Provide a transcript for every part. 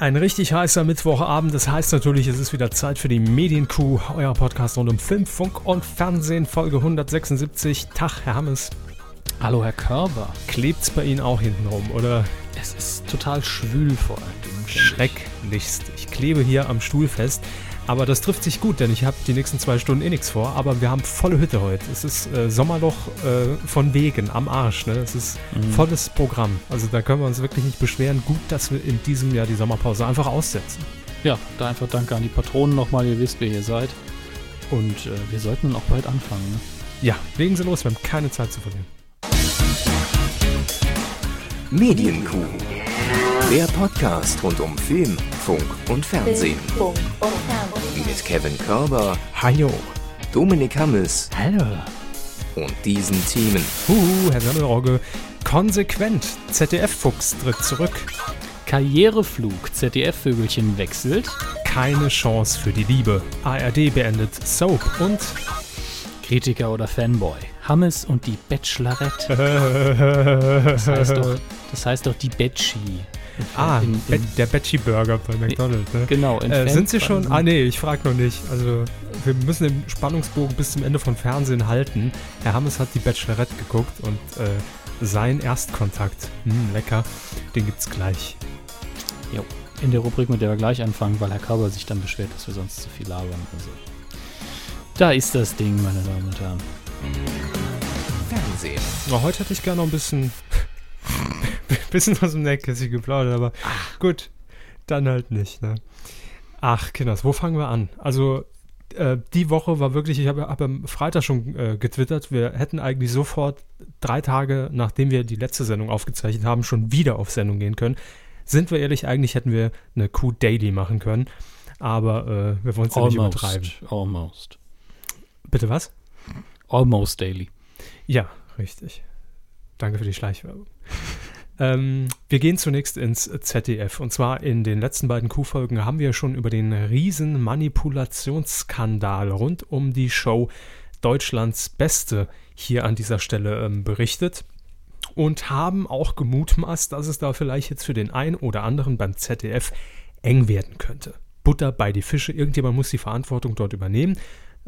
Ein richtig heißer Mittwochabend. Das heißt natürlich, es ist wieder Zeit für die Medienkuh, euer Podcast rund um Film, Funk und Fernsehen, Folge 176. Tag, Herr Hammes. Hallo, Herr Körber. Klebt's bei Ihnen auch hinten rum, oder? Es ist total schwül vor allem. Schrecklichst. Ich klebe hier am Stuhl fest. Aber das trifft sich gut, denn ich habe die nächsten zwei Stunden eh nichts vor. Aber wir haben volle Hütte heute. Es ist äh, Sommerloch äh, von Wegen am Arsch. Ne? Es ist mhm. volles Programm. Also da können wir uns wirklich nicht beschweren. Gut, dass wir in diesem Jahr die Sommerpause einfach aussetzen. Ja, da einfach danke an die Patronen nochmal. Ihr wisst, wer ihr seid. Und äh, wir sollten dann auch bald anfangen. Ne? Ja, legen Sie los. Wir haben keine Zeit zu verlieren. Medienkuh. Der Podcast rund um Film, Funk und Fernsehen. Mit Kevin Körber. Hallo. Dominik Hammes. Hallo. Und diesen Themen. Huhu, Herr Sammelorge. Konsequent. ZDF-Fuchs tritt zurück. Karriereflug. ZDF-Vögelchen wechselt. Keine Chance für die Liebe. ARD beendet Soap und Kritiker oder Fanboy. Hammes und die Bachelorette. Das heißt doch, das heißt doch die Betschi. Ah, in, in, der Veggie Burger bei McDonald's. Ne? Genau. Äh, sind Sie schon? Ah, nee, ich frage noch nicht. Also, wir müssen den Spannungsbogen bis zum Ende von Fernsehen halten. Herr Hammes hat die Bachelorette geguckt und äh, sein Erstkontakt, mh, hm, lecker, den gibt's gleich. Jo. In der Rubrik, mit der wir gleich anfangen, weil Herr Körber sich dann beschwert, dass wir sonst zu viel labern. Also, da ist das Ding, meine Damen und Herren. Fernsehen. Oh, heute hätte ich gerne noch ein bisschen bisschen aus dem Nähkästchen geplaudert, aber Ach. gut, dann halt nicht. Ne? Ach, Kinders, wo fangen wir an? Also, äh, die Woche war wirklich, ich habe hab am Freitag schon äh, getwittert, wir hätten eigentlich sofort drei Tage, nachdem wir die letzte Sendung aufgezeichnet haben, schon wieder auf Sendung gehen können. Sind wir ehrlich, eigentlich hätten wir eine Q Daily machen können, aber äh, wir wollen es ja nicht übertreiben. Almost. Bitte was? Almost Daily. Ja, richtig. Danke für die Schleichwerbung. Ähm, wir gehen zunächst ins ZDF. Und zwar in den letzten beiden Q-Folgen haben wir schon über den riesen Manipulationsskandal rund um die Show Deutschlands Beste hier an dieser Stelle ähm, berichtet und haben auch gemutmaßt, dass es da vielleicht jetzt für den einen oder anderen beim ZDF eng werden könnte. Butter bei die Fische, irgendjemand muss die Verantwortung dort übernehmen.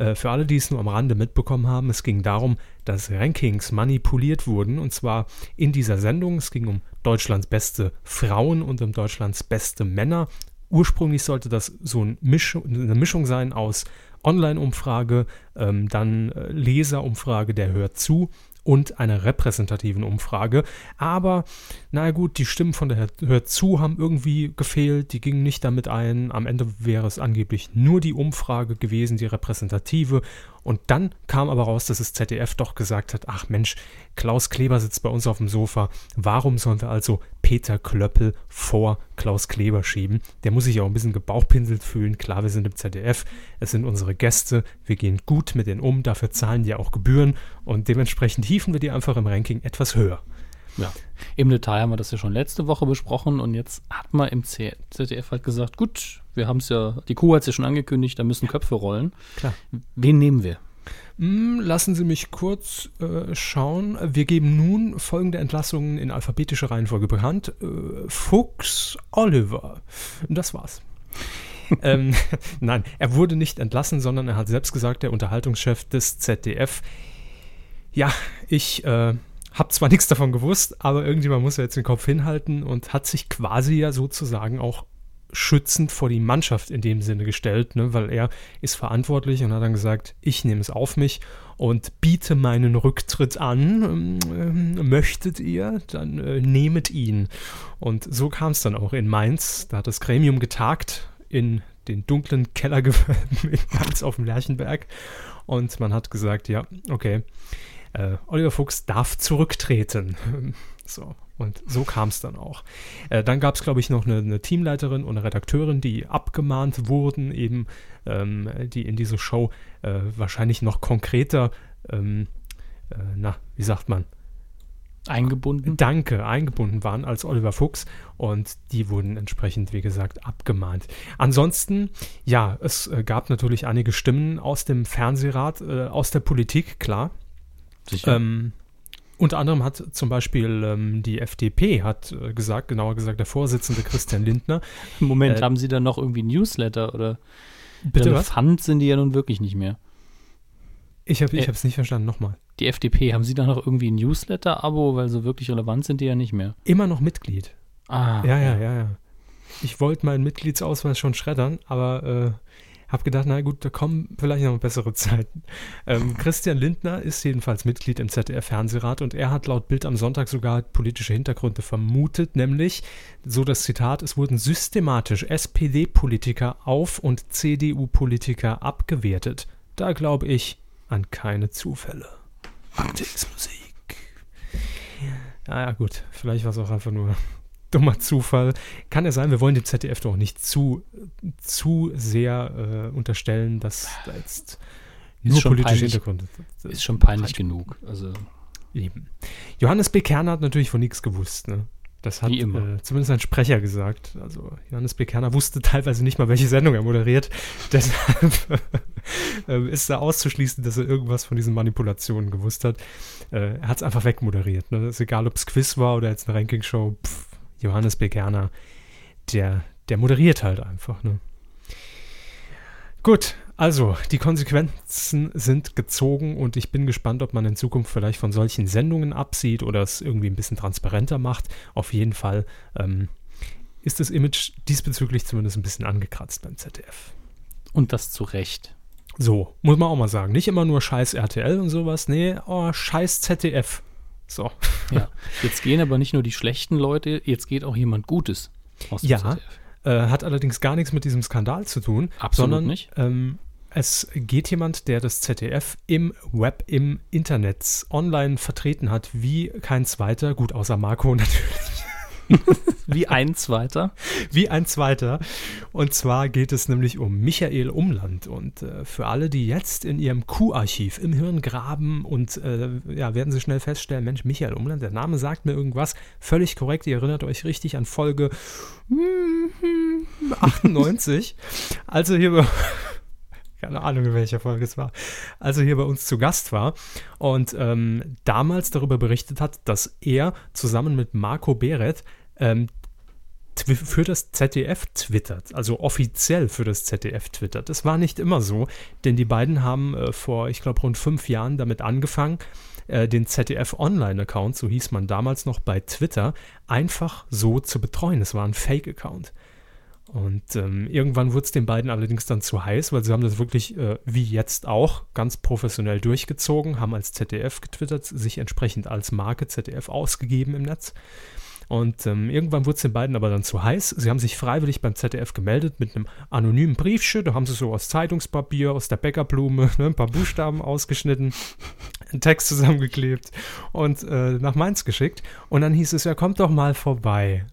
Äh, für alle, die es nur am Rande mitbekommen haben, es ging darum, dass Rankings manipuliert wurden und zwar in dieser Sendung. Es ging um Deutschlands beste Frauen und um Deutschlands beste Männer. Ursprünglich sollte das so eine Mischung sein aus Online-Umfrage, ähm, dann äh, Leserumfrage, der hört zu und einer repräsentativen Umfrage. Aber, na gut, die Stimmen von der Hört zu haben irgendwie gefehlt, die gingen nicht damit ein. Am Ende wäre es angeblich nur die Umfrage gewesen, die repräsentative. Und dann kam aber raus, dass das ZDF doch gesagt hat, ach Mensch, Klaus Kleber sitzt bei uns auf dem Sofa. Warum sollen wir also Peter Klöppel vor Klaus Kleber schieben? Der muss sich auch ein bisschen gebauchpinselt fühlen. Klar, wir sind im ZDF, es sind unsere Gäste, wir gehen gut mit denen um, dafür zahlen die auch Gebühren und dementsprechend hieven wir die einfach im Ranking etwas höher. Ja. Im Detail haben wir das ja schon letzte Woche besprochen und jetzt hat man im ZDF halt gesagt, gut, wir haben es ja, die Kuh hat es ja schon angekündigt, da müssen Köpfe rollen. Klar. Wen nehmen wir? Hm, lassen Sie mich kurz äh, schauen. Wir geben nun folgende Entlassungen in alphabetischer Reihenfolge bekannt. Äh, Fuchs Oliver. Das war's. ähm, nein, er wurde nicht entlassen, sondern er hat selbst gesagt, der Unterhaltungschef des ZDF, ja, ich äh, habe zwar nichts davon gewusst, aber irgendjemand muss ja jetzt den Kopf hinhalten und hat sich quasi ja sozusagen auch schützend vor die Mannschaft in dem Sinne gestellt, ne, weil er ist verantwortlich und hat dann gesagt, ich nehme es auf mich und biete meinen Rücktritt an. Ähm, möchtet ihr, dann äh, nehmet ihn. Und so kam es dann auch in Mainz. Da hat das Gremium getagt in den dunklen Kellergewölben in Mainz auf dem Lerchenberg. Und man hat gesagt, ja, okay, äh, Oliver Fuchs darf zurücktreten. so. Und so kam es dann auch. Äh, dann gab es, glaube ich, noch eine, eine, Teamleiterin und eine Redakteurin, die abgemahnt wurden, eben, ähm, die in diese Show äh, wahrscheinlich noch konkreter, ähm, äh, na, wie sagt man? Eingebunden? Danke, eingebunden waren als Oliver Fuchs und die wurden entsprechend, wie gesagt, abgemahnt. Ansonsten, ja, es äh, gab natürlich einige Stimmen aus dem Fernsehrat, äh, aus der Politik, klar. Sicher. Ähm, unter anderem hat zum Beispiel ähm, die FDP hat äh, gesagt, genauer gesagt der Vorsitzende Christian Lindner. Moment, äh, haben Sie dann noch irgendwie Newsletter oder bitte was? Pfand sind die ja nun wirklich nicht mehr. Ich habe es nicht verstanden, nochmal. Die FDP, haben Sie da noch irgendwie ein Newsletter-Abo, weil so wirklich relevant sind die ja nicht mehr. Immer noch Mitglied. Ah. Ja, ja, ja, ja. Ich wollte meinen Mitgliedsausweis schon schreddern, aber äh, habe gedacht, na gut, da kommen vielleicht noch bessere Zeiten. Ähm, Christian Lindner ist jedenfalls Mitglied im ZDF-Fernsehrat und er hat laut Bild am Sonntag sogar politische Hintergründe vermutet, nämlich, so das Zitat, es wurden systematisch SPD-Politiker auf und CDU-Politiker abgewertet. Da glaube ich an keine Zufälle. Musik. Ja, ja, gut, vielleicht war es auch einfach nur dummer Zufall. Kann ja sein, wir wollen dem ZDF doch nicht zu, zu sehr äh, unterstellen, dass da jetzt nur politische peinlich, Hintergründe. Ist schon peinlich genug. Also. Eben. Johannes B. Kerner hat natürlich von nichts gewusst. Ne? Das hat äh, zumindest ein Sprecher gesagt. Also Johannes B. Kerner wusste teilweise nicht mal, welche Sendung er moderiert. Deshalb äh, ist da auszuschließen, dass er irgendwas von diesen Manipulationen gewusst hat. Äh, er hat es einfach wegmoderiert. Ne? Ist egal, ob es Quiz war oder jetzt eine Ranking-Show. Pff, Johannes Begerner, der, der moderiert halt einfach. Ne? Gut, also die Konsequenzen sind gezogen und ich bin gespannt, ob man in Zukunft vielleicht von solchen Sendungen absieht oder es irgendwie ein bisschen transparenter macht. Auf jeden Fall ähm, ist das Image diesbezüglich zumindest ein bisschen angekratzt beim ZDF. Und das zu Recht. So, muss man auch mal sagen. Nicht immer nur scheiß RTL und sowas. Nee, oh, scheiß ZDF. So. Ja. Jetzt gehen aber nicht nur die schlechten Leute, jetzt geht auch jemand Gutes aus dem Ja. Äh, hat allerdings gar nichts mit diesem Skandal zu tun. Absolut sondern, nicht. Ähm, es geht jemand, der das ZDF im Web, im Internet online vertreten hat, wie kein zweiter, gut außer Marco natürlich. Wie ein zweiter. Wie ein zweiter. Und zwar geht es nämlich um Michael Umland. Und äh, für alle, die jetzt in ihrem Q-Archiv im Hirn graben und äh, ja, werden sie schnell feststellen, Mensch, Michael Umland, der Name sagt mir irgendwas. Völlig korrekt, ihr erinnert euch richtig an Folge 98. also hier keine Ahnung, in welcher Folge es war, also hier bei uns zu Gast war und ähm, damals darüber berichtet hat, dass er zusammen mit Marco Beret ähm, für das ZDF twittert, also offiziell für das ZDF twittert. Das war nicht immer so, denn die beiden haben äh, vor, ich glaube, rund fünf Jahren damit angefangen, äh, den ZDF Online-Account, so hieß man damals noch bei Twitter, einfach so zu betreuen. Es war ein Fake-Account. Und ähm, irgendwann wurde es den beiden allerdings dann zu heiß, weil sie haben das wirklich, äh, wie jetzt auch, ganz professionell durchgezogen, haben als ZDF getwittert, sich entsprechend als Marke ZDF ausgegeben im Netz. Und ähm, irgendwann wurde es den beiden aber dann zu heiß. Sie haben sich freiwillig beim ZDF gemeldet mit einem anonymen Briefchen. Da haben sie so aus Zeitungspapier, aus der Bäckerblume ne, ein paar Buchstaben ausgeschnitten, einen Text zusammengeklebt und äh, nach Mainz geschickt. Und dann hieß es, ja, kommt doch mal vorbei.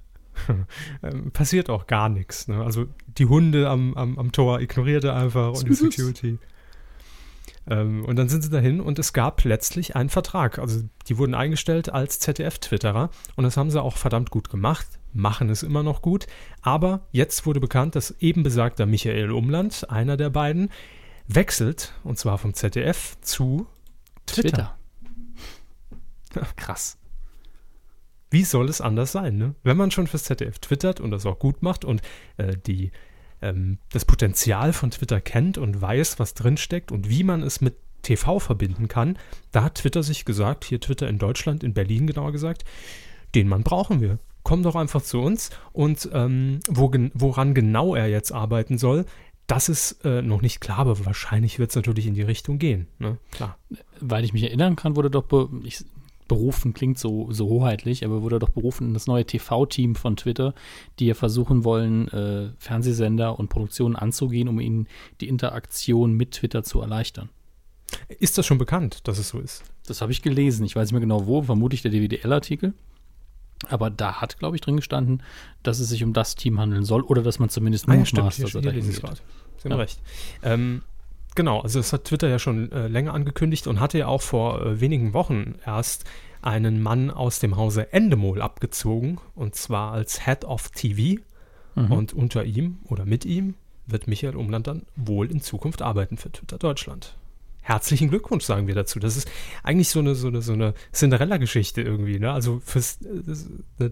Ähm, passiert auch gar nichts. Ne? Also die Hunde am, am, am Tor ignorierte einfach und die Security. Ähm, und dann sind sie dahin und es gab letztlich einen Vertrag. Also die wurden eingestellt als ZDF-Twitterer und das haben sie auch verdammt gut gemacht, machen es immer noch gut. Aber jetzt wurde bekannt, dass eben besagter Michael Umland, einer der beiden, wechselt und zwar vom ZDF zu Twitter. Twitter. Krass. Wie soll es anders sein, ne? Wenn man schon fürs ZDF twittert und das auch gut macht und äh, die ähm, das Potenzial von Twitter kennt und weiß, was drinsteckt und wie man es mit TV verbinden kann, da hat Twitter sich gesagt, hier Twitter in Deutschland, in Berlin genauer gesagt, den Mann brauchen wir. Komm doch einfach zu uns und ähm, wo, woran genau er jetzt arbeiten soll, das ist äh, noch nicht klar, aber wahrscheinlich wird es natürlich in die Richtung gehen. Ne? Klar. Weil ich mich erinnern kann, wurde doch, ich berufen, klingt so, so hoheitlich, aber wurde doch berufen in das neue TV-Team von Twitter, die ja versuchen wollen, äh, Fernsehsender und Produktionen anzugehen, um ihnen die Interaktion mit Twitter zu erleichtern. Ist das schon bekannt, dass es so ist? Das habe ich gelesen. Ich weiß nicht mehr genau wo, vermutlich der DWDL-Artikel. Aber da hat, glaube ich, drin gestanden, dass es sich um das Team handeln soll oder dass man zumindest ah, ja, mutmaßt, dass er dahin geht. Sie haben ja. recht. Ähm, Genau, also das hat Twitter ja schon äh, länger angekündigt und hatte ja auch vor äh, wenigen Wochen erst einen Mann aus dem Hause Endemol abgezogen und zwar als Head of TV. Mhm. Und unter ihm oder mit ihm wird Michael Umland dann wohl in Zukunft arbeiten für Twitter Deutschland. herzlichen Glückwunsch sagen wir dazu. Das ist eigentlich so eine, so eine, so eine Cinderella-Geschichte irgendwie. Ne? Also äh,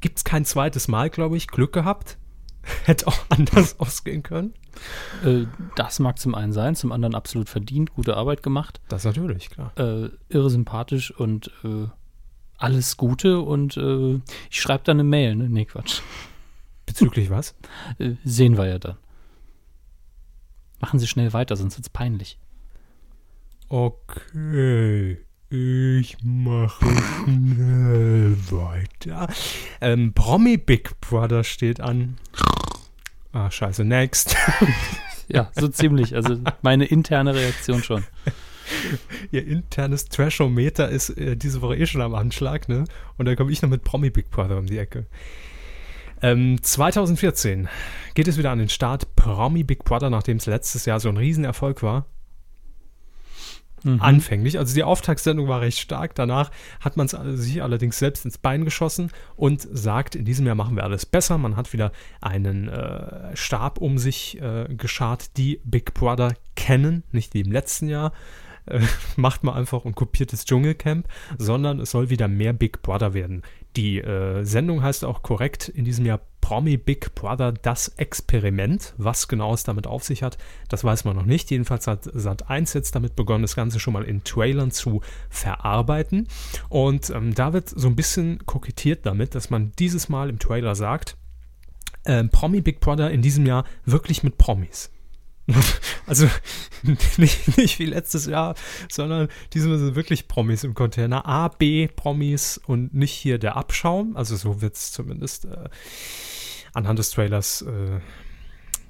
gibt es kein zweites Mal, glaube ich. Glück gehabt. Hätte auch anders ausgehen können. Äh, das mag zum einen sein, zum anderen absolut verdient, gute Arbeit gemacht. Das natürlich, klar. Äh, irre sympathisch und äh, alles Gute und äh, ich schreibe da eine Mail, ne? Nee, Quatsch. Bezüglich was? Äh, sehen wir ja dann. Machen Sie schnell weiter, sonst wird's peinlich. Okay, ich mache schnell weiter. Ähm, Promi Big Brother steht an. Ah, scheiße, next. ja, so ziemlich. Also meine interne Reaktion schon. Ihr internes Trashometer ist äh, diese Woche eh schon am Anschlag, ne? Und dann komme ich noch mit Promi Big Brother um die Ecke. Ähm, 2014 geht es wieder an den Start. Promi Big Brother, nachdem es letztes Jahr so ein Riesenerfolg war. Mhm. Anfänglich. Also die Auftaktsendung war recht stark. Danach hat man sich allerdings selbst ins Bein geschossen und sagt, in diesem Jahr machen wir alles besser. Man hat wieder einen äh, Stab um sich äh, geschart, die Big Brother kennen, nicht wie im letzten Jahr. Äh, macht man einfach und kopiert das Dschungelcamp, sondern es soll wieder mehr Big Brother werden. Die äh, Sendung heißt auch korrekt in diesem Jahr Promi Big Brother das Experiment. Was genau es damit auf sich hat, das weiß man noch nicht. Jedenfalls hat Sat1 jetzt damit begonnen, das Ganze schon mal in Trailern zu verarbeiten. Und ähm, da wird so ein bisschen kokettiert damit, dass man dieses Mal im Trailer sagt, äh, Promi Big Brother in diesem Jahr wirklich mit Promis. Also nicht, nicht wie letztes Jahr, sondern diesmal sind wirklich Promis im Container. A, B Promis und nicht hier der Abschaum. Also so wird es zumindest äh, anhand des Trailers äh,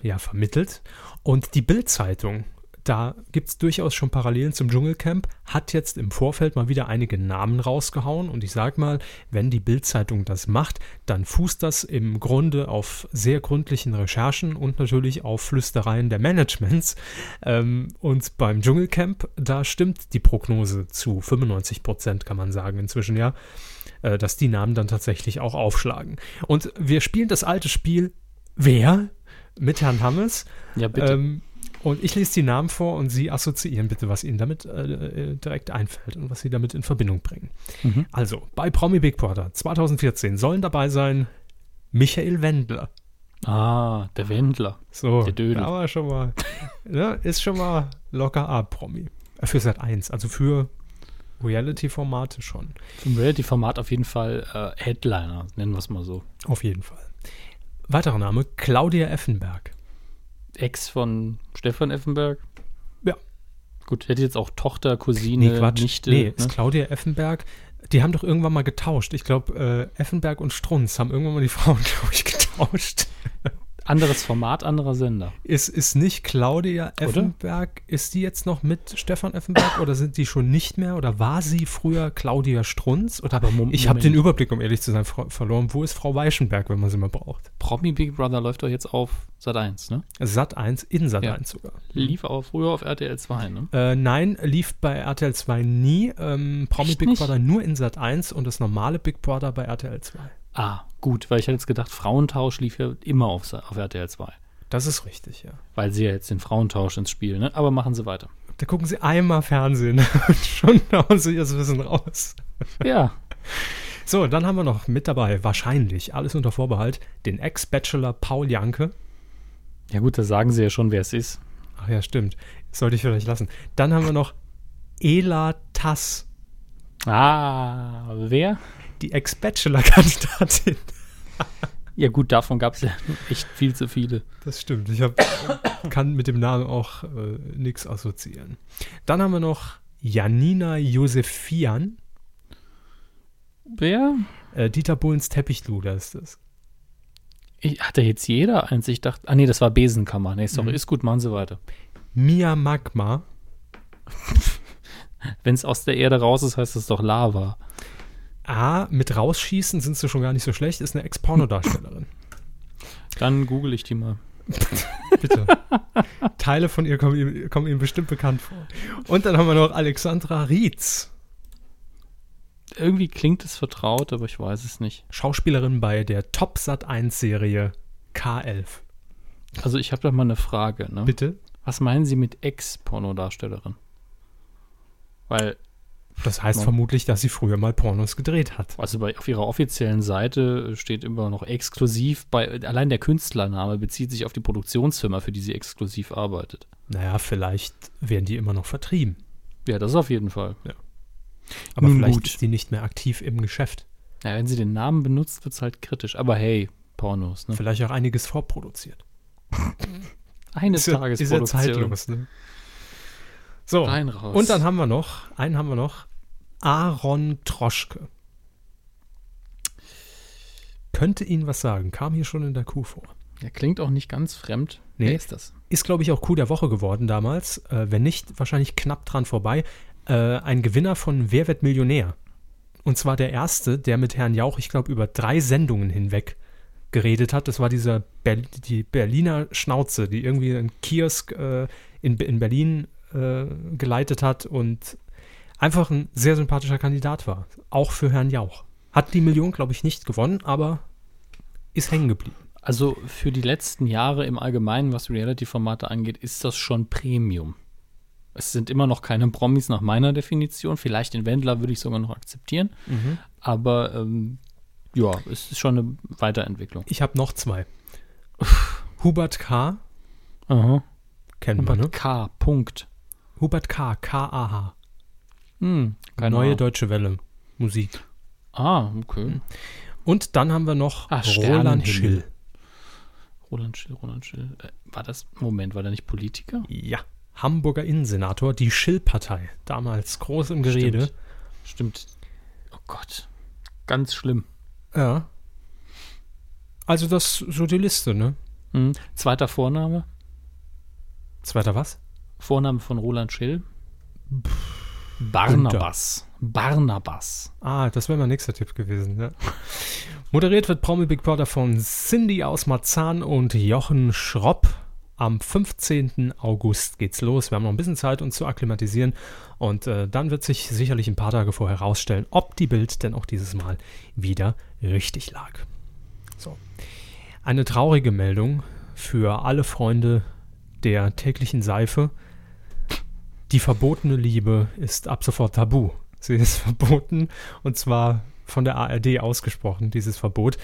ja, vermittelt. Und die Bild-Zeitung da gibt es durchaus schon Parallelen zum Dschungelcamp, hat jetzt im Vorfeld mal wieder einige Namen rausgehauen und ich sag mal, wenn die Bildzeitung das macht, dann fußt das im Grunde auf sehr gründlichen Recherchen und natürlich auf Flüstereien der Managements. Ähm, und beim Dschungelcamp, da stimmt die Prognose zu 95 Prozent, kann man sagen, inzwischen ja, äh, dass die Namen dann tatsächlich auch aufschlagen. Und wir spielen das alte Spiel Wer? Mit Herrn Hammes. Ja, bitte. Ähm, und ich lese die Namen vor und Sie assoziieren bitte, was Ihnen damit äh, äh, direkt einfällt und was Sie damit in Verbindung bringen. Mhm. Also, bei Promi Big Brother 2014 sollen dabei sein Michael Wendler. Ah, der Wendler. So, der Dödel. Aber schon mal, ne, ist schon mal locker ab, Promi. Für Sat 1, also für Reality-Formate schon. Für ein Reality-Format auf jeden Fall äh, Headliner, nennen wir es mal so. Auf jeden Fall. Weiterer Name, Claudia Effenberg. Ex von Stefan Effenberg? Ja. Gut, hätte jetzt auch Tochter, Cousine, nee, Quatsch. Nichte. Nee, ne? ist Claudia Effenberg. Die haben doch irgendwann mal getauscht. Ich glaube, äh, Effenberg und Strunz haben irgendwann mal die Frauen, glaube ich, getauscht. Anderes Format, anderer Sender. Ist, ist nicht Claudia Effenberg, oder? ist die jetzt noch mit Stefan Effenberg oder sind die schon nicht mehr? Oder war sie früher Claudia Strunz? Oder Aber Moment. ich habe den Überblick, um ehrlich zu sein, verloren. Wo ist Frau Weichenberg, wenn man sie mal braucht? Promi Big Brother läuft doch jetzt auf Sat 1, ne? Sat 1, in Sat 1 ja. sogar. Lief aber früher auf RTL 2, ne? Äh, nein, lief bei RTL 2 nie. Ähm, Promi Echt Big nicht? Brother nur in Sat 1 und das normale Big Brother bei RTL 2. Ah, gut, weil ich hätte jetzt gedacht, Frauentausch lief ja immer auf, auf RTL 2. Das ist richtig, ja. Weil sie ja jetzt den Frauentausch ins Spiel, ne? Aber machen Sie weiter. Da gucken Sie einmal Fernsehen und schon hauen Sie das Wissen raus. Ja. So, dann haben wir noch mit dabei, wahrscheinlich, alles unter Vorbehalt, den Ex-Bachelor Paul Janke. Ja gut, da sagen Sie ja schon, wer es ist. Ach ja, stimmt. Das sollte ich vielleicht lassen. Dann haben wir noch Ela Tass. Ah, wer? Die Ex-Bachelor-Kandidatin. ja, gut, davon gab es ja echt viel zu viele. Das stimmt. Ich hab, kann mit dem Namen auch äh, nichts assoziieren. Dann haben wir noch Janina Josefian. Wer? Äh, Dieter Bohlens Teppichluder ist das. Ich, hatte jetzt jeder eins? Ich dachte, ah nee, das war Besenkammer. Nee, sorry, mhm. ist gut, machen Sie weiter. Mia Magma. Wenn es aus der Erde raus ist, heißt es doch Lava. A, mit rausschießen sind sie schon gar nicht so schlecht, ist eine Ex-Pornodarstellerin. Dann google ich die mal. Bitte. Teile von ihr kommen, kommen Ihnen bestimmt bekannt vor. Und dann haben wir noch Alexandra Rietz. Irgendwie klingt es vertraut, aber ich weiß es nicht. Schauspielerin bei der Top Sat 1 Serie K11. Also ich habe da mal eine Frage. Ne? Bitte? Was meinen Sie mit Ex-Pornodarstellerin? Weil, Das heißt Man- vermutlich, dass sie früher mal Pornos gedreht hat. also bei, auf ihrer offiziellen Seite steht immer noch exklusiv, bei, allein der Künstlername bezieht sich auf die Produktionsfirma, für die sie exklusiv arbeitet. Naja, vielleicht werden die immer noch vertrieben. Ja, das auf jeden Fall. Aber Nun vielleicht gut. ist die nicht mehr aktiv im Geschäft. Ja, wenn sie den Namen benutzt, wird es halt kritisch. Aber hey, Pornos, ne? Vielleicht auch einiges vorproduziert. Eine Ist ja, ist ja Tagesproduktion. zeitlos. Ne? So, Rein, raus. und dann haben wir noch, einen haben wir noch, Aaron Troschke. Könnte Ihnen was sagen, kam hier schon in der Kuh vor. Der klingt auch nicht ganz fremd. Nee. Wer ist das? Ist, glaube ich, auch Kuh der Woche geworden damals. Äh, wenn nicht, wahrscheinlich knapp dran vorbei. Äh, ein Gewinner von Wer wird Millionär? Und zwar der erste, der mit Herrn Jauch, ich glaube, über drei Sendungen hinweg geredet hat. Das war dieser Ber die Berliner Schnauze, die irgendwie einen Kiosk äh, in, in Berlin äh, geleitet hat und einfach ein sehr sympathischer Kandidat war. Auch für Herrn Jauch. Hat die Million, glaube ich, nicht gewonnen, aber ist hängen geblieben. Also für die letzten Jahre im Allgemeinen, was Reality-Formate angeht, ist das schon Premium. Es sind immer noch keine Promis nach meiner Definition. Vielleicht den Wendler würde ich sogar noch akzeptieren. Aber ähm, ja, es ist schon eine Weiterentwicklung. Ich habe noch zwei. Hubert K. Aha. Kennen wir, ne? K. Punkt. Hubert K. K-A-H. Hm, keine Neue Ahnung. Deutsche Welle. Musik. Ah, okay. Und dann haben wir noch Ah, Roland. Schill. Roland Schill, Roland Schill. Äh, war das, Moment, war der nicht Politiker? Ja. Hamburger Innensenator, die Schill-Partei. Damals groß im Gerede. Stimmt. Stimmt. Oh Gott. Ganz schlimm. Ja. Also das so die Liste, ne? Hm. Zweiter Vorname. Zweiter was? Vorname von Roland Schill. Barnabas. Barnabas. Ah, das wäre mein nächster Tipp gewesen. Ja. Moderiert wird Promi Big Brother von Cindy aus Marzahn und Jochen Schropp. Am 15. August geht's los. Wir haben noch ein bisschen Zeit, uns zu akklimatisieren. Und äh, dann wird sich sicherlich ein paar Tage vorher herausstellen, ob die Bild denn auch dieses Mal wieder richtig lag. So. Eine traurige Meldung für alle Freunde der täglichen Seife. Die verbotene Liebe ist ab sofort tabu. Sie ist verboten und zwar von der ARD ausgesprochen, dieses Verbot.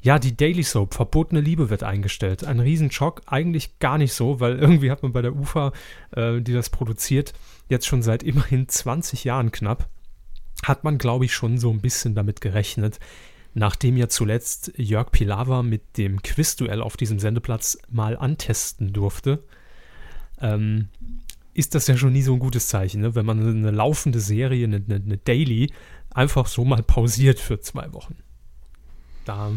Ja, die Daily Soap, verbotene Liebe wird eingestellt. Ein Riesenschock, eigentlich gar nicht so, weil irgendwie hat man bei der UFA, äh, die das produziert, jetzt schon seit immerhin 20 Jahren knapp, hat man, glaube ich, schon so ein bisschen damit gerechnet, nachdem ja zuletzt Jörg Pilawa mit dem Quizduell auf diesem Sendeplatz mal antesten durfte. Ähm, ist das ja schon nie so ein gutes Zeichen, ne? wenn man eine laufende Serie, eine, eine, Daily, einfach so mal pausiert für zwei Wochen. Da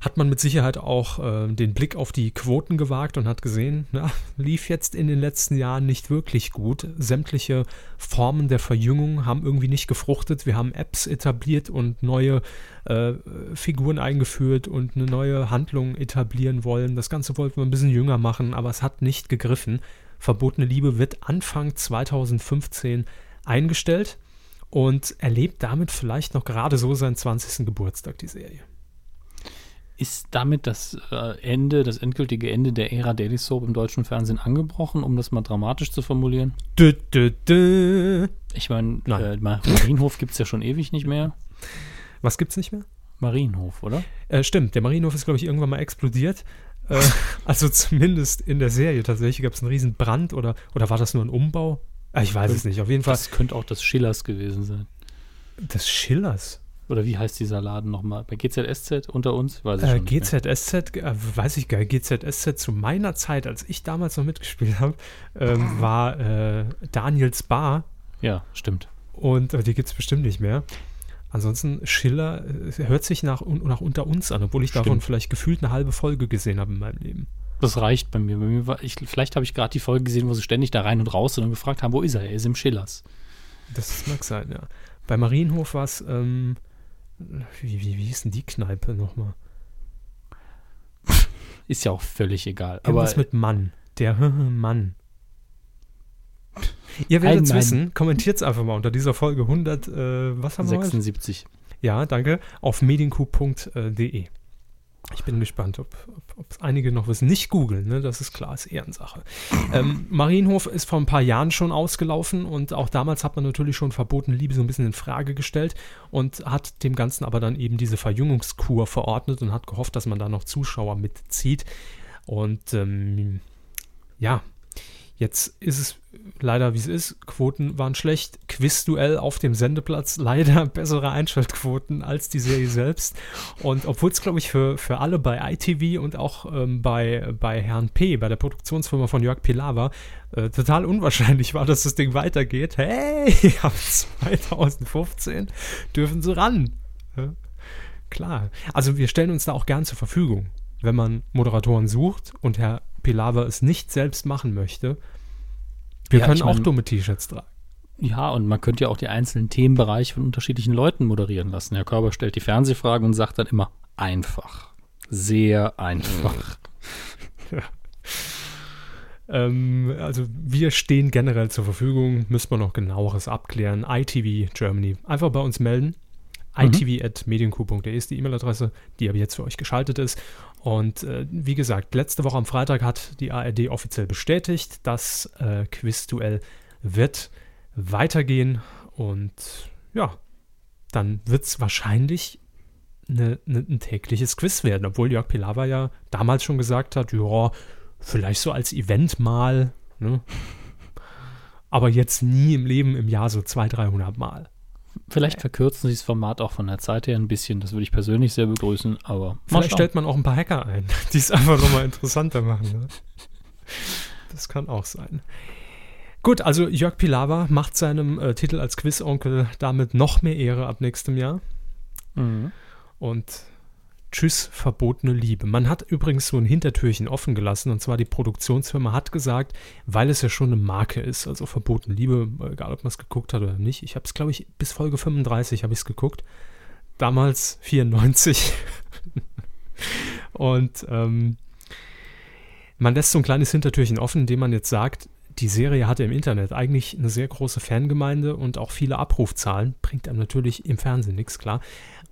hat man mit Sicherheit auch äh, den Blick auf die Quoten gewagt und hat gesehen, na, lief jetzt in den letzten Jahren nicht wirklich gut. Sämtliche Formen der Verjüngung haben irgendwie nicht gefruchtet. Wir haben Apps etabliert und neue äh, Figuren eingeführt und eine neue Handlung etablieren wollen. Das Ganze wollten wir ein bisschen jünger machen, aber es hat nicht gegriffen. Verbotene Liebe wird Anfang 2015 eingestellt und erlebt damit vielleicht noch gerade so seinen 20. Geburtstag, die Serie. Ist damit das äh, Ende, das endgültige Ende der Ära Daily Soap im deutschen Fernsehen angebrochen, um das mal dramatisch zu formulieren? Dö, dö, dö. Ich meine, äh, Marienhof gibt es ja schon ewig nicht mehr. Was gibt's nicht mehr? Marienhof, oder? Äh, stimmt, der Marienhof ist, glaube ich, irgendwann mal explodiert. Äh, also zumindest in der Serie tatsächlich gab es einen riesen Brand oder, oder war das nur ein Umbau? Ah, ich weiß es nicht. Auf jeden Fall Das könnte auch das Schillers gewesen sein. des Schillers. Oder wie heißt dieser Laden nochmal? Bei GZSZ unter uns? Weiß ich Äh. GZSZ, äh, weiß ich gar nicht, GZSZ zu meiner Zeit, als ich damals noch mitgespielt habe, ähm, war äh, Daniels Bar Ja, stimmt. und äh, die gibt es bestimmt nicht mehr. Ansonsten, Schiller äh, hört sich nach, nach unter uns an, obwohl ich davon Stimmt. vielleicht gefühlt eine halbe Folge gesehen habe in meinem Leben. Das reicht bei mir. Bei mir war ich, vielleicht habe ich gerade die Folge gesehen, wo sie ständig da rein und raus sind und gefragt haben, wo ist er? Er ist im Schillers. Das mag sein, ja. Bei Marienhof war es, ähm, wie, wie, wie hieß denn die Kneipe nochmal? Ist ja auch völlig egal. Aber Irgendwas mit Mann. Der Mann. Ihr werdet es wissen. Kommentiert es einfach mal unter dieser Folge 100, äh, was haben wir heute? 76. Ja, danke. Auf medienku.de. Ich bin gespannt, ob es einige noch wissen. Nicht googeln, ne? das ist klar, ist Ehrensache. Ähm, Marienhof ist vor ein paar Jahren schon ausgelaufen und auch damals hat man natürlich schon verbotene Liebe so ein bisschen in Frage gestellt und hat dem Ganzen aber dann eben diese Verjüngungskur verordnet und hat gehofft, dass man da noch Zuschauer mitzieht. Und ähm, ja, Jetzt ist es leider, wie es ist. Quoten waren schlecht. Quizduell auf dem Sendeplatz leider bessere Einschaltquoten als die Serie selbst. Und obwohl es, glaube ich, für, für alle bei ITV und auch ähm, bei, bei Herrn P., bei der Produktionsfirma von Jörg Pilawa, äh, total unwahrscheinlich war, dass das Ding weitergeht. Hey, ab 2015 dürfen sie ran. Ja, klar. Also wir stellen uns da auch gern zur Verfügung. Wenn man Moderatoren sucht und Herr Pilawa es nicht selbst machen möchte, wir ja, können auch mein, dumme T-Shirts tragen. Ja, und man könnte ja auch die einzelnen Themenbereiche von unterschiedlichen Leuten moderieren lassen. Herr Körber stellt die Fernsehfragen und sagt dann immer einfach. Sehr einfach. ja. ähm, also wir stehen generell zur Verfügung, müssen wir noch genaueres abklären. ITV Germany. Einfach bei uns melden. Mhm. itv.medienku.de ist die E-Mail-Adresse, die aber jetzt für euch geschaltet ist. Und äh, wie gesagt, letzte Woche am Freitag hat die ARD offiziell bestätigt, das äh, Quizduell wird weitergehen. Und ja, dann wird es wahrscheinlich eine, eine, ein tägliches Quiz werden, obwohl Jörg Pilawa ja damals schon gesagt hat, ja, vielleicht so als Event mal, ne? aber jetzt nie im Leben im Jahr so 200, 300 Mal. Vielleicht verkürzen sie das Format auch von der Zeit her ein bisschen. Das würde ich persönlich sehr begrüßen, aber. Vielleicht stellt man auch ein paar Hacker ein, die es einfach nochmal interessanter machen. Ne? Das kann auch sein. Gut, also Jörg Pilawa macht seinem äh, Titel als Quizonkel damit noch mehr Ehre ab nächstem Jahr. Mhm. Und Tschüss, verbotene Liebe. Man hat übrigens so ein Hintertürchen offen gelassen und zwar die Produktionsfirma hat gesagt, weil es ja schon eine Marke ist, also verbotene Liebe, egal ob man es geguckt hat oder nicht. Ich habe es, glaube ich, bis Folge 35 habe ich es geguckt. Damals 94. und ähm, man lässt so ein kleines Hintertürchen offen, indem man jetzt sagt, die Serie hatte im Internet eigentlich eine sehr große Fangemeinde und auch viele Abrufzahlen. Bringt einem natürlich im Fernsehen nichts, klar.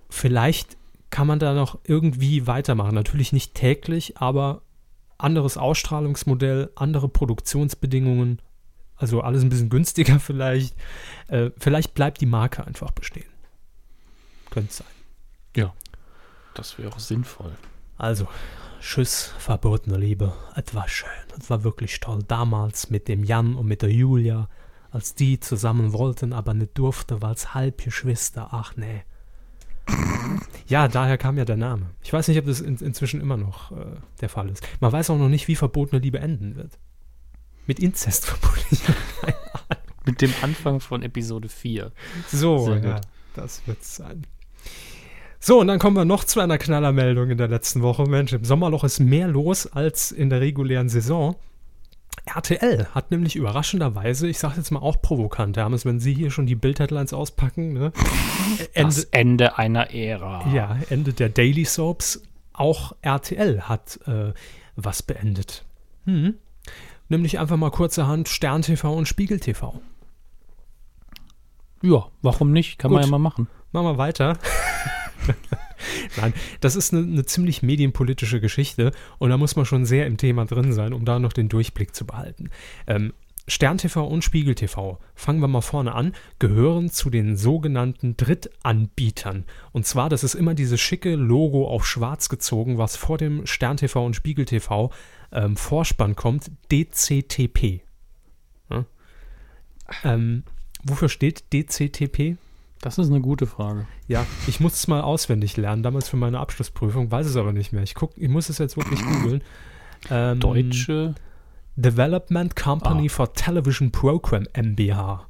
Vielleicht kann man da noch irgendwie weitermachen. Natürlich nicht täglich, aber anderes Ausstrahlungsmodell, andere Produktionsbedingungen, also alles ein bisschen günstiger vielleicht. Äh, vielleicht bleibt die Marke einfach bestehen. Könnte sein. Ja, das wäre auch sinnvoll. Also, Tschüss, verbotene Liebe. Es war schön. Es war wirklich toll. Damals mit dem Jan und mit der Julia, als die zusammen wollten, aber nicht durfte, weil es Halbgeschwister. Ach nee. Ja, daher kam ja der Name. Ich weiß nicht, ob das in, inzwischen immer noch äh, der Fall ist. Man weiß auch noch nicht, wie verbotene Liebe enden wird. Mit Inzest verbunden. Mit dem Anfang von Episode 4. So, ja, das wird es sein. So, und dann kommen wir noch zu einer Knallermeldung in der letzten Woche. Mensch, im Sommerloch ist mehr los als in der regulären Saison. RTL hat nämlich überraschenderweise, ich sage jetzt mal auch provokant, Hermes, wenn Sie hier schon die Bild-Headlines auspacken, ne? Ende, das Ende einer Ära. Ja, Ende der Daily Soaps. Auch RTL hat äh, was beendet. Hm. Nämlich einfach mal kurzerhand Stern TV und Spiegel TV. Ja, warum nicht? Kann Gut. man ja mal machen. Machen wir weiter. Nein, das ist eine, eine, ziemlich medienpolitische Geschichte und da muss man schon sehr im Thema drin sein, um da noch den Durchblick zu behalten. Ähm, Stern TV und Spiegel TV, fangen wir mal vorne an, gehören zu den sogenannten Drittanbietern. Und zwar, das ist immer dieses schicke Logo auf schwarz gezogen, was vor dem Stern TV und Spiegel TV ähm, Vorspann kommt, DCTP. Ja? Ähm, wofür steht DCTP? Das ist eine gute Frage. Ja, ich muss es mal auswendig lernen, damals für meine Abschlussprüfung, weiß es aber nicht mehr. Ich, guck, ich muss es jetzt wirklich googeln. Ähm, Deutsche Development Company ah. for Television Program MBH.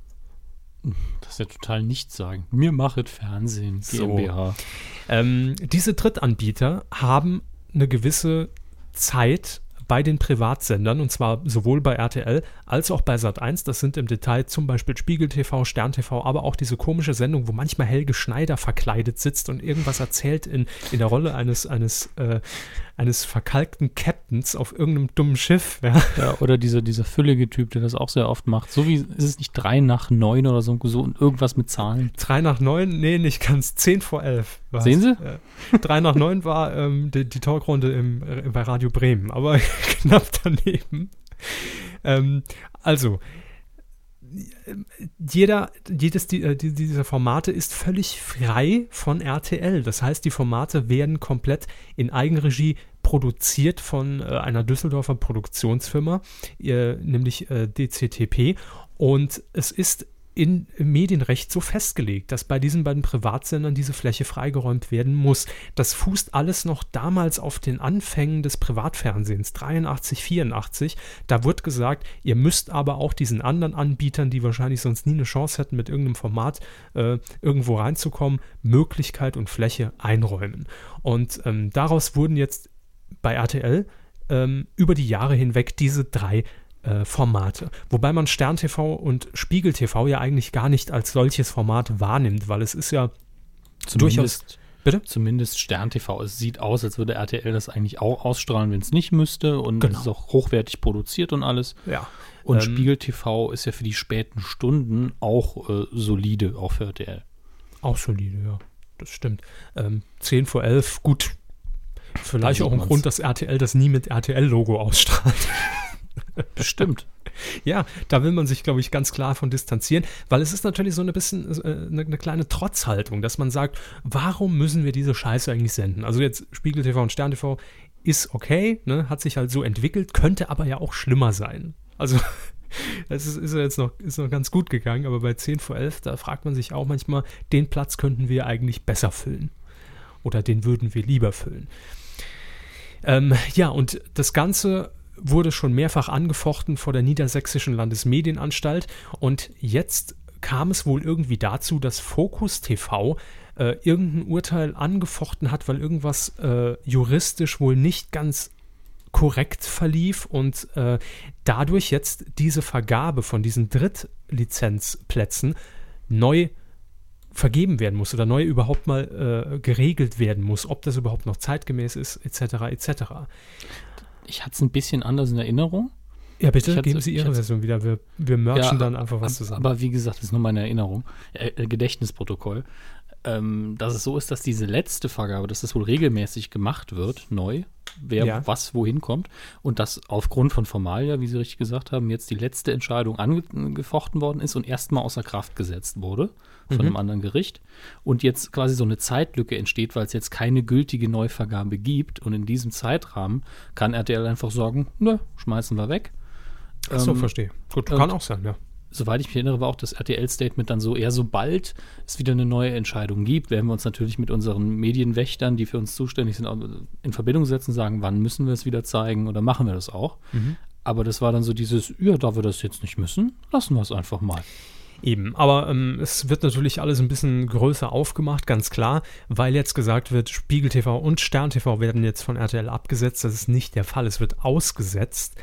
Das ist ja total nichts sagen. Mir machet Fernsehen GmbH. So. Ähm, diese Drittanbieter haben eine gewisse Zeit bei den Privatsendern und zwar sowohl bei RTL als auch bei Sat1. Das sind im Detail zum Beispiel Spiegel TV, Stern TV, aber auch diese komische Sendung, wo manchmal Helge Schneider verkleidet sitzt und irgendwas erzählt in, in der Rolle eines, eines, äh, eines verkalkten Captains auf irgendeinem dummen Schiff. Ja. ja, oder dieser, dieser füllige Typ, der das auch sehr oft macht. So wie ist es nicht drei nach neun oder so, so irgendwas mit Zahlen. Drei nach neun? Nee, nicht ganz. Zehn vor elf. Was. Sehen Sie? Äh, 3 nach 9 war ähm, die, die Talkrunde im, äh, bei Radio Bremen, aber knapp daneben. Ähm, also, jeder, jedes die, die, dieser Formate ist völlig frei von RTL. Das heißt, die Formate werden komplett in Eigenregie produziert von äh, einer Düsseldorfer Produktionsfirma, äh, nämlich äh, DCTP. Und es ist in, im Medienrecht so festgelegt, dass bei diesen beiden Privatsendern diese Fläche freigeräumt werden muss. Das fußt alles noch damals auf den Anfängen des Privatfernsehens, 83, 84. Da wird gesagt, ihr müsst aber auch diesen anderen Anbietern, die wahrscheinlich sonst nie eine Chance hätten, mit irgendeinem Format äh, irgendwo reinzukommen, Möglichkeit und Fläche einräumen. Und ähm, daraus wurden jetzt bei RTL ähm, über die Jahre hinweg diese drei äh, Formate. Wobei man Stern TV und Spiegel TV ja eigentlich gar nicht als solches Format wahrnimmt, weil es ist ja zumindest, durchaus. Bitte? Zumindest Stern TV. Es sieht aus, als würde RTL das eigentlich auch ausstrahlen, wenn es nicht müsste. Und genau. es ist auch hochwertig produziert und alles. Ja. Und ähm, Spiegel TV ist ja für die späten Stunden auch äh, solide, auch für RTL. Auch solide, ja. Das stimmt. Ähm, 10 vor 11, gut. Vielleicht auch ein Grund, dass RTL das nie mit RTL-Logo ausstrahlt. Bestimmt. Ja, da will man sich, glaube ich, ganz klar von distanzieren, weil es ist natürlich so ein bisschen äh, eine, eine, kleine Trotzhaltung, dass man sagt, warum müssen wir diese Scheiße eigentlich senden? Also jetzt Spiegel TV und Stern TV ist okay, ne, hat sich halt so entwickelt, könnte aber ja auch schlimmer sein. Also es ist, ist ja jetzt noch, ist noch ganz gut gegangen, aber bei 10 vor 11, da fragt man sich auch manchmal, den Platz könnten wir eigentlich besser füllen. Oder den würden wir lieber füllen. Ähm, ja, und das Ganze wurde schon mehrfach angefochten vor der Niedersächsischen Landesmedienanstalt und jetzt kam es wohl irgendwie dazu, dass Focus TV äh, irgendein Urteil angefochten hat, weil irgendwas äh, juristisch wohl nicht ganz korrekt verlief und äh, dadurch jetzt diese Vergabe von diesen Drittlizenzplätzen neu vergeben werden muss oder neu überhaupt mal äh, geregelt werden muss, ob das überhaupt noch zeitgemäß ist, etc. etc. Ich hatte es ein bisschen anders in Erinnerung. Ja, bitte geben Sie Ihre Version wieder. Wir, wir merchen ja, dann einfach was zusammen. Aber wie gesagt, das ist nur meine Erinnerung. Äh, äh, Gedächtnisprotokoll. Ähm, dass es so ist, dass diese letzte Vergabe, dass das wohl regelmäßig gemacht wird, neu, wer ja. was wohin kommt. Und dass aufgrund von Formalia, wie Sie richtig gesagt haben, jetzt die letzte Entscheidung angefochten worden ist und erstmal außer Kraft gesetzt wurde von mhm. einem anderen Gericht. Und jetzt quasi so eine Zeitlücke entsteht, weil es jetzt keine gültige Neuvergabe gibt. Und in diesem Zeitrahmen kann RTL einfach sagen, ne, schmeißen wir weg. Ach so, ähm, verstehe. Gut, kann auch sein, ja soweit ich mich erinnere, war auch das RTL-Statement dann so, eher sobald es wieder eine neue Entscheidung gibt, werden wir uns natürlich mit unseren Medienwächtern, die für uns zuständig sind, in Verbindung setzen, sagen, wann müssen wir es wieder zeigen oder machen wir das auch. Mhm. Aber das war dann so dieses, ja, da wir das jetzt nicht müssen, lassen wir es einfach mal. Eben, aber ähm, es wird natürlich alles ein bisschen größer aufgemacht, ganz klar, weil jetzt gesagt wird, Spiegel TV und Stern TV werden jetzt von RTL abgesetzt. Das ist nicht der Fall, es wird ausgesetzt.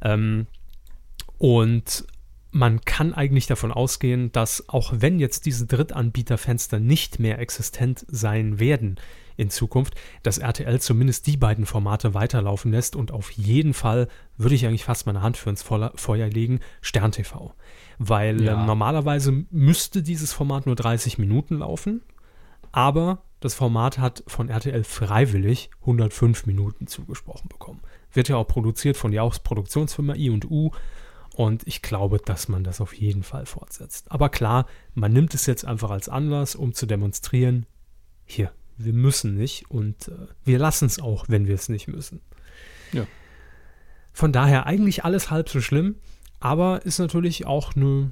Ähm, und man kann eigentlich davon ausgehen, dass auch wenn jetzt diese Drittanbieterfenster nicht mehr existent sein werden in Zukunft, dass RTL zumindest die beiden Formate weiterlaufen lässt und auf jeden Fall würde ich eigentlich fast meine Hand für ins Feuer legen, Stern TV. Weil ja. äh, normalerweise müsste dieses Format nur 30 Minuten laufen, aber das Format hat von RTL freiwillig 105 Minuten zugesprochen bekommen. Wird ja auch produziert von der Produktionsfirma I&U und ich glaube, dass man das auf jeden Fall fortsetzt. Aber klar, man nimmt es jetzt einfach als Anlass, um zu demonstrieren, hier, wir müssen nicht und äh, wir lassen es auch, wenn wir es nicht müssen. Ja. Von daher eigentlich alles halb so schlimm, aber ist natürlich auch eine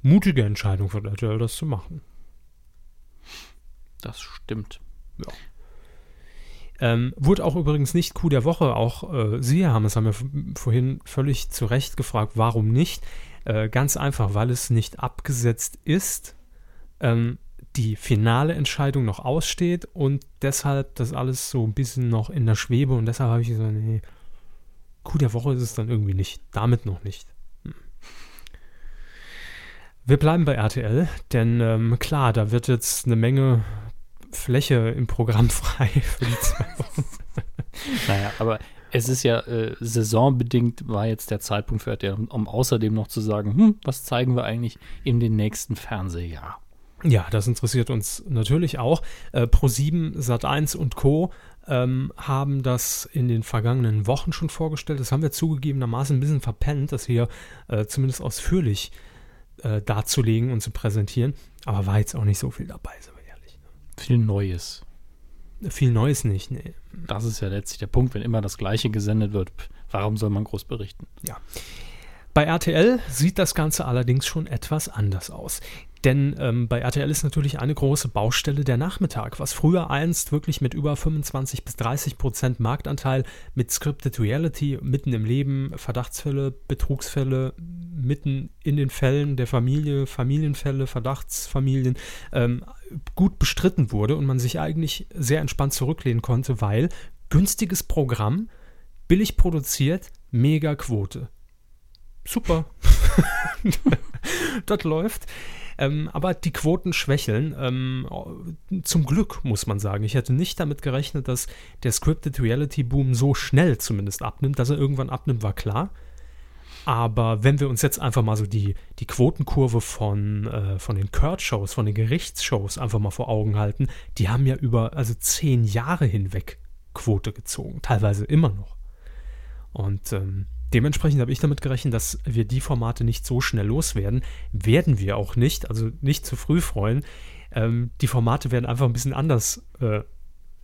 mutige Entscheidung von RTL, das zu machen. Das stimmt. Ja. Ähm, wurde auch übrigens nicht Coup der Woche. Auch äh, Sie haben es, haben ja vorhin völlig zu Recht gefragt, warum nicht. Äh, ganz einfach, weil es nicht abgesetzt ist. Ähm, die finale Entscheidung noch aussteht und deshalb das alles so ein bisschen noch in der Schwebe und deshalb habe ich gesagt, nee, Coup der Woche ist es dann irgendwie nicht. Damit noch nicht. Wir bleiben bei RTL, denn ähm, klar, da wird jetzt eine Menge Fläche im Programm frei für die zwei Wochen. naja, aber es ist ja äh, saisonbedingt war jetzt der Zeitpunkt für RTL, um, um außerdem noch zu sagen, hm, was zeigen wir eigentlich in den nächsten Fernsehjahr? Ja, das interessiert uns natürlich auch. Äh, Pro7, Sat1 und Co. Ähm, haben das in den vergangenen Wochen schon vorgestellt. Das haben wir zugegebenermaßen ein bisschen verpennt, das hier äh, zumindest ausführlich äh, darzulegen und zu präsentieren. Aber war jetzt auch nicht so viel dabei, sind wir ehrlich. Viel Neues. Viel Neues nicht, nee. Das ist ja letztlich der Punkt, wenn immer das Gleiche gesendet wird. Warum soll man groß berichten? Ja. Bei RTL sieht das Ganze allerdings schon etwas anders aus. Denn ähm, bei RTL ist natürlich eine große Baustelle der Nachmittag, was früher einst wirklich mit über 25 bis 30 Prozent Marktanteil mit Scripted Reality mitten im Leben, Verdachtsfälle, Betrugsfälle, mitten in den Fällen der Familie, Familienfälle, Verdachtsfamilien ähm, gut bestritten wurde und man sich eigentlich sehr entspannt zurücklehnen konnte, weil günstiges Programm, billig produziert, mega Quote. Super. das läuft. Ähm, aber die Quoten schwächeln. Ähm, zum Glück, muss man sagen. Ich hätte nicht damit gerechnet, dass der Scripted Reality Boom so schnell zumindest abnimmt. Dass er irgendwann abnimmt, war klar. Aber wenn wir uns jetzt einfach mal so die, die Quotenkurve von, äh, von den Kurt-Shows, von den Gerichtsshows einfach mal vor Augen halten, die haben ja über also zehn Jahre hinweg Quote gezogen, teilweise immer noch. Und ähm, Dementsprechend habe ich damit gerechnet, dass wir die Formate nicht so schnell loswerden. Werden wir auch nicht, also nicht zu früh freuen. Ähm, die Formate werden einfach ein bisschen anders äh,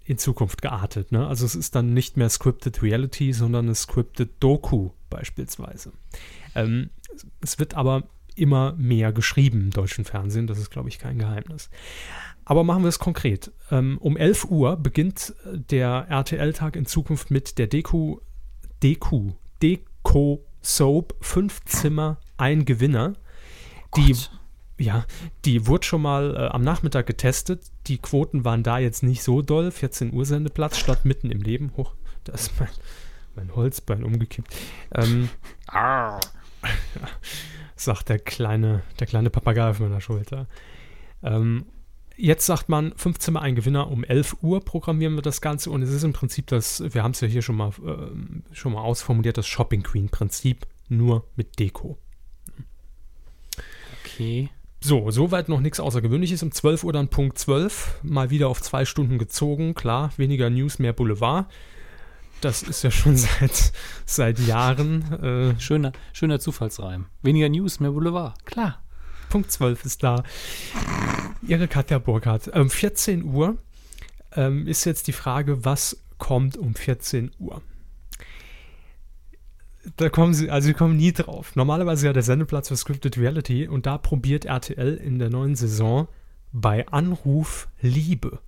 in Zukunft geartet. Ne? Also es ist dann nicht mehr Scripted Reality, sondern eine Scripted Doku beispielsweise. Ähm, es wird aber immer mehr geschrieben im deutschen Fernsehen, das ist, glaube ich, kein Geheimnis. Aber machen wir es konkret. Ähm, um 11 Uhr beginnt der RTL-Tag in Zukunft mit der Deku, Deku, Co. Soap, fünf Zimmer, ein Gewinner. Oh die, ja, die wurde schon mal äh, am Nachmittag getestet. Die Quoten waren da jetzt nicht so doll. 14 Uhr Sendeplatz statt mitten im Leben. Hoch, da ist mein, mein Holzbein umgekippt. Ähm, sagt der kleine, der kleine Papagei auf meiner Schulter. Ähm, Jetzt sagt man, fünf Zimmer ein Gewinner um 11 Uhr programmieren wir das Ganze und es ist im Prinzip das, wir haben es ja hier schon mal, äh, schon mal ausformuliert, das Shopping Queen Prinzip, nur mit Deko. Okay. So, soweit noch nichts Außergewöhnliches. Um 12 Uhr dann Punkt 12, mal wieder auf zwei Stunden gezogen. Klar, weniger News, mehr Boulevard. Das ist ja schon seit, seit Jahren. Äh, schöner, schöner Zufallsreim. Weniger News, mehr Boulevard. Klar. Punkt 12 ist da. Ihre Katja Burkhardt. Um ähm, 14 Uhr ähm, ist jetzt die Frage, was kommt um 14 Uhr? Da kommen sie, also sie kommen nie drauf. Normalerweise ja der Sendeplatz für Scripted Reality und da probiert RTL in der neuen Saison bei Anruf Liebe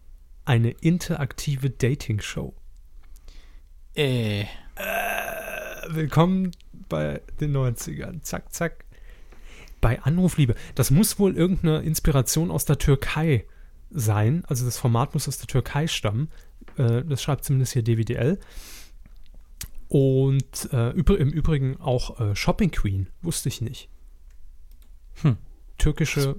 eine interaktive Dating-Show. Äh. äh. Willkommen bei den 90ern. Zack, zack bei Anrufliebe. Das muss wohl irgendeine Inspiration aus der Türkei sein. Also das Format muss aus der Türkei stammen. Äh, das schreibt zumindest hier DWDL. Und äh, im Übrigen auch äh, Shopping Queen, wusste ich nicht. Hm. Türkische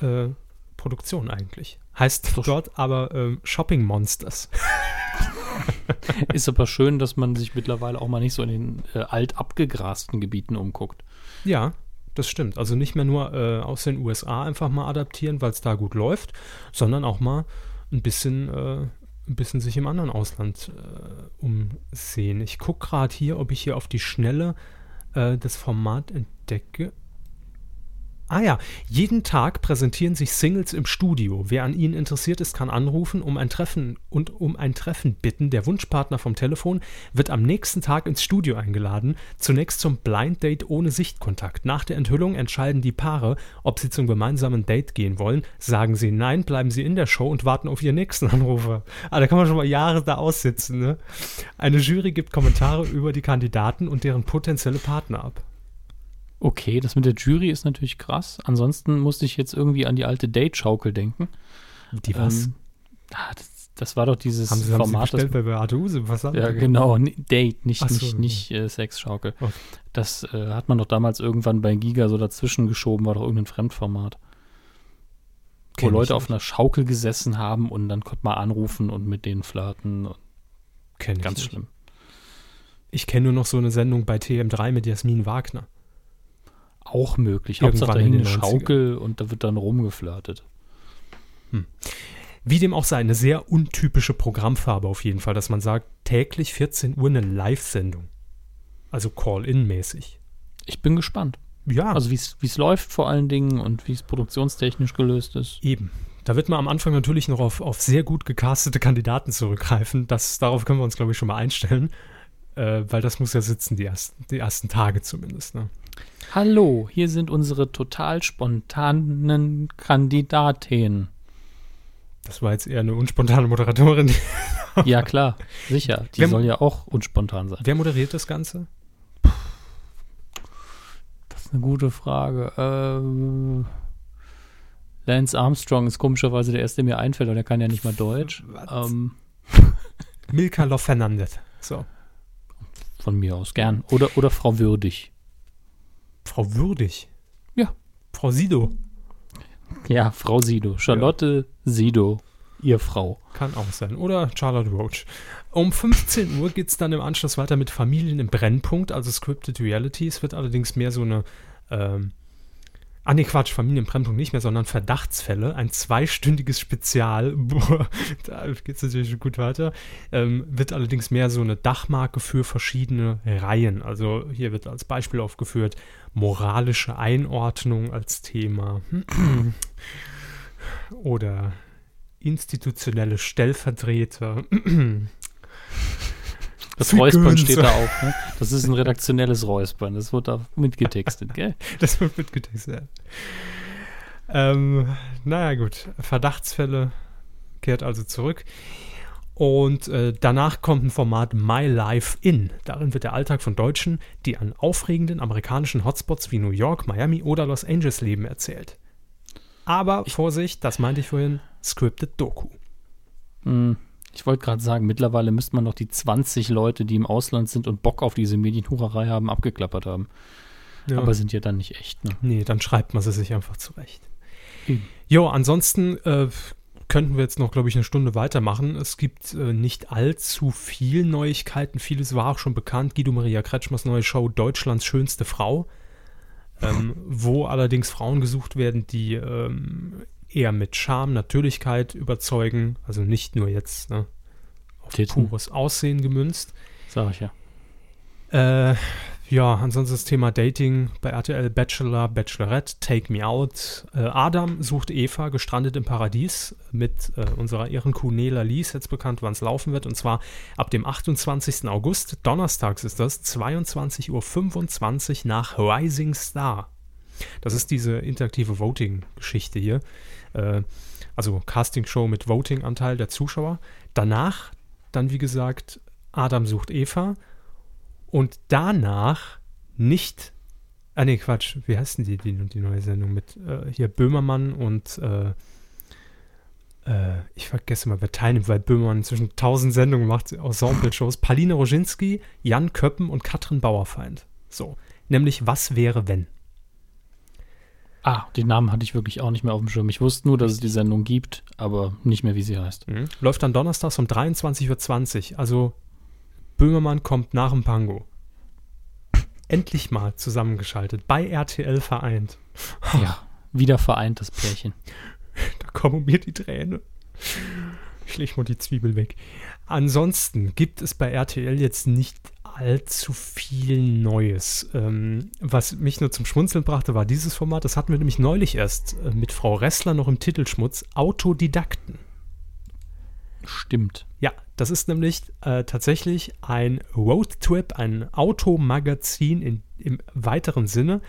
äh, Produktion eigentlich. Heißt dort aber ähm, Shopping Monsters. Ist aber schön, dass man sich mittlerweile auch mal nicht so in den äh, alt abgegrasten Gebieten umguckt. Ja, das stimmt. Also nicht mehr nur äh, aus den USA einfach mal adaptieren, weil es da gut läuft, sondern auch mal ein bisschen, äh, ein bisschen sich im anderen Ausland äh, umsehen. Ich gucke gerade hier, ob ich hier auf die Schnelle äh, das Format entdecke. Ah ja, jeden Tag präsentieren sich Singles im Studio. Wer an ihnen interessiert ist, kann anrufen, um ein Treffen und um ein Treffen bitten. Der Wunschpartner vom Telefon wird am nächsten Tag ins Studio eingeladen, zunächst zum Blind Date ohne Sichtkontakt. Nach der Enthüllung entscheiden die Paare, ob sie zum gemeinsamen Date gehen wollen. Sagen sie nein, bleiben sie in der Show und warten auf ihren nächsten Anrufer. Ah, da kann man schon mal Jahre da aussitzen, ne? Eine Jury gibt Kommentare über die Kandidaten und deren potenzielle Partner ab. Okay, das mit der Jury ist natürlich krass. Ansonsten musste ich jetzt irgendwie an die alte Date-Schaukel denken. Die was? Ähm, ah, das, das, war doch dieses haben Sie, Format. Haben Sie bestellt bei Beate Huse? Was ja, genau. Date, nicht, so, nicht, nicht äh, Sexschaukel. Okay. Das äh, hat man doch damals irgendwann bei Giga so dazwischen geschoben, war doch irgendein Fremdformat. Kenn wo Leute auf einer Schaukel gesessen haben und dann konnte man anrufen und mit denen flirten. Kenn Ganz schlimm. Ich kenne nur noch so eine Sendung bei TM3 mit Jasmin Wagner auch möglich. Irgendwann Hauptsache dahin eine Schaukel und da wird dann rumgeflirtet. hm. Wie dem auch sei, eine sehr untypische Programmfarbe auf jeden Fall, dass man sagt, täglich 14 Uhr eine Live-Sendung. Also Call-In-mäßig. Ich bin gespannt. Ja. Also wie es läuft vor allen Dingen und wie es produktionstechnisch gelöst ist. Eben. Da wird man am Anfang natürlich noch auf, auf sehr gut gecastete Kandidaten zurückgreifen. Das, darauf können wir uns, glaube ich, schon mal einstellen. Äh, weil das muss ja sitzen, die ersten, die ersten Tage zumindest. Ne? Hallo, hier sind unsere total spontanen Kandidaten. Das war jetzt eher eine unspontane Moderatorin. ja, klar, sicher. Die wer, soll ja auch unspontan sein. Wer moderiert das Ganze? Das ist eine gute Frage. Ähm, Lance Armstrong ist komischerweise der erste, der mir einfällt, aber der kann ja nicht mal Deutsch. Ähm, Milka Love Fernandez. So. Von mir aus, gern. Oder, oder Frau Würdig. Frau Würdig? Ja. Frau Sido. Ja, Frau Sido. Charlotte ja. Sido, ihr Frau. Kann auch sein. Oder Charlotte Roach. Um 15 Uhr geht es dann im Anschluss weiter mit Familien im Brennpunkt, also Scripted Reality. Es wird allerdings mehr so eine ähm, Ah nee, Quatsch, Familienbrennpunkt nicht mehr, sondern Verdachtsfälle. Ein zweistündiges Spezial. Boah, da geht es natürlich schon gut weiter. Ähm, wird allerdings mehr so eine Dachmarke für verschiedene Reihen. Also hier wird als Beispiel aufgeführt moralische Einordnung als Thema. Oder institutionelle Stellvertreter. Das Räuspern steht da auch. Ne? Das ist ein redaktionelles Räuspern. Das wird da mitgetextet, gell? Das wird mitgetextet, ja. Ähm, naja, gut. Verdachtsfälle kehrt also zurück. Und äh, danach kommt ein Format My Life In. Darin wird der Alltag von Deutschen, die an aufregenden amerikanischen Hotspots wie New York, Miami oder Los Angeles leben, erzählt. Aber Vorsicht, das meinte ich vorhin, scripted Doku. Mhm. Ich wollte gerade sagen, mittlerweile müsste man noch die 20 Leute, die im Ausland sind und Bock auf diese Medienhurerei haben, abgeklappert haben. Ja. Aber sind ja dann nicht echt. Ne? Nee, dann schreibt man sie sich einfach zurecht. Mhm. Jo, ansonsten äh, könnten wir jetzt noch, glaube ich, eine Stunde weitermachen. Es gibt äh, nicht allzu viel Neuigkeiten. Vieles war auch schon bekannt. Guido Maria Kretschmers neue Show Deutschlands schönste Frau. Ähm, wo allerdings Frauen gesucht werden, die ähm, eher mit Charme, Natürlichkeit überzeugen. Also nicht nur jetzt ne, auf Titten. pures Aussehen gemünzt. Sag ich ja. Äh, ja, ansonsten das Thema Dating bei RTL Bachelor, Bachelorette, Take Me Out. Äh, Adam sucht Eva, gestrandet im Paradies, mit äh, unserer Ehrenkuh Nela Lies, jetzt bekannt, wann es laufen wird. Und zwar ab dem 28. August, donnerstags ist das, 22.25 Uhr nach Rising Star. Das ist diese interaktive Voting-Geschichte hier. Äh, also Castingshow mit Voting-Anteil der Zuschauer. Danach dann, wie gesagt, Adam sucht Eva. Und danach nicht. Ah, nee, Quatsch. Wie heißt denn die, die, die neue Sendung mit äh, hier Böhmermann und. Äh, äh ich vergesse mal, wer teilnimmt, weil Böhmermann inzwischen tausend Sendungen macht, Ensemble-Shows. Paline Roginski, Jan Köppen und Katrin Bauerfeind. So. Nämlich, was wäre, wenn? Ah, den Namen hatte ich wirklich auch nicht mehr auf dem Schirm. Ich wusste nur, dass es die Sendung gibt, aber nicht mehr, wie sie heißt. Mhm. Läuft dann donnerstags um 23.20 Uhr. Also Böhmermann kommt nach dem Pango. Endlich mal zusammengeschaltet, bei RTL vereint. Ja, wieder vereint das Pärchen. Da kommen mir die Tränen. Ich leg mal die Zwiebel weg. Ansonsten gibt es bei RTL jetzt nicht allzu viel Neues. Ähm, was mich nur zum Schmunzeln brachte, war dieses Format. Das hatten wir nämlich neulich erst äh, mit Frau Ressler noch im Titelschmutz. Autodidakten. Stimmt. Ja, das ist nämlich äh, tatsächlich ein Roadtrip, ein Automagazin in, im weiteren Sinne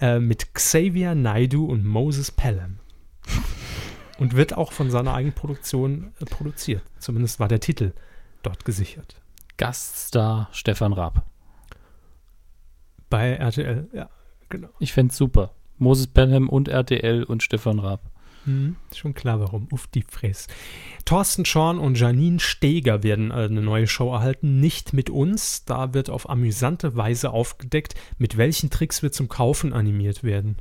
äh, mit Xavier Naidu und Moses Pelham. und wird auch von seiner Eigenproduktion äh, produziert. Zumindest war der Titel dort gesichert. Gaststar Stefan Raab. Bei RTL, ja, genau. Ich fände es super. Moses Pelham und RTL und Stefan Raab. Hm, schon klar, warum. Uff, die Fress. Thorsten Schorn und Janine Steger werden eine neue Show erhalten. Nicht mit uns. Da wird auf amüsante Weise aufgedeckt, mit welchen Tricks wir zum Kaufen animiert werden.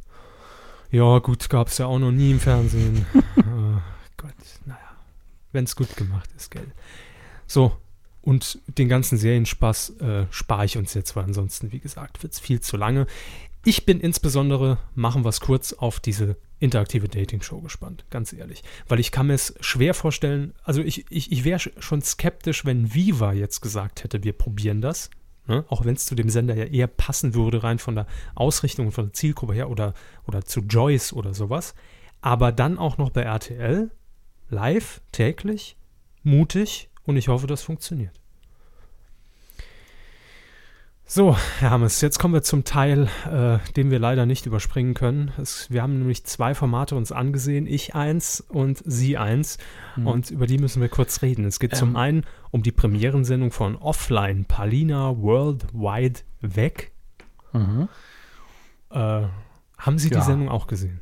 Ja, gut, gab es ja auch noch nie im Fernsehen. oh Gott, naja. Wenn es gut gemacht ist, gell. So, und den ganzen Serienspaß äh, spare ich uns jetzt, weil ansonsten, wie gesagt, wird es viel zu lange. Ich bin insbesondere, machen wir es kurz, auf diese interaktive Dating-Show gespannt, ganz ehrlich. Weil ich kann mir es schwer vorstellen, also ich, ich, ich wäre schon skeptisch, wenn Viva jetzt gesagt hätte, wir probieren das. Ne? Auch wenn es zu dem Sender ja eher passen würde, rein von der Ausrichtung und von der Zielgruppe her oder, oder zu Joyce oder sowas. Aber dann auch noch bei RTL, live, täglich, mutig und ich hoffe, das funktioniert. So, Herr Hammes, jetzt kommen wir zum Teil, äh, den wir leider nicht überspringen können. Es, wir haben nämlich zwei Formate uns angesehen, ich eins und Sie eins. Mhm. Und über die müssen wir kurz reden. Es geht ähm. zum einen um die Premierensendung von Offline, Palina Worldwide Weg. Mhm. Äh, haben Sie ja. die Sendung auch gesehen?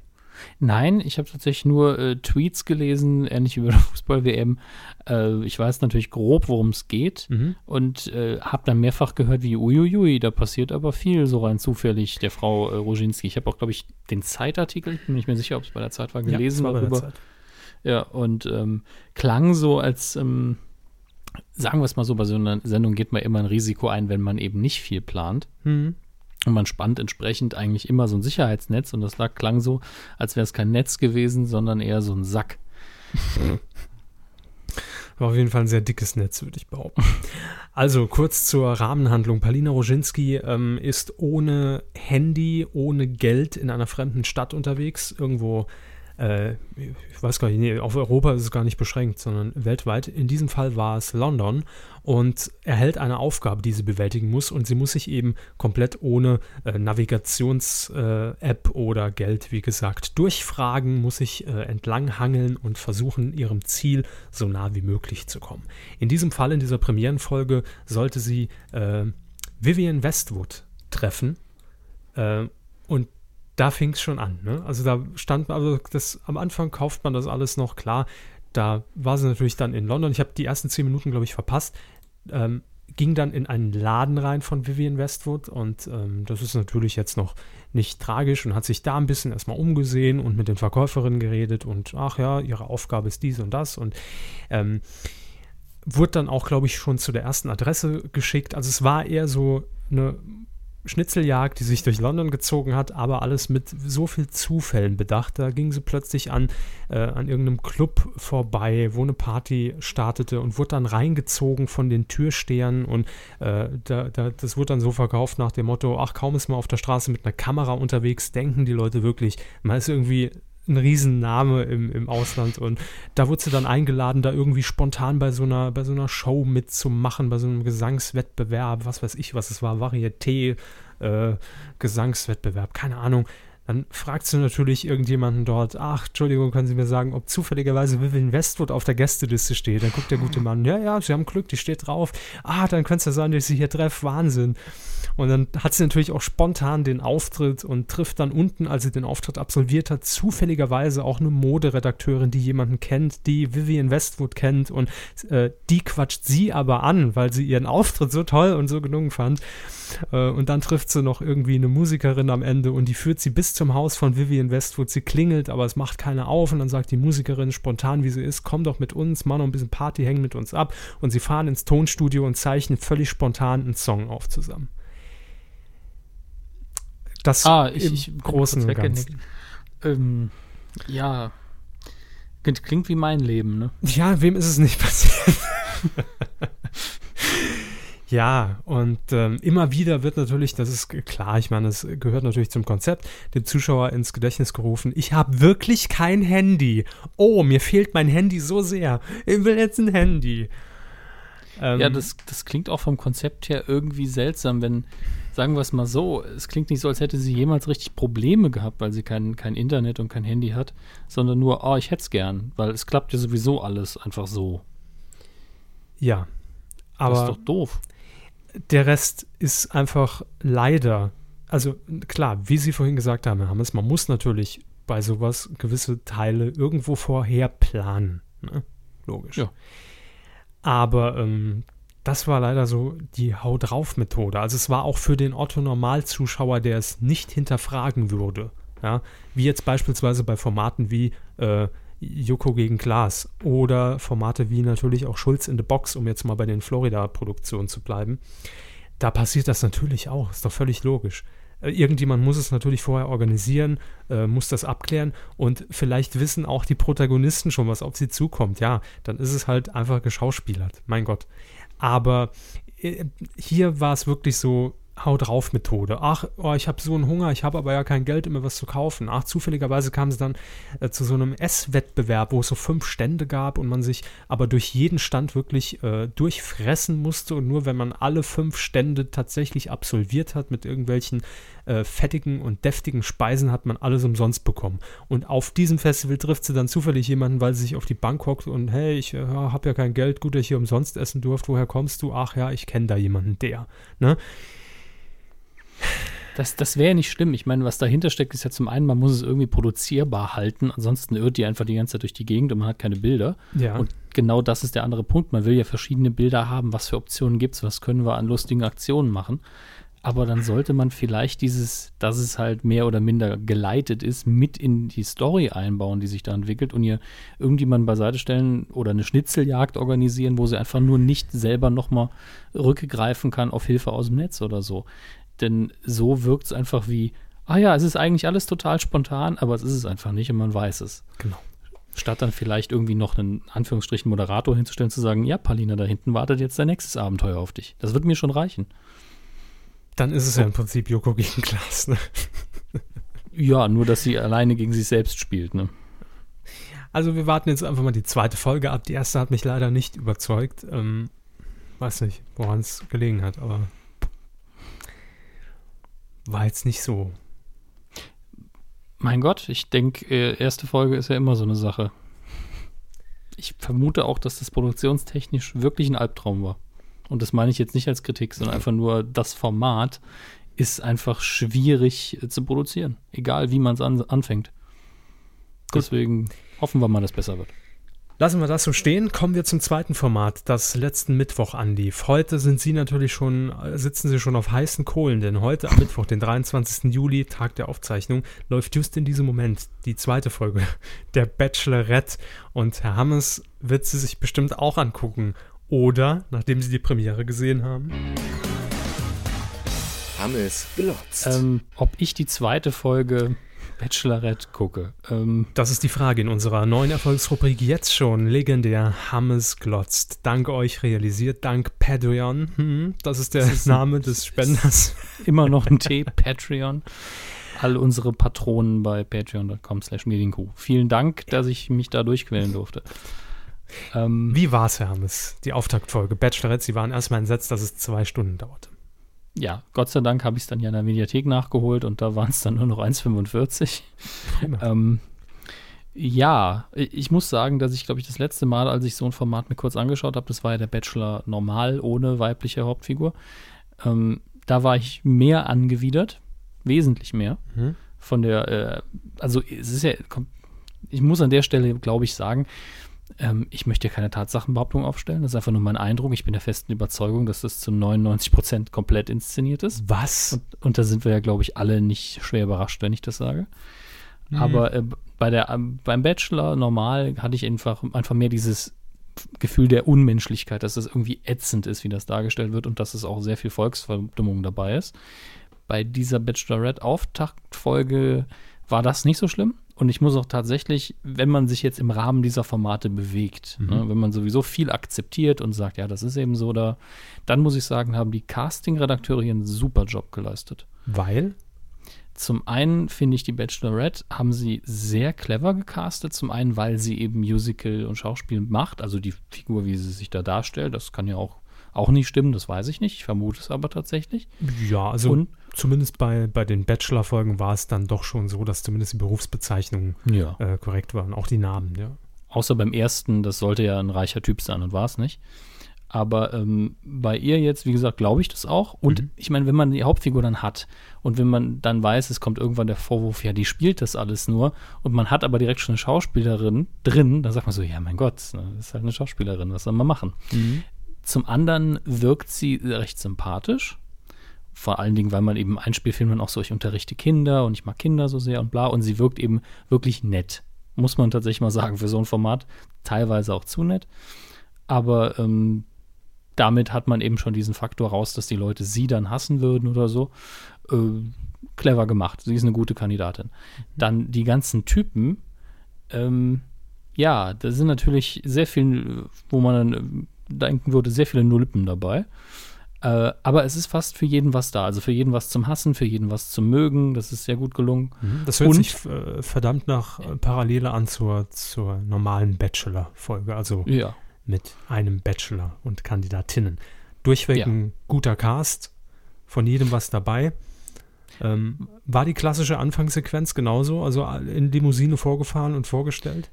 Nein, ich habe tatsächlich nur äh, Tweets gelesen, ähnlich wie bei der Fußball-WM. Äh, ich weiß natürlich grob, worum es geht mhm. und äh, habe dann mehrfach gehört, wie uiuiui, da passiert aber viel so rein zufällig der Frau äh, Roginski. Ich habe auch, glaube ich, den Zeitartikel, bin nicht mehr sicher, ob es bei der Zeit war, gelesen ja, war darüber. Ja, und ähm, klang so als, ähm, sagen wir es mal so, bei so einer Sendung geht man immer ein Risiko ein, wenn man eben nicht viel plant. Mhm. Und man spannt entsprechend eigentlich immer so ein Sicherheitsnetz und das lag, klang so, als wäre es kein Netz gewesen, sondern eher so ein Sack. War auf jeden Fall ein sehr dickes Netz, würde ich behaupten. Also kurz zur Rahmenhandlung. Palina Roginski ähm, ist ohne Handy, ohne Geld in einer fremden Stadt unterwegs, irgendwo äh, ich weiß gar nicht, nee, auf Europa ist es gar nicht beschränkt, sondern weltweit. In diesem Fall war es London und erhält eine Aufgabe, die sie bewältigen muss und sie muss sich eben komplett ohne äh, Navigations-App äh, oder Geld, wie gesagt, durchfragen, muss sich äh, entlanghangeln und versuchen, ihrem Ziel so nah wie möglich zu kommen. In diesem Fall, in dieser Premierenfolge, sollte sie äh, Vivian Westwood treffen äh, und da fing es schon an. Ne? Also da stand, also das, am Anfang kauft man das alles noch, klar. Da war sie natürlich dann in London. Ich habe die ersten zehn Minuten, glaube ich, verpasst. Ähm, ging dann in einen Laden rein von Vivian Westwood und ähm, das ist natürlich jetzt noch nicht tragisch und hat sich da ein bisschen erstmal umgesehen und mit den Verkäuferinnen geredet und ach ja, ihre Aufgabe ist dies und das und ähm, wurde dann auch, glaube ich, schon zu der ersten Adresse geschickt. Also es war eher so eine Schnitzeljagd, die sich durch London gezogen hat, aber alles mit so viel Zufällen bedacht. Da ging sie plötzlich an, äh, an irgendeinem Club vorbei, wo eine Party startete und wurde dann reingezogen von den Türstehern und äh, da, da, das wurde dann so verkauft nach dem Motto, ach, kaum ist man auf der Straße mit einer Kamera unterwegs, denken die Leute wirklich, man ist irgendwie ein Riesenname im, im Ausland und da wurde sie dann eingeladen, da irgendwie spontan bei so einer, bei so einer Show mitzumachen, bei so einem Gesangswettbewerb, was weiß ich, was es war, Varieté, äh, Gesangswettbewerb, keine Ahnung. Dann fragt sie natürlich irgendjemanden dort, ach, Entschuldigung, können Sie mir sagen, ob zufälligerweise Vivian Westwood auf der Gästeliste steht? Dann guckt der gute Mann, ja, ja, Sie haben Glück, die steht drauf. Ah, dann könnte es ja sein, dass ich sie hier treffe, Wahnsinn. Und dann hat sie natürlich auch spontan den Auftritt und trifft dann unten, als sie den Auftritt absolviert hat, zufälligerweise auch eine Moderedakteurin, die jemanden kennt, die Vivian Westwood kennt und äh, die quatscht sie aber an, weil sie ihren Auftritt so toll und so gelungen fand. Äh, und dann trifft sie noch irgendwie eine Musikerin am Ende und die führt sie bis zum Haus von Vivian Westwood. Sie klingelt, aber es macht keiner auf und dann sagt die Musikerin spontan, wie sie ist, komm doch mit uns, mach noch ein bisschen Party, häng mit uns ab. Und sie fahren ins Tonstudio und zeichnen völlig spontan einen Song auf zusammen. Das ah, ich, im ich großen und Ganzen. Ähm, ja, klingt wie mein Leben, ne? Ja, wem ist es nicht passiert? Ja, und ähm, immer wieder wird natürlich, das ist klar, ich meine, das gehört natürlich zum Konzept, dem Zuschauer ins Gedächtnis gerufen, ich habe wirklich kein Handy. Oh, mir fehlt mein Handy so sehr. Ich will jetzt ein Handy. Ähm, ja, das, das klingt auch vom Konzept her irgendwie seltsam, wenn, sagen wir es mal so, es klingt nicht so, als hätte sie jemals richtig Probleme gehabt, weil sie kein, kein Internet und kein Handy hat, sondern nur, oh, ich hätte es gern, weil es klappt ja sowieso alles einfach so. Ja, aber. Das ist doch doof der Rest ist einfach leider, also klar, wie Sie vorhin gesagt haben, Herr Hammes, man muss natürlich bei sowas gewisse Teile irgendwo vorher planen. Ne? Logisch. Ja. Aber ähm, das war leider so die Hau drauf Methode. Also es war auch für den Otto Normalzuschauer, der es nicht hinterfragen würde. Ja? Wie jetzt beispielsweise bei Formaten wie äh, Joko gegen Glas oder Formate wie natürlich auch Schulz in the Box, um jetzt mal bei den Florida-Produktionen zu bleiben. Da passiert das natürlich auch, ist doch völlig logisch. Äh, irgendjemand muss es natürlich vorher organisieren, äh, muss das abklären und vielleicht wissen auch die Protagonisten schon, was auf sie zukommt. Ja, dann ist es halt einfach geschauspielert. Mein Gott. Aber äh, hier war es wirklich so, Hau drauf Methode. Ach, oh, ich habe so einen Hunger, ich habe aber ja kein Geld, immer was zu kaufen. Ach, zufälligerweise kam es dann äh, zu so einem Esswettbewerb, wo es so fünf Stände gab und man sich aber durch jeden Stand wirklich äh, durchfressen musste und nur wenn man alle fünf Stände tatsächlich absolviert hat mit irgendwelchen äh, fettigen und deftigen Speisen, hat man alles umsonst bekommen. Und auf diesem Festival trifft sie dann zufällig jemanden, weil sie sich auf die Bank hockt und hey, ich äh, habe ja kein Geld, gut, dass ich hier umsonst essen durfte. Woher kommst du? Ach ja, ich kenne da jemanden, der. Ne? Das, das wäre nicht schlimm. Ich meine, was dahinter steckt, ist ja zum einen, man muss es irgendwie produzierbar halten. Ansonsten irrt die einfach die ganze Zeit durch die Gegend und man hat keine Bilder. Ja. Und genau das ist der andere Punkt. Man will ja verschiedene Bilder haben. Was für Optionen gibt es? Was können wir an lustigen Aktionen machen? Aber dann sollte man vielleicht dieses, dass es halt mehr oder minder geleitet ist, mit in die Story einbauen, die sich da entwickelt und ihr irgendjemanden beiseite stellen oder eine Schnitzeljagd organisieren, wo sie einfach nur nicht selber nochmal rückgreifen kann auf Hilfe aus dem Netz oder so. Denn so wirkt es einfach wie, ah ja, es ist eigentlich alles total spontan, aber es ist es einfach nicht und man weiß es. Genau. Statt dann vielleicht irgendwie noch einen Anführungsstrichen Moderator hinzustellen, zu sagen, ja, Palina, da hinten wartet jetzt dein nächstes Abenteuer auf dich. Das wird mir schon reichen. Dann ist es ja im Prinzip Joko gegen Glas, ne? Ja, nur dass sie alleine gegen sich selbst spielt, ne? Also wir warten jetzt einfach mal die zweite Folge ab. Die erste hat mich leider nicht überzeugt. Ähm, weiß nicht, woran es gelegen hat, aber war jetzt nicht so. Mein Gott, ich denke, äh, erste Folge ist ja immer so eine Sache. Ich vermute auch, dass das produktionstechnisch wirklich ein Albtraum war. Und das meine ich jetzt nicht als Kritik, sondern einfach nur das Format ist einfach schwierig äh, zu produzieren. Egal, wie man es an, anfängt. Deswegen hoffen wir mal, dass es besser wird. Lassen wir das so stehen. Kommen wir zum zweiten Format, das letzten Mittwoch anlief. Heute sind Sie natürlich schon, sitzen Sie schon auf heißen Kohlen, denn heute am Mittwoch, den 23. Juli, Tag der Aufzeichnung, läuft just in diesem Moment die zweite Folge der Bachelorette. Und Herr Hammes wird sie sich bestimmt auch angucken. Oder, nachdem Sie die Premiere gesehen haben. Hammes glotzt. Ähm, ob ich die zweite Folge Bachelorette gucke. Ähm, das ist die Frage in unserer neuen Erfolgsrubrik jetzt schon. Legendär Hammes glotzt. Dank euch realisiert, dank Patreon. Hm, das ist der das ist Name des Spenders. Immer noch ein T, Patreon. All unsere Patronen bei patreon.com slash medienkuh. Vielen Dank, dass ich mich da durchquälen durfte. Ähm, Wie war es, Herr Hammes, die Auftaktfolge Bachelorette? Sie waren erstmal entsetzt, dass es zwei Stunden dauerte ja, Gott sei Dank habe ich es dann ja in der Mediathek nachgeholt und da waren es dann nur noch 1,45. ähm, ja, ich muss sagen, dass ich, glaube ich, das letzte Mal, als ich so ein Format mir kurz angeschaut habe, das war ja der Bachelor normal ohne weibliche Hauptfigur. Ähm, da war ich mehr angewidert, wesentlich mehr. Mhm. Von der, äh, also es ist ja, ich muss an der Stelle, glaube ich, sagen, ähm, ich möchte ja keine Tatsachenbehauptung aufstellen. Das ist einfach nur mein Eindruck. Ich bin der festen Überzeugung, dass das zu 99 Prozent komplett inszeniert ist. Was? Und, und, da sind wir ja, glaube ich, alle nicht schwer überrascht, wenn ich das sage. Mhm. Aber äh, bei der, äh, beim Bachelor normal hatte ich einfach, einfach mehr dieses Gefühl der Unmenschlichkeit, dass das irgendwie ätzend ist, wie das dargestellt wird und dass es auch sehr viel Volksverdummung dabei ist. Bei dieser Bachelorette-Auftaktfolge war das nicht so schlimm. Und ich muss auch tatsächlich, wenn man sich jetzt im Rahmen dieser Formate bewegt, mhm. ne, wenn man sowieso viel akzeptiert und sagt, ja, das ist eben so da, dann muss ich sagen, haben die Casting-Redakteure hier einen super Job geleistet. Weil? Zum einen finde ich die Bachelorette haben sie sehr clever gecastet. Zum einen, weil sie eben Musical und Schauspiel macht, also die Figur, wie sie sich da darstellt, das kann ja auch auch nicht stimmen, das weiß ich nicht. Ich vermute es aber tatsächlich. Ja, also und, zumindest bei, bei den Bachelor-Folgen war es dann doch schon so, dass zumindest die Berufsbezeichnungen ja. äh, korrekt waren, auch die Namen, ja. Außer beim ersten, das sollte ja ein reicher Typ sein und war es nicht. Aber ähm, bei ihr jetzt, wie gesagt, glaube ich das auch. Und mhm. ich meine, wenn man die Hauptfigur dann hat und wenn man dann weiß, es kommt irgendwann der Vorwurf, ja, die spielt das alles nur und man hat aber direkt schon eine Schauspielerin drin, dann sagt man so, ja, mein Gott, das ist halt eine Schauspielerin, was soll man machen? Mhm. Zum anderen wirkt sie recht sympathisch. Vor allen Dingen, weil man eben Einspielfilm dann auch so, ich unterrichte Kinder und ich mag Kinder so sehr und bla. Und sie wirkt eben wirklich nett. Muss man tatsächlich mal sagen, für so ein Format. Teilweise auch zu nett. Aber ähm, damit hat man eben schon diesen Faktor raus, dass die Leute sie dann hassen würden oder so. Äh, clever gemacht. Sie ist eine gute Kandidatin. Dann die ganzen Typen, ähm, ja, da sind natürlich sehr viele, wo man dann äh, denken würde, sehr viele Nulpen dabei. Äh, aber es ist fast für jeden was da. Also für jeden was zum Hassen, für jeden was zum Mögen. Das ist sehr gut gelungen. Mhm. Das hört Und, sich äh, verdammt nach äh, Parallele an zur, zur normalen Bachelor-Folge. Also ja. mit einem Bachelor und Kandidatinnen. Durchweg ja. ein guter Cast, von jedem was dabei. Ähm, war die klassische Anfangssequenz genauso? Also in Limousine vorgefahren und vorgestellt?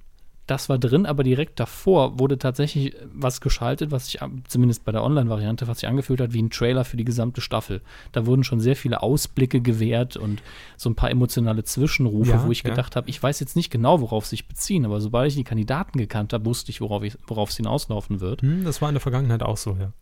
Das war drin, aber direkt davor wurde tatsächlich was geschaltet, was sich zumindest bei der Online-Variante, was sich angefühlt hat wie ein Trailer für die gesamte Staffel. Da wurden schon sehr viele Ausblicke gewährt und so ein paar emotionale Zwischenrufe, ja, wo ich ja. gedacht habe, ich weiß jetzt nicht genau, worauf sich beziehen, aber sobald ich die Kandidaten gekannt habe, wusste ich, worauf, es hinauslaufen wird. Hm, das war in der Vergangenheit auch so, ja.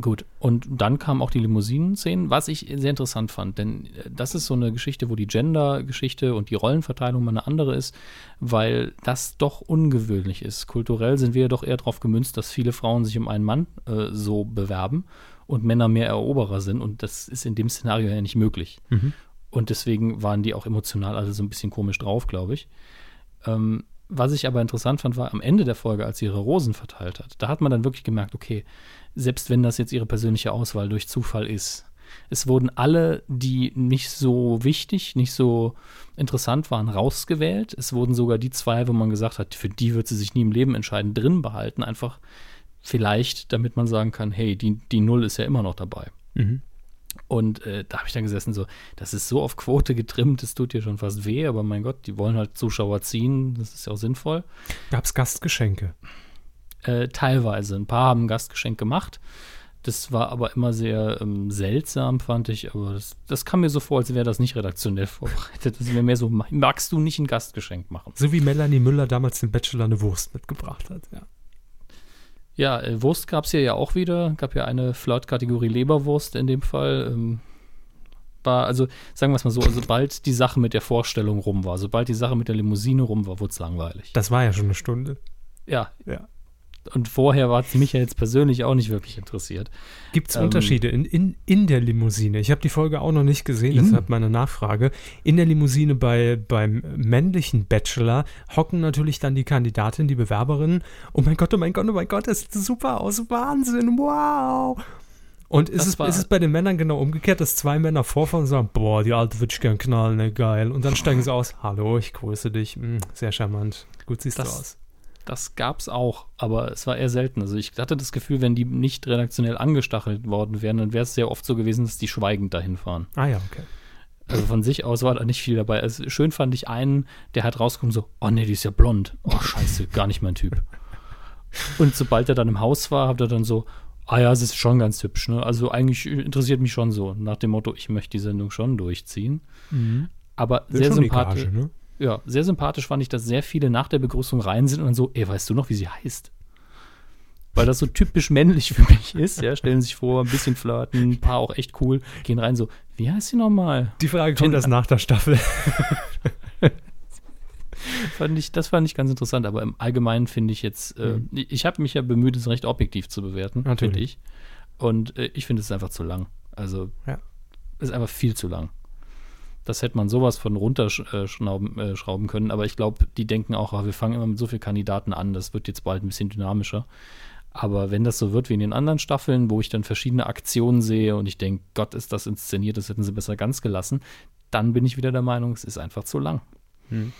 Gut, und dann kamen auch die Limousinen-Szenen, was ich sehr interessant fand, denn äh, das ist so eine Geschichte, wo die Gender-Geschichte und die Rollenverteilung mal eine andere ist, weil das doch ungewöhnlich ist. Kulturell sind wir ja doch eher darauf gemünzt, dass viele Frauen sich um einen Mann äh, so bewerben und Männer mehr Eroberer sind und das ist in dem Szenario ja nicht möglich. Mhm. Und deswegen waren die auch emotional alle so ein bisschen komisch drauf, glaube ich. Ähm, was ich aber interessant fand, war am Ende der Folge, als sie ihre Rosen verteilt hat. Da hat man dann wirklich gemerkt, okay, selbst wenn das jetzt ihre persönliche Auswahl durch Zufall ist. Es wurden alle, die nicht so wichtig, nicht so interessant waren, rausgewählt. Es wurden sogar die zwei, wo man gesagt hat, für die wird sie sich nie im Leben entscheiden, drin behalten. Einfach vielleicht, damit man sagen kann, hey, die, die Null ist ja immer noch dabei. Mhm. Und äh, da habe ich dann gesessen, so, das ist so auf Quote getrimmt, das tut dir schon fast weh, aber mein Gott, die wollen halt Zuschauer ziehen, das ist ja auch sinnvoll. Gab es Gastgeschenke? Äh, teilweise. Ein paar haben ein Gastgeschenk gemacht. Das war aber immer sehr ähm, seltsam, fand ich. Aber das, das kam mir so vor, als wäre das nicht redaktionell vorbereitet. Das wäre mehr so, magst du nicht ein Gastgeschenk machen? So wie Melanie Müller damals den Bachelor eine Wurst mitgebracht hat, ja. Ja, äh, Wurst gab es hier ja auch wieder. Gab ja eine Flirt-Kategorie Leberwurst in dem Fall. Ähm, war, also sagen wir es mal so, sobald die Sache mit der Vorstellung rum war, sobald die Sache mit der Limousine rum war, wurde es langweilig. Das war ja schon eine Stunde. Ja. Ja und vorher war es mich ja jetzt persönlich auch nicht wirklich interessiert. Gibt es ähm, Unterschiede in, in, in der Limousine? Ich habe die Folge auch noch nicht gesehen, in? deshalb meine Nachfrage. In der Limousine bei, beim männlichen Bachelor hocken natürlich dann die Kandidatin, die Bewerberin. Oh mein Gott, oh mein Gott, oh mein Gott, das sieht super aus, Wahnsinn, wow. Und ist es, ist es bei den Männern genau umgekehrt, dass zwei Männer vorfahren und sagen, boah, die Alte würde ich gern knallen, ne, geil. Und dann steigen sie aus, hallo, ich grüße dich, hm, sehr charmant, gut siehst das, du aus. Das gab es auch, aber es war eher selten. Also ich hatte das Gefühl, wenn die nicht redaktionell angestachelt worden wären, dann wäre es sehr oft so gewesen, dass die schweigend dahin fahren. Ah ja, okay. Also von sich aus war da nicht viel dabei. Also schön fand ich einen, der halt rauskommt so, oh nee, die ist ja blond. Oh scheiße, gar nicht mein Typ. Und sobald er dann im Haus war, hat er dann so, ah ja, es ist schon ganz hübsch. Ne? Also eigentlich interessiert mich schon so. Nach dem Motto, ich möchte die Sendung schon durchziehen. Mhm. Aber sehr sympathisch. Ne? Ja, sehr sympathisch fand ich, dass sehr viele nach der Begrüßung rein sind und dann so, ey, weißt du noch, wie sie heißt? Weil das so typisch männlich für mich ist, ja, stellen sich vor, ein bisschen flirten, ein paar auch echt cool, gehen rein so, wie heißt sie nochmal? Die Frage kommt erst nach der Staffel. fand ich, das fand ich ganz interessant, aber im Allgemeinen finde ich jetzt, äh, mhm. ich habe mich ja bemüht, es recht objektiv zu bewerten, finde ich. Und äh, ich finde es einfach zu lang. Also, ja. ist einfach viel zu lang. Das hätte man sowas von runterschrauben äh, schrauben können. Aber ich glaube, die denken auch, ah, wir fangen immer mit so vielen Kandidaten an, das wird jetzt bald ein bisschen dynamischer. Aber wenn das so wird wie in den anderen Staffeln, wo ich dann verschiedene Aktionen sehe und ich denke, Gott, ist das inszeniert, das hätten sie besser ganz gelassen, dann bin ich wieder der Meinung, es ist einfach zu lang. Hm.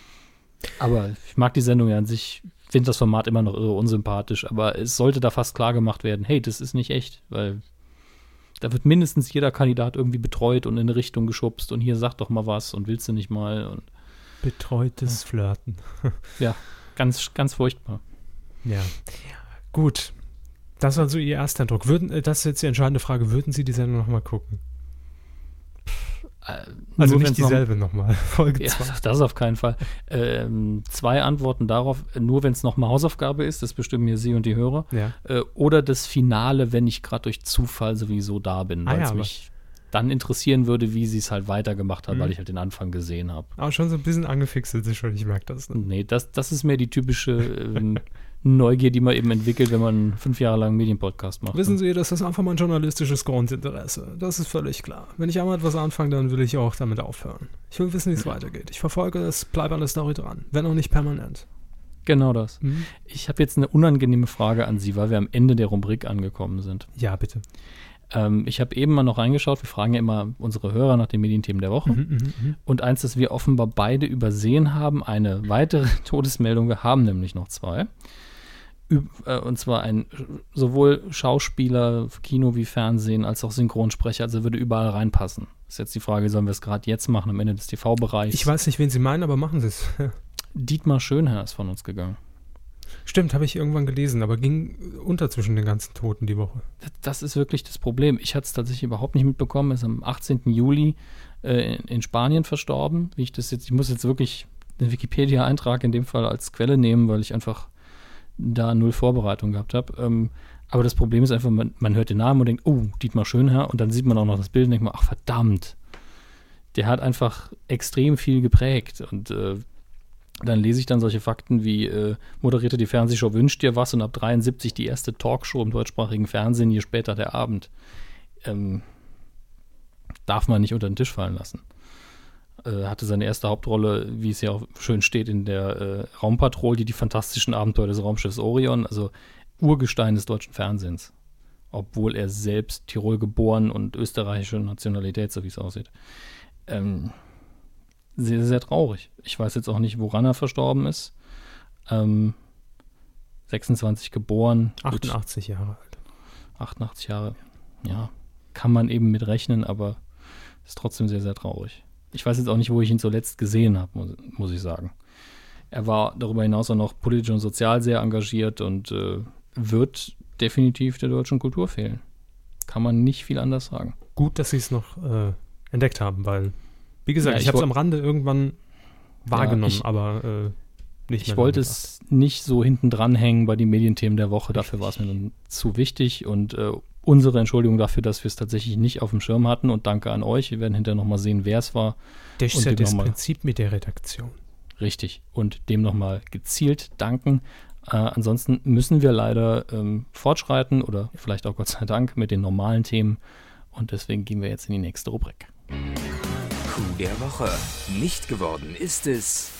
Aber ich mag die Sendung ja an sich, finde das Format immer noch irre unsympathisch, aber es sollte da fast klar gemacht werden, hey, das ist nicht echt, weil da wird mindestens jeder Kandidat irgendwie betreut und in eine Richtung geschubst und hier sag doch mal was und willst du nicht mal und Betreutes ja. Flirten. ja, ganz, ganz furchtbar. Ja. Gut. Das war so Ihr erster Eindruck. Würden, äh, das ist jetzt die entscheidende Frage. Würden Sie die Sendung nochmal gucken? Äh, also nicht dieselbe nochmal. Noch Folge 2. Ja, das auf keinen Fall. Ähm, zwei Antworten darauf. Nur wenn es nochmal Hausaufgabe ist, das bestimmen mir Sie und die Hörer. Ja. Äh, oder das Finale, wenn ich gerade durch Zufall sowieso da bin, weil es ah, ja, mich dann interessieren würde, wie sie es halt weitergemacht hat, mhm. weil ich halt den Anfang gesehen habe. Aber schon so ein bisschen angefixt ist schon, ich merke das. Ne? Nee, das, das ist mehr die typische ähm, Neugier, die man eben entwickelt, wenn man fünf Jahre lang einen Medienpodcast macht. Wissen ne? Sie, das ist einfach mein journalistisches Grundinteresse. Das ist völlig klar. Wenn ich einmal etwas anfange, dann will ich auch damit aufhören. Ich will wissen, wie es weitergeht. Ich verfolge es, bleibe an der Story dran. Wenn auch nicht permanent. Genau das. Mhm. Ich habe jetzt eine unangenehme Frage an Sie, weil wir am Ende der Rubrik angekommen sind. Ja, bitte. Ähm, ich habe eben mal noch reingeschaut. Wir fragen ja immer unsere Hörer nach den Medienthemen der Woche. Mhm, mhm, mhm. Und eins, das wir offenbar beide übersehen haben, eine weitere Todesmeldung. Wir haben nämlich noch zwei. Äh, und zwar ein sowohl Schauspieler, Kino wie Fernsehen, als auch Synchronsprecher. Also würde überall reinpassen. Ist jetzt die Frage, sollen wir es gerade jetzt machen, am Ende des TV-Bereichs? Ich weiß nicht, wen Sie meinen, aber machen Sie es. Dietmar Schönherr ist von uns gegangen. Stimmt, habe ich irgendwann gelesen, aber ging unter zwischen den ganzen Toten die Woche. Das, ist wirklich das Problem. Ich hatte es tatsächlich überhaupt nicht mitbekommen. Er ist am 18. Juli äh, in, in Spanien verstorben. Wie ich das jetzt, ich muss jetzt wirklich den Wikipedia-Eintrag in dem Fall als Quelle nehmen, weil ich einfach da null Vorbereitung gehabt habe. Ähm, aber das Problem ist einfach, man, man hört den Namen und denkt, oh, Dietmar Schönherr, und dann sieht man auch noch das Bild und denkt man, ach verdammt, der hat einfach extrem viel geprägt. Und äh, dann lese ich dann solche Fakten wie äh, moderierte die Fernsehshow Wünscht dir was und ab 73 die erste Talkshow im deutschsprachigen Fernsehen, je später der Abend. Ähm, darf man nicht unter den Tisch fallen lassen. Äh, hatte seine erste Hauptrolle, wie es ja auch schön steht, in der äh, Raumpatrol, die die fantastischen Abenteuer des Raumschiffs Orion, also Urgestein des deutschen Fernsehens. Obwohl er selbst Tirol geboren und österreichische Nationalität, so wie es aussieht. Ähm, sehr, sehr traurig. Ich weiß jetzt auch nicht, woran er verstorben ist. Ähm, 26 geboren. gut, 88 Jahre alt. 88 Jahre. Ja, kann man eben mit rechnen, aber ist trotzdem sehr, sehr traurig. Ich weiß jetzt auch nicht, wo ich ihn zuletzt gesehen habe, muss, muss ich sagen. Er war darüber hinaus auch noch politisch und sozial sehr engagiert und äh, wird definitiv der deutschen Kultur fehlen. Kann man nicht viel anders sagen. Gut, dass Sie es noch äh, entdeckt haben, weil, wie gesagt, Ja, ich ich habe es am Rande irgendwann wahrgenommen, ich- aber äh, nicht Ich wollte es nicht so hinten dranhängen bei den Medienthemen der Woche. Dafür war es mir dann zu wichtig und äh, unsere Entschuldigung dafür, dass wir es tatsächlich nicht auf dem Schirm hatten und danke an euch. Wir werden hinterher nochmal sehen, wer es war. Das ist ja das Prinzip mit der Redaktion. Richtig. Und dem nochmal gezielt danken. Äh, ansonsten müssen wir leider ähm, fortschreiten oder vielleicht auch Gott sei Dank mit den normalen Themen. Und deswegen gehen wir jetzt in die nächste Rubrik. Coup der Woche. Nicht geworden ist es.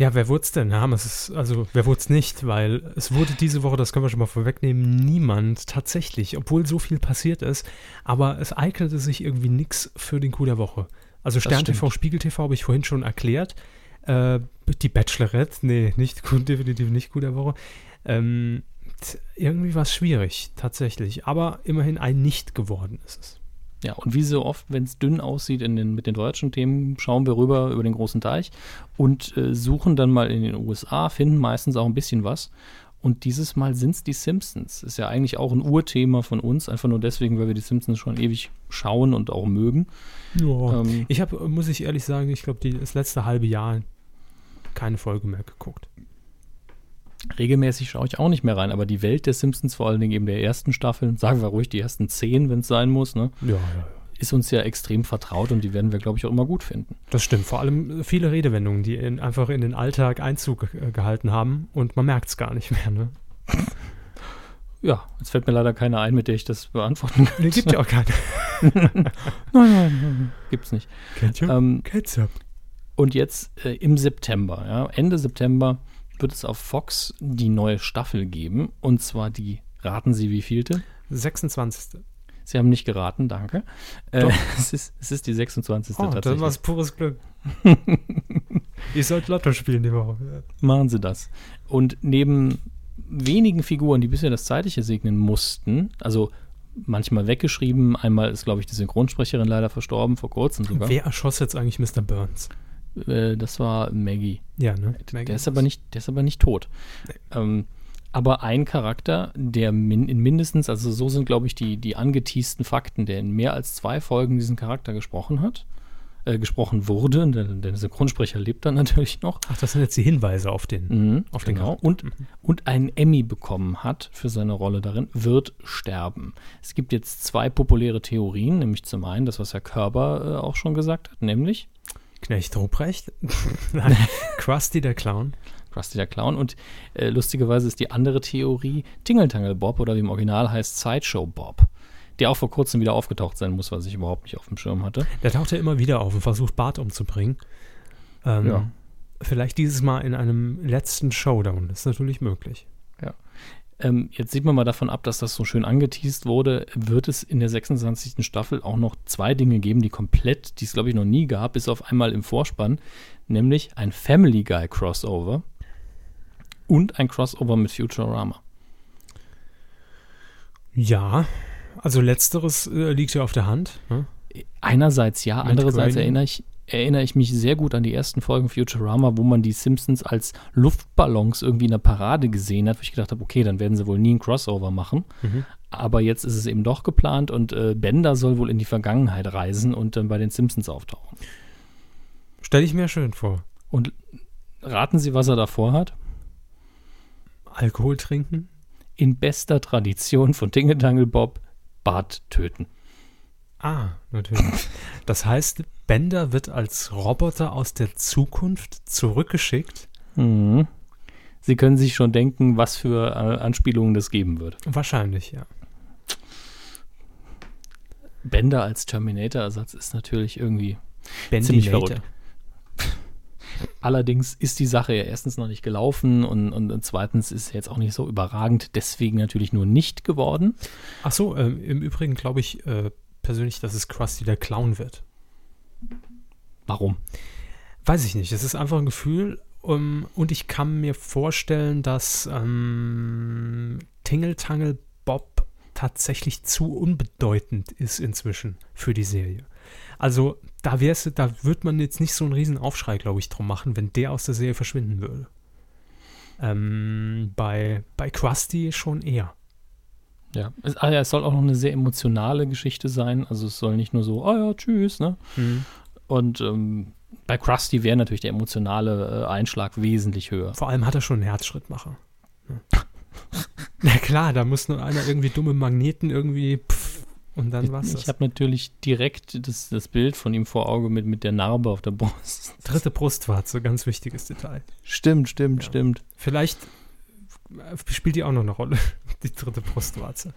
Ja, wer wurde es denn? Ja, es ist, also, wer wurde es nicht? Weil es wurde diese Woche, das können wir schon mal vorwegnehmen, niemand tatsächlich, obwohl so viel passiert ist. Aber es eignete sich irgendwie nichts für den Coup der Woche. Also Stern TV. Spiegel TV habe ich vorhin schon erklärt. Äh, die Bachelorette, nee, nicht gut, definitiv nicht Coup der Woche. Ähm, irgendwie war es schwierig, tatsächlich. Aber immerhin ein Nicht geworden ist es. Ja, und wie so oft, wenn es dünn aussieht in den, mit den deutschen Themen, schauen wir rüber über den großen Teich und äh, suchen dann mal in den USA, finden meistens auch ein bisschen was. Und dieses Mal sind es die Simpsons. Ist ja eigentlich auch ein Urthema von uns, einfach nur deswegen, weil wir die Simpsons schon ewig schauen und auch mögen. Ja. Ähm, Ich habe, muss ich ehrlich sagen, ich glaube, das letzte halbe Jahr keine Folge mehr geguckt. Regelmäßig schaue ich auch nicht mehr rein, aber die Welt der Simpsons, vor allen Dingen eben der ersten Staffel, sagen wir ruhig die ersten zehn, wenn es sein muss, ne, Ja, ja, ja. ist uns ja extrem vertraut und die werden wir, glaube ich, auch immer gut finden. Das stimmt. Vor allem viele Redewendungen, die in, einfach in den Alltag Einzug äh, gehalten haben und man merkt es gar nicht mehr. Ne? Ja, jetzt fällt mir leider keine ein, mit der ich das beantworten kann. Nee, gibt ja auch keine. Nein, nein, nein, gibt's nicht. Ketchup? Ähm, Ketchup. Und jetzt äh, im September, ja, Ende September, wird es auf Fox die neue Staffel geben. Und zwar die, raten Sie, wie vielte? 26. Sie haben nicht geraten, danke. Äh, es, ist, es ist die 26. Oh, das tatsächlich. war pures Glück. ich sollte Lotto spielen die Woche. Machen Sie das. Und neben wenigen Figuren, die bisher das Zeitliche segnen mussten, also manchmal weggeschrieben, einmal ist, glaube ich, die Synchronsprecherin leider verstorben, vor kurzem sogar. Wer erschoss jetzt eigentlich Mr. Burns? Äh, das war Maggie. Ja, ne? Der ist aber nicht, der ist aber nicht tot. Ähm, aber ein Charakter, der min in mindestens, also so sind, glaube ich, die, die angeteasten Fakten, der in mehr als zwei Folgen diesen Charakter gesprochen hat, äh, gesprochen wurde, der, der Synchronsprecher lebt dann natürlich noch, Ach, das sind jetzt die Hinweise auf den. Mhm, Auf den genau. Charakter. Und, und einen Emmy bekommen hat für seine Rolle darin, wird sterben. Es gibt jetzt zwei populäre Theorien, nämlich zum einen das, was Herr Körber äh, auch schon gesagt hat, nämlich, Knecht Ruprecht? Nein, Krusty der Clown. Krusty der Clown. Und äh, lustigerweise ist die andere Theorie Tingle Bob oder wie im Original heißt Sideshow Bob. Der auch vor kurzem wieder aufgetaucht sein muss, was ich überhaupt nicht auf dem Schirm hatte. Der taucht ja immer wieder auf und versucht Bart umzubringen. Ähm, Ja. Vielleicht dieses Mal in einem letzten Showdown. Das ist natürlich möglich. Ähm, jetzt sieht man mal davon ab, dass das so schön angeteased wurde, wird es in der 26. Staffel auch noch zwei Dinge geben, die komplett, die es glaube ich noch nie gab, bis auf einmal im Vorspann, nämlich ein Family Guy Crossover und ein Crossover mit Futurama. Ja, also letzteres äh, liegt ja auf der Hand. Ne? Einerseits ja, Mit andererseits Groening. erinnere ich, erinnere ich mich sehr gut an die ersten Folgen Futurama, wo man die Simpsons als Luftballons irgendwie in der Parade gesehen hat, wo ich gedacht habe, okay, dann werden sie wohl nie ein Crossover machen. Mhm. Aber jetzt ist es eben doch geplant und äh, Bender soll wohl in die Vergangenheit reisen und dann bei den Simpsons auftauchen. Stelle ich mir schön vor. Und raten Sie, was er davor hat? Alkohol trinken? In bester Tradition von Dingle Dangle Bob Bart töten. Ah, natürlich. Das heißt, Bender wird als Roboter aus der Zukunft zurückgeschickt. Mhm. Sie können sich schon denken, was für äh, Anspielungen das geben wird. Wahrscheinlich, ja. Bender als Terminator-Ersatz ist natürlich irgendwie. Bendy Ziemlich verrückt. Allerdings ist die Sache ja erstens noch nicht gelaufen und, und zweitens ist jetzt auch nicht so überragend, deswegen natürlich nur nicht geworden. Ach so, ähm, im Übrigen glaube ich äh, persönlich, dass es Krusty der Clown wird. Warum? Weiß ich nicht. Es ist einfach ein Gefühl. Um, und ich kann mir vorstellen, dass ähm, Tingle Tangle Bob tatsächlich zu unbedeutend ist inzwischen für die Serie. Also da wär's, da wird man jetzt nicht so einen riesen Aufschrei, glaube ich, drum machen, wenn der aus der Serie verschwinden würde. Ähm, bei, bei Krusty schon eher. Ja. Es, ah ja, es soll auch noch eine sehr emotionale Geschichte sein. Also es soll nicht nur so, ah ja, tschüss, ne? Und ähm, bei Krusty wäre natürlich der emotionale äh, Einschlag wesentlich höher. Vor allem hat er schon einen Herzschrittmacher. Na klar, da muss nur einer irgendwie dumme Magneten irgendwie pff, und dann was. Ich habe natürlich direkt das, das Bild von ihm vor Auge mit, mit der Narbe auf der Brust. Dritte Brustwarze, ganz wichtiges Detail. Stimmt, stimmt, Ja. stimmt. Vielleicht spielt die auch noch eine Rolle, die dritte Brustwarze.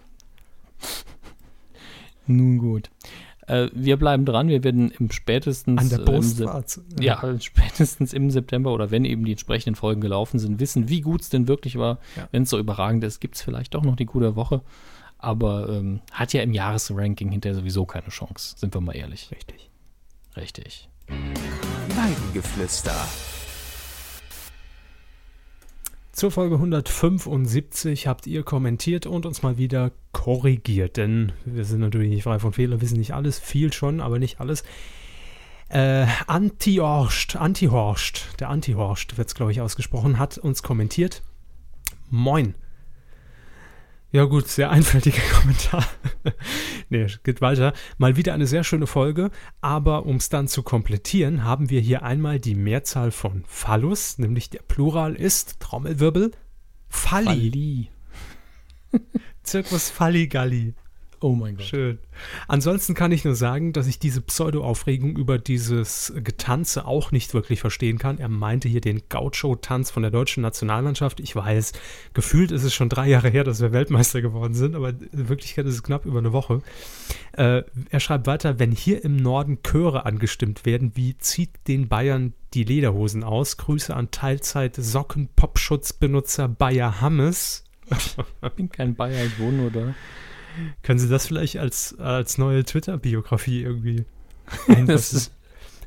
Nun gut. Äh, wir bleiben dran. Wir werden im spätestens An der äh, Brustwarze. ja, spätestens im September oder wenn eben die entsprechenden Folgen gelaufen sind, wissen, wie gut es denn wirklich war. Ja. Wenn es so überragend ist, gibt es vielleicht doch noch die gute Woche. Aber ähm, hat ja im Jahresranking hinterher sowieso keine Chance, sind wir mal ehrlich. Richtig. Richtig. Weidengeflüster. Zur Folge 175 habt ihr kommentiert und uns mal wieder korrigiert, denn wir sind natürlich nicht frei von Fehlern, wissen nicht alles, viel schon, aber nicht alles. Äh, Anti-Horst, Anti-Horst, der Anti-Horst wird es, glaube ich, ausgesprochen, hat uns kommentiert. Moin. Ja gut, sehr einfältiger Kommentar. nee, es geht weiter. Mal wieder eine sehr schöne Folge, aber um es dann zu komplettieren, haben wir hier einmal die Mehrzahl von Phallus, nämlich der Plural ist, Trommelwirbel, Falli. Ali. Zirkus Falligalli. Oh mein Gott. Schön. Ansonsten kann ich nur sagen, dass ich diese Pseudo-Aufregung über dieses Getanze auch nicht wirklich verstehen kann. Er meinte hier den Gaucho-Tanz von der deutschen Nationalmannschaft. Ich weiß, gefühlt ist es schon drei Jahre her, dass wir Weltmeister geworden sind, aber in Wirklichkeit ist es knapp über eine Woche. Äh, er schreibt weiter, wenn hier im Norden Chöre angestimmt werden, wie zieht den Bayern die Lederhosen aus? Grüße an Teilzeit-Socken-Popschutzbenutzer Bayer Hammes. Ich bin kein Bayer, ich wohne da. Können Sie das vielleicht als, als neue Twitter-Biografie irgendwie Das einsetzen? ist,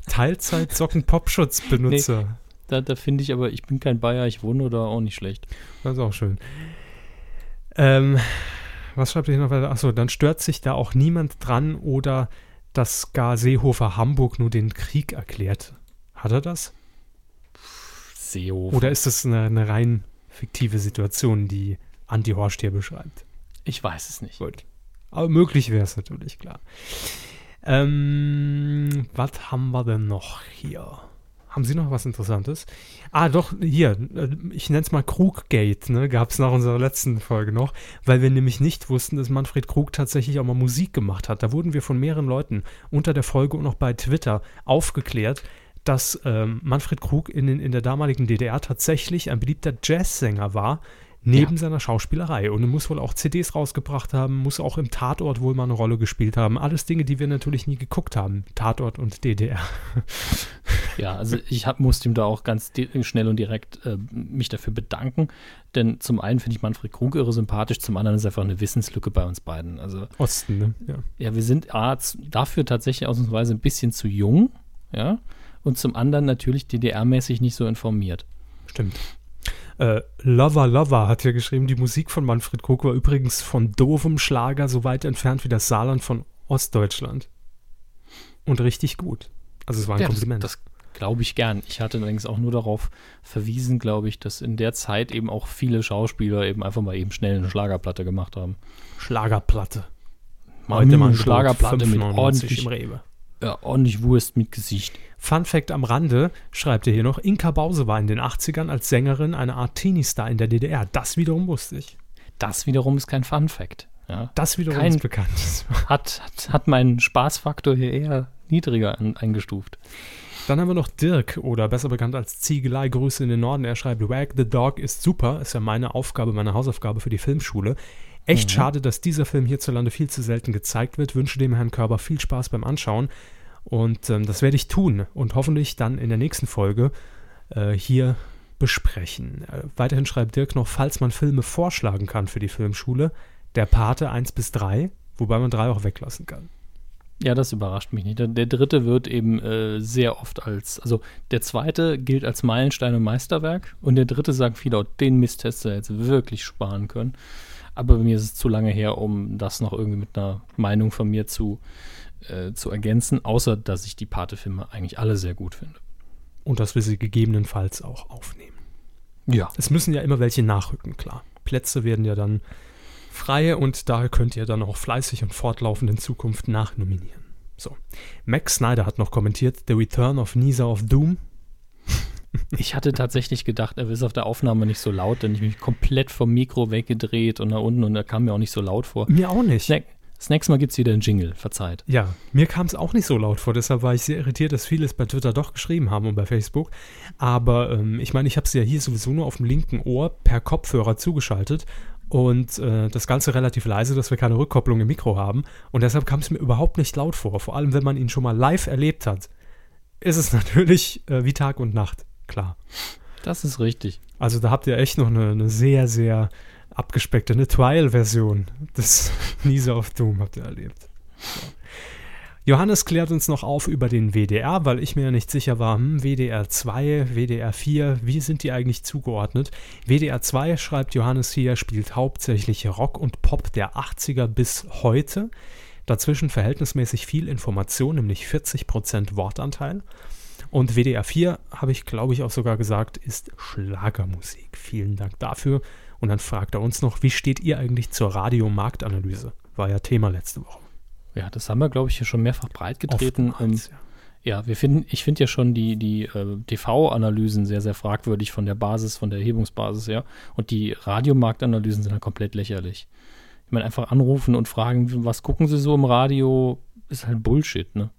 Teilzeit-Socken-Popschutzbenutzer. da da finde ich aber, ich bin kein Bayer, ich wohne da auch nicht schlecht. Das ist auch schön. Ähm, was schreibt ihr hier noch weiter? Achso, dann stört sich da auch niemand dran oder dass gar Seehofer Hamburg nur den Krieg erklärt. Hat er das? Seehofer. Oder ist das eine, eine rein fiktive Situation, die Anti Horst hier beschreibt? Ich weiß es nicht. Gut. Aber möglich wäre es natürlich, klar. Ähm, was haben wir denn noch hier? Haben Sie noch was Interessantes? Ah, doch, hier, äh, ich nenne es mal Kruggate, ne? Gab es nach unserer letzten Folge noch, weil wir nämlich nicht wussten, dass Manfred Krug tatsächlich auch mal Musik gemacht hat. Da wurden wir von mehreren Leuten unter der Folge und auch bei Twitter aufgeklärt, dass ähm, Manfred Krug in, in der damaligen DDR tatsächlich ein beliebter Jazzsänger war, neben ja. seiner Schauspielerei. Und er muss wohl auch CDs rausgebracht haben, muss auch im Tatort wohl mal eine Rolle gespielt haben. Alles Dinge, die wir natürlich nie geguckt haben. Tatort und DDR. Ja, also ich hab, musste ihm da auch ganz schnell und direkt äh, mich dafür bedanken. Denn zum einen finde ich Manfred Krug irre sympathisch, zum anderen ist einfach eine Wissenslücke bei uns beiden. Also, Osten, ne? Ja, ja wir sind A, dafür tatsächlich ausnahmsweise ein bisschen zu jung. Ja. Und zum anderen natürlich DDR-mäßig nicht so informiert. Stimmt. Äh, Lover Lover hat ja geschrieben, die Musik von Manfred Krug war übrigens von doofem Schlager so weit entfernt wie das Saarland von Ostdeutschland. Und richtig gut. Also es war ein ja, Kompliment. Das, das glaube ich gern. Ich hatte allerdings auch nur darauf verwiesen, glaube ich, dass in der Zeit eben auch viele Schauspieler eben einfach mal eben schnell eine Schlagerplatte gemacht haben. Schlagerplatte. Heute mal eine Schlagerplatte mit ordentlich, im Rewe. Ja, ordentlich Wurst mit Gesicht. Fun Fact am Rande, schreibt er hier noch, Inka Bause war in den 80ern als Sängerin eine Art Teenie-Star in der DDR. Das wiederum wusste ich. Das wiederum ist kein Fun Fact. Ja. Das wiederum kein, ist bekannt. Hat, hat, hat meinen Spaßfaktor hier eher niedriger an, eingestuft. Dann haben wir noch Dirk, oder besser bekannt als Ziegelei, Grüße in den Norden. Er schreibt, Wag the Dog ist super, ist ja meine Aufgabe, meine Hausaufgabe für die Filmschule. Echt mhm. schade, dass dieser Film hierzulande viel zu selten gezeigt wird. Wünsche dem Herrn Körber viel Spaß beim Anschauen. Und ähm, das werde ich tun und hoffentlich dann in der nächsten Folge äh, hier besprechen. Äh, weiterhin schreibt Dirk noch, falls man Filme vorschlagen kann für die Filmschule, der Pate 1 bis 3, wobei man 3 auch weglassen kann. Ja, das überrascht mich nicht. Der, dritte wird eben äh, sehr oft als, also der zweite gilt als Meilenstein und Meisterwerk und der dritte sagt viele, den Mist hättest du jetzt wirklich sparen können. Aber bei mir ist es zu lange her, um das noch irgendwie mit einer Meinung von mir zu, äh, zu ergänzen, außer dass ich die Pate-Filme eigentlich alle sehr gut finde. Und dass wir sie gegebenenfalls auch aufnehmen. Ja. Es müssen ja immer welche nachrücken, klar. Plätze werden ja dann frei und daher könnt ihr dann auch fleißig und fortlaufend in Zukunft nachnominieren. So. Max Snyder hat noch kommentiert: The Return of Nisa of Doom. Ich hatte tatsächlich gedacht, er ist auf der Aufnahme nicht so laut, denn ich mich komplett vom Mikro weggedreht und nach unten und er kam mir auch nicht so laut vor. Mir auch nicht. Snack, das nächste Mal gibt es wieder einen Jingle, verzeiht. Ja, mir kam es auch nicht so laut vor, deshalb war ich sehr irritiert, dass viele es bei Twitter doch geschrieben haben und bei Facebook. Aber ähm, ich meine, ich habe es ja hier sowieso nur auf dem linken Ohr per Kopfhörer zugeschaltet und äh, das Ganze relativ leise, dass wir keine Rückkopplung im Mikro haben. Und deshalb kam es mir überhaupt nicht laut vor. Vor allem, wenn man ihn schon mal live erlebt hat, ist es natürlich äh, wie Tag und Nacht, klar. Das ist richtig. Also da habt ihr echt noch eine, eine sehr, sehr abgespeckte, eine Trial-Version des Niese of Doom habt ihr erlebt. Johannes klärt uns noch auf über den WDR, weil ich mir ja nicht sicher war, hm, WDR 2, WDR 4, wie sind die eigentlich zugeordnet? WDR 2, schreibt Johannes hier, spielt hauptsächlich Rock und Pop der 80er bis heute. Dazwischen verhältnismäßig viel Information, nämlich 40% Wortanteil. Und WDR 4, habe ich glaube ich auch sogar gesagt, ist Schlagermusik. Vielen Dank dafür. Und dann fragt er uns noch, wie steht ihr eigentlich zur Radiomarktanalyse? War ja Thema letzte Woche. Ja, das haben wir, glaube ich, hier schon mehrfach breitgetreten. Oftmals, ja. Ja, wir finden, ich finde ja schon die, die äh, TV-Analysen sehr, sehr fragwürdig von der Basis, von der Erhebungsbasis her. Und die Radiomarktanalysen sind halt komplett lächerlich. Ich meine, einfach anrufen und fragen, was gucken Sie so im Radio, ist halt Bullshit, ne?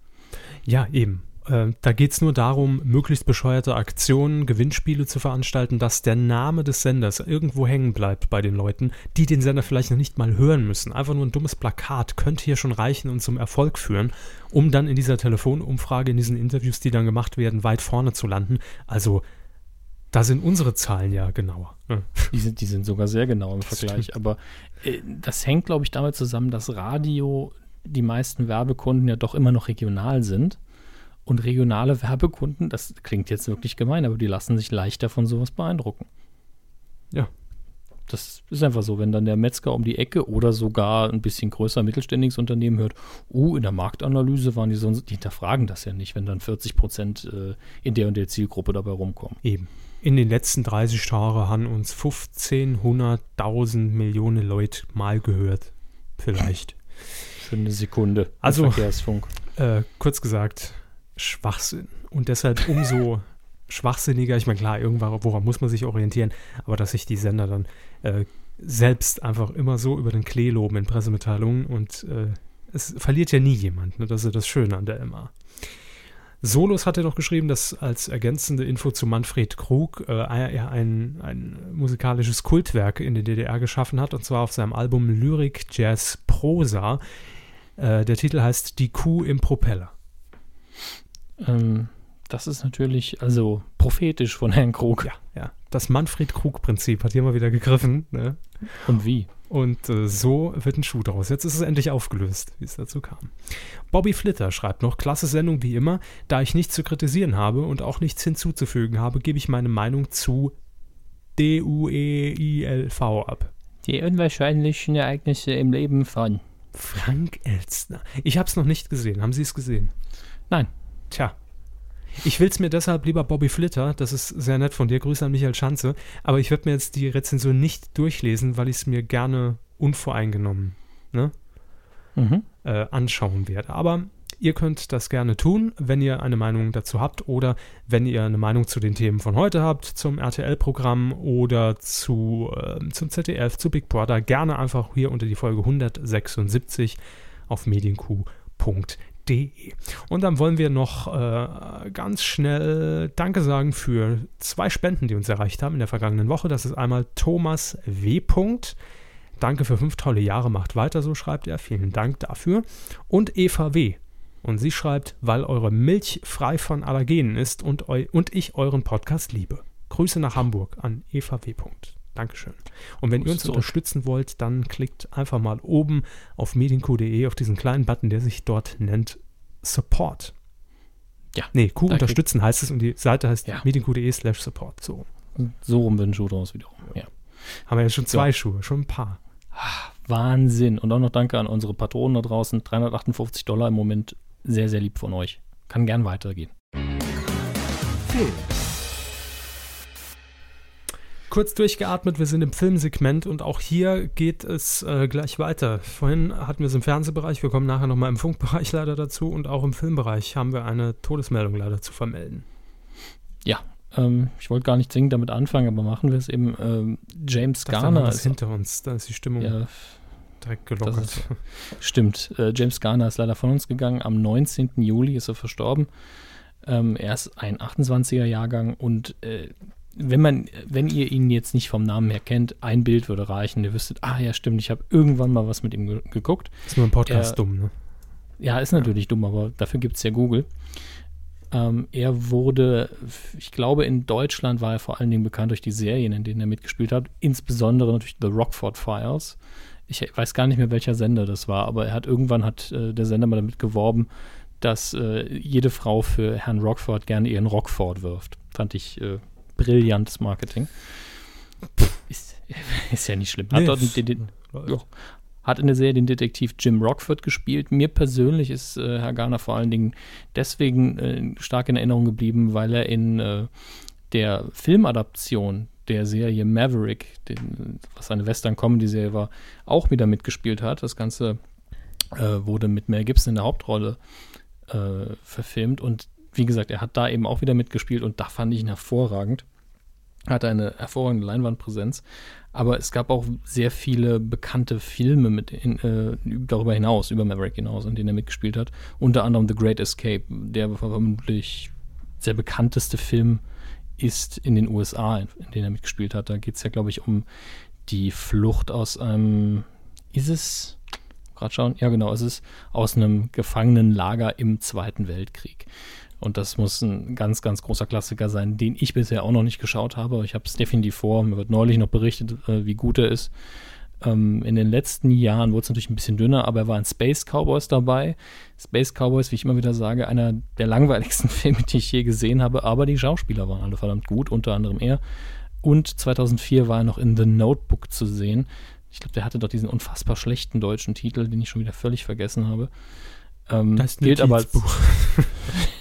Ja, eben. Äh, da geht es nur darum, möglichst bescheuerte Aktionen, Gewinnspiele zu veranstalten, dass der Name des Senders irgendwo hängen bleibt bei den Leuten, die den Sender vielleicht noch nicht mal hören müssen. Einfach nur ein dummes Plakat könnte hier schon reichen und zum Erfolg führen, um dann in dieser Telefonumfrage, in diesen Interviews, die dann gemacht werden, weit vorne zu landen. Also da sind unsere Zahlen ja genauer. Ne? Die, sind, die sind sogar sehr genau im Vergleich. Aber äh, das hängt, glaube ich, damit zusammen, dass Radio die meisten Werbekunden ja doch immer noch regional sind. Und regionale Werbekunden, das klingt jetzt wirklich gemein, aber die lassen sich leichter von sowas beeindrucken. Ja. Das ist einfach so, wenn dann der Metzger um die Ecke oder sogar ein bisschen größer mittelständiges Unternehmen hört, uh, in der Marktanalyse waren die so, die hinterfragen das ja nicht, wenn dann 40 Prozent äh, in der und der Zielgruppe dabei rumkommen. Eben. In den letzten 30 Jahren haben uns 1500.000 Millionen Leute mal gehört. Vielleicht. Für eine Sekunde. Also, Verkehrsfunk. Äh, kurz gesagt, Schwachsinn. Und deshalb umso schwachsinniger, ich meine, klar, irgendwann, woran muss man sich orientieren, aber dass sich die Sender dann äh, selbst einfach immer so über den Klee loben in Pressemitteilungen und äh, es verliert ja nie jemand. Ne? Das ist das Schöne an der MA. Solos hat er noch geschrieben, dass als ergänzende Info zu Manfred Krug äh, er ein, ein musikalisches Kultwerk in der DDR geschaffen hat, und zwar auf seinem Album Lyrik Jazz Prosa. Äh, der Titel heißt Die Kuh im Propeller. Ähm, das ist natürlich also prophetisch von Herrn Krug. Ja, ja. Das Manfred-Krug-Prinzip hat hier mal wieder gegriffen. Ne? Und wie? Und äh, so wird ein Schuh draus. Jetzt ist es endlich aufgelöst, wie es dazu kam. Bobby Flitter schreibt noch, klasse Sendung wie immer. Da ich nichts zu kritisieren habe und auch nichts hinzuzufügen habe, gebe ich meine Meinung zu D-U-E-I-L-V ab. Die unwahrscheinlichen Ereignisse im Leben von Frank Elstner. Ich habe es noch nicht gesehen. Haben Sie es gesehen? Nein. Tja, ich will es mir deshalb lieber Bobby Flitter, das ist sehr nett von dir, Grüße an Michael Schanze, aber ich werde mir jetzt die Rezension nicht durchlesen, weil ich es mir gerne unvoreingenommen ne, mhm. äh, anschauen werde. Aber ihr könnt das gerne tun, wenn ihr eine Meinung dazu habt oder wenn ihr eine Meinung zu den Themen von heute habt, zum RTL-Programm oder zu, äh, zum ZDF, zu Big Brother, gerne einfach hier unter die Folge 176 auf medienq.de www.ftf.de. Und dann wollen wir noch äh, ganz schnell Danke sagen für zwei Spenden, die uns erreicht haben in der vergangenen Woche. Das ist einmal Thomas W. Danke für fünf tolle Jahre, macht weiter, so schreibt er. Vielen Dank dafür. Und Eva W. Und sie schreibt, weil eure Milch frei von Allergenen ist und, eu und ich euren Podcast liebe. Grüße nach Hamburg an Eva W. Dankeschön. Und wenn ihr uns unterstützen wollt, dann klickt einfach mal oben auf medienq.de auf diesen kleinen Button, der sich dort nennt Support. Ja. Nee, Q unterstützen heißt es und die Seite heißt ja. medienq.de slash support. So. So rum wird ein Schuh draus wiederum. Ja. Haben wir ja schon zwei ja. Schuhe, schon ein paar. Ah, Wahnsinn. Und auch noch danke an unsere Patronen da draußen. 358 Dollar im Moment. Sehr, sehr lieb von euch. Kann gern weitergehen. Film. Kurz durchgeatmet, wir sind im Filmsegment und auch hier geht es äh, gleich weiter. Vorhin hatten wir es im Fernsehbereich, wir kommen nachher nochmal im Funkbereich leider dazu und auch im Filmbereich haben wir eine Todesmeldung leider zu vermelden. Ja, ähm, ich wollte gar nicht zwingend damit anfangen, aber machen wir es eben. Ähm, James das Garner ist hinter uns, da ist die Stimmung ja, direkt gelockert. Ist, stimmt, äh, James Garner ist leider von uns gegangen. Am 19. Juli ist er verstorben. Ähm, er ist ein 28er Jahrgang und äh, wenn man, wenn ihr ihn jetzt nicht vom Namen her kennt, ein Bild würde reichen. Ihr wüsstet, ah ja, stimmt, ich habe irgendwann mal was mit ihm ge geguckt. Ist nur ein Podcast er, dumm, ne? Ja, ist natürlich ja. dumm, aber dafür gibt es ja Google. Ähm, er wurde, ich glaube, in Deutschland war er vor allen Dingen bekannt durch die Serien, in denen er mitgespielt hat, insbesondere natürlich The Rockford Files. Ich weiß gar nicht mehr, welcher Sender das war, aber er hat irgendwann hat äh, der Sender mal damit geworben, dass äh, jede Frau für Herrn Rockford gerne ihren Rockford wirft. Fand ich äh, brillantes Marketing. Ist, ist, ja nicht schlimm. Hat, nee, dort den, den, ja, hat in der Serie den Detektiv Jim Rockford gespielt. Mir persönlich ist äh, Herr Garner vor allen Dingen deswegen äh, stark in Erinnerung geblieben, weil er in äh, der Filmadaption der Serie Maverick, den, was eine Western-Comedy-Serie war, auch wieder mitgespielt hat. Das Ganze äh, wurde mit Mel Gibson in der Hauptrolle äh, verfilmt und wie gesagt, er hat da eben auch wieder mitgespielt und da fand ich ihn hervorragend. Hat eine hervorragende Leinwandpräsenz. Aber es gab auch sehr viele bekannte Filme mit in, äh, darüber hinaus, über Maverick hinaus, in denen er mitgespielt hat. Unter anderem The Great Escape, der vermutlich sehr bekannteste Film ist in den USA, in, in denen er mitgespielt hat. Da geht es ja, glaube ich, um die Flucht aus einem. Ist es gerade schauen? Ja, genau. Es ist aus einem Gefangenenlager im Zweiten Weltkrieg. Und das muss ein ganz, ganz großer Klassiker sein, den ich bisher auch noch nicht geschaut habe. Ich habe es definitiv vor. Mir wird neulich noch berichtet, äh, wie gut er ist. Ähm, in den letzten Jahren wurde es natürlich ein bisschen dünner, aber er war in Space Cowboys dabei. Space Cowboys, wie ich immer wieder sage, einer der langweiligsten Filme, die ich je gesehen habe. Aber die Schauspieler waren alle verdammt gut, unter anderem er. Und 2004 war er noch in The Notebook zu sehen. Ich glaube, der hatte doch diesen unfassbar schlechten deutschen Titel, den ich schon wieder völlig vergessen habe. Ähm, das gilt aber als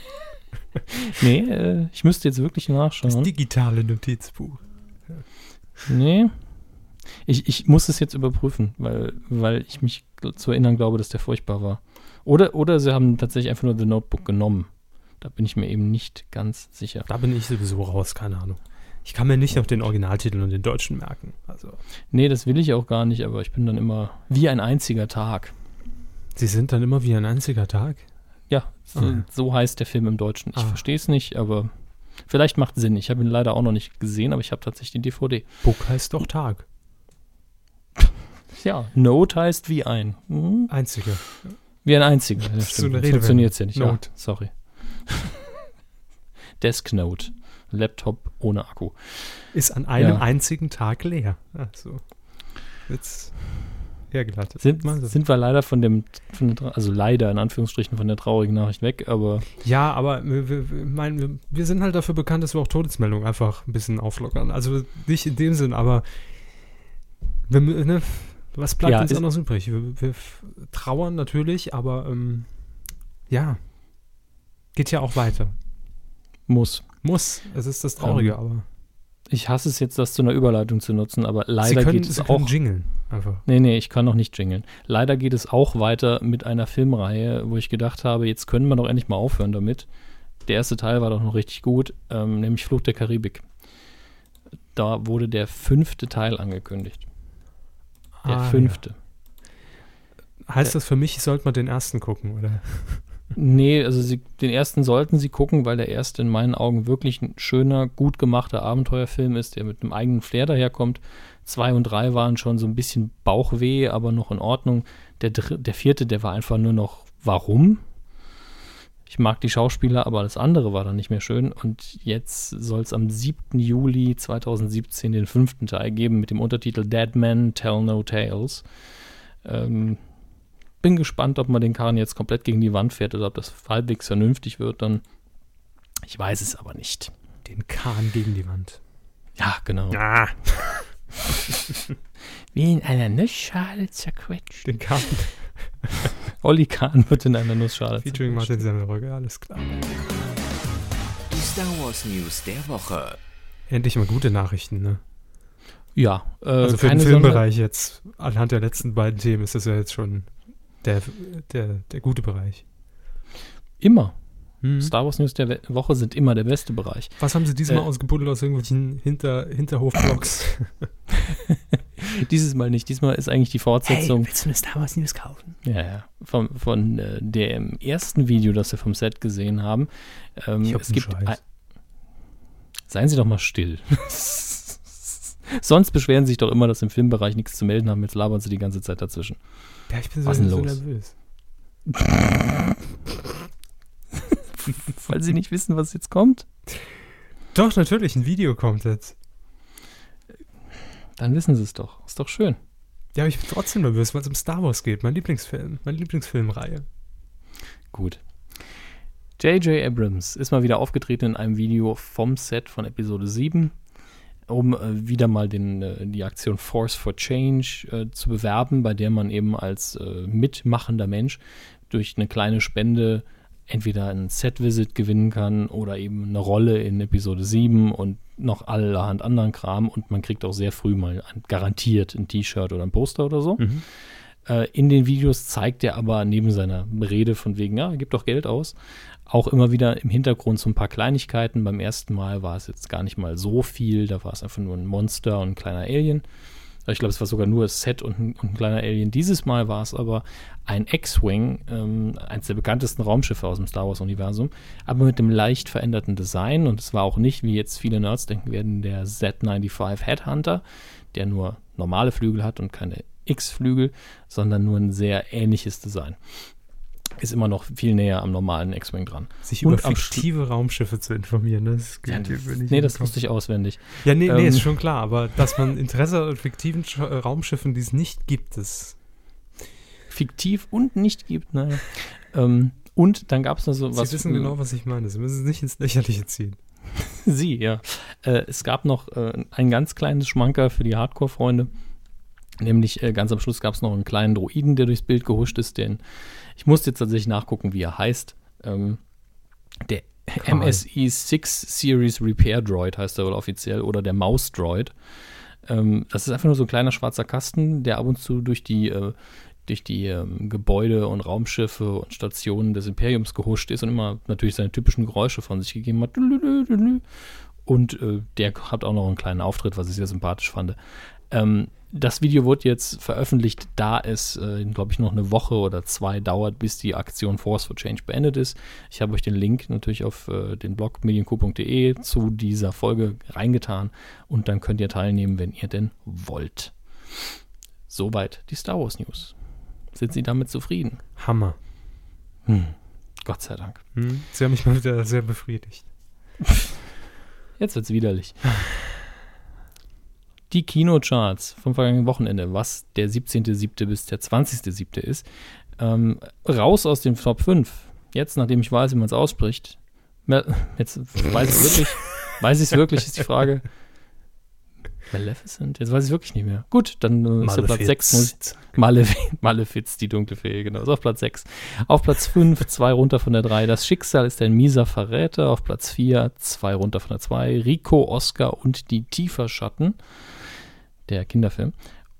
nee, äh, ich müsste jetzt wirklich nachschauen. Das digitale Notizbuch. Nee. Ich, ich muss es jetzt überprüfen, weil, weil ich mich zu erinnern glaube, dass der furchtbar war. Oder, oder sie haben tatsächlich einfach nur The Notebook genommen. Da bin ich mir eben nicht ganz sicher. Da bin ich sowieso raus, keine Ahnung. Ich kann mir nicht noch den Originaltitel und den deutschen merken. Also. Nee, das will ich auch gar nicht, aber ich bin dann immer wie ein einziger Tag. Sie sind dann immer wie ein einziger Tag? Ja, so, Ah. so heißt der Film im Deutschen. Ich Ah. verstehe es nicht, aber vielleicht macht Sinn. Ich habe ihn leider auch noch nicht gesehen, aber ich habe tatsächlich die DVD. Book heißt doch Tag. Ja, Note heißt wie ein. Hm? Einzige. Wie ein einziger. Ja, so eine. Funktioniert ja nicht. Note. Ja, sorry. Desk Note. Laptop ohne Akku. Ist an einem Ja. einzigen Tag leer. Also, jetzt hergeleitet. Sind, sind wir leider von dem, von der, also leider in Anführungsstrichen von der traurigen Nachricht weg, aber Ja, aber wir, wir, mein, wir, sind halt dafür bekannt, dass wir auch Todesmeldungen einfach ein bisschen auflockern. Also nicht in dem Sinn, aber wir, ne, was bleibt Ja, uns anderes übrig? Wir, wir trauern natürlich, aber ähm, ja, geht ja auch weiter. muss. Muss, es ist das Traurige, Ähm, aber Ich hasse es jetzt, das zu einer Überleitung zu nutzen, aber leider können, geht sie es können auch. jingeln, einfach. Nee, nee, ich kann noch nicht jingeln. Leider geht es auch weiter mit einer Filmreihe, wo ich gedacht habe, jetzt können wir doch endlich mal aufhören damit. Der erste Teil war doch noch richtig gut, ähm, nämlich Flug der Karibik. Da wurde der fünfte Teil angekündigt. Der Ah, fünfte. Ja. Heißt das für mich, sollte man den ersten gucken, oder? Nee, also sie, den ersten sollten sie gucken, weil der erste in meinen Augen wirklich ein schöner, gut gemachter Abenteuerfilm ist, der mit einem eigenen Flair daherkommt. Zwei und drei waren schon so ein bisschen Bauchweh, aber noch in Ordnung. Der, der vierte, der war einfach nur noch, warum? Ich mag die Schauspieler, aber das andere war dann nicht mehr schön. Und jetzt soll es am 7. Juli 2017 den fünften Teil geben mit dem Untertitel Dead Men Tell No Tales. Ähm, bin gespannt, ob man den Karren jetzt komplett gegen die Wand fährt oder ob das halbwegs vernünftig wird dann. Ich weiß es aber nicht. Den Kahn gegen die Wand. Ja, genau. Ah, Wie in einer Nussschale zerquetscht. den Kahn. Olli Kahn wird in einer Nussschale Featuring. Martin Semmelrogge, alles klar. Die Star Wars News der Woche. Endlich mal gute Nachrichten, ne? Ja, äh, Also für den Filmbereich jetzt, anhand der letzten beiden Themen, ist das ja jetzt schon der, der, der gute Bereich. Immer. Hm. Star Wars News der Woche sind immer der beste Bereich. Was haben sie diesmal Äh, ausgebuddelt aus irgendwelchen Hinter, Hinterhofblocks? Dieses Mal nicht. Diesmal ist eigentlich die Fortsetzung willst du eine Star Wars News kaufen? ja, ja, von, von äh, dem ersten Video, das wir vom Set gesehen haben. Ähm, Ich hab es einen gibt Seien Sie doch mal still. Sonst beschweren Sie sich doch immer, dass im Filmbereich nichts zu melden haben. Jetzt labern Sie die ganze Zeit dazwischen. Ja, ich bin so, Was denn so los? nervös. Weil Sie nicht wissen, was jetzt kommt? Doch, natürlich, ein Video kommt jetzt. Dann wissen Sie es doch. Ist doch schön. Ja, aber ich bin trotzdem nervös, weil es um Star Wars geht. Mein Lieblingsfilm, meine Lieblingsfilmreihe. Gut. J.J. Abrams ist mal wieder aufgetreten in einem Video vom Set von Episode 7, um äh, wieder mal den, äh, die Aktion Force for Change äh, zu bewerben, bei der man eben als äh, mitmachender Mensch durch eine kleine Spende entweder ein Set-Visit gewinnen kann oder eben eine Rolle in Episode 7 und noch allerhand anderen Kram und man kriegt auch sehr früh mal ein, garantiert ein T-Shirt oder ein Poster oder so. Mhm. Äh, in den Videos zeigt er aber neben seiner Rede von wegen, ja, gib doch Geld aus, auch immer wieder im Hintergrund so ein paar Kleinigkeiten. Beim ersten Mal war es jetzt gar nicht mal so viel, da war es einfach nur ein Monster und ein kleiner Alien. Ich glaube, es war sogar nur das Set und ein, und ein kleiner Alien. Dieses Mal war es aber ein X-Wing, ähm, eines der bekanntesten Raumschiffe aus dem Star Wars-Universum, aber mit einem leicht veränderten Design. Und es war auch nicht, wie jetzt viele Nerds denken werden, der Z95 Headhunter, der nur normale Flügel hat und keine X-Flügel, sondern nur ein sehr ähnliches Design. Ist immer noch viel näher am normalen X-Wing dran. Sich Und über fiktive Raumschiffe zu informieren, ne? das Ja, geht über nicht nee, das wusste ich auswendig. Ja, nee, nee, ähm, ist schon klar, aber dass man Interesse an fiktiven Sch äh, Raumschiffen, die es nicht gibt, ist. Fiktiv und nicht gibt, naja. Ähm, und dann gab es noch so was. Sie wissen genau, was ich meine. Sie müssen es nicht ins Lächerliche ziehen. Sie, ja. Äh, es gab noch äh, ein ganz kleines Schmanker für die Hardcore-Freunde. Nämlich äh, ganz am Schluss gab es noch einen kleinen Droiden, der durchs Bild gehuscht ist. Den ich musste jetzt tatsächlich nachgucken, wie er heißt. Ähm, der Karl. MSI 6 Series Repair Droid heißt er wohl offiziell oder der Maus Droid. Ähm, das ist einfach nur so ein kleiner schwarzer Kasten, der ab und zu durch die, äh, durch die ähm, Gebäude und Raumschiffe und Stationen des Imperiums gehuscht ist und immer natürlich seine typischen Geräusche von sich gegeben hat. Und äh, der hat auch noch einen kleinen Auftritt, was ich sehr sympathisch fand. Ähm, das Video wird jetzt veröffentlicht, da es, äh, glaube ich, noch eine Woche oder zwei dauert, bis die Aktion Force for Change beendet ist. Ich habe euch den Link natürlich auf äh, den Blog medienco.de zu dieser Folge reingetan und dann könnt ihr teilnehmen, wenn ihr denn wollt. Soweit die Star Wars News. Sind Sie damit zufrieden? Hammer. Hm. Gott sei Dank. Hm. Sie haben mich mal wieder sehr befriedigt. Jetzt wird's widerlich. Die Kinocharts vom vergangenen Wochenende, was der 17.7. bis der 20.7. ist, ähm, raus aus dem Top 5. Jetzt, nachdem ich weiß, wie man es ausspricht, jetzt weiß ich es wirklich, weiß ich es wirklich, ist die Frage. Maleficent? Jetzt weiß ich wirklich nicht mehr. Gut, dann äh, ist der Platz 6. Malef Malefiz, die dunkle Fee, genau. Ist auf Platz 6. Auf Platz 5, zwei runter von der 3. Das Schicksal ist ein mieser Verräter. Auf Platz 4, zwei runter von der 2. Rico, Oscar und die Tieferschatten. Der Kinderfilm.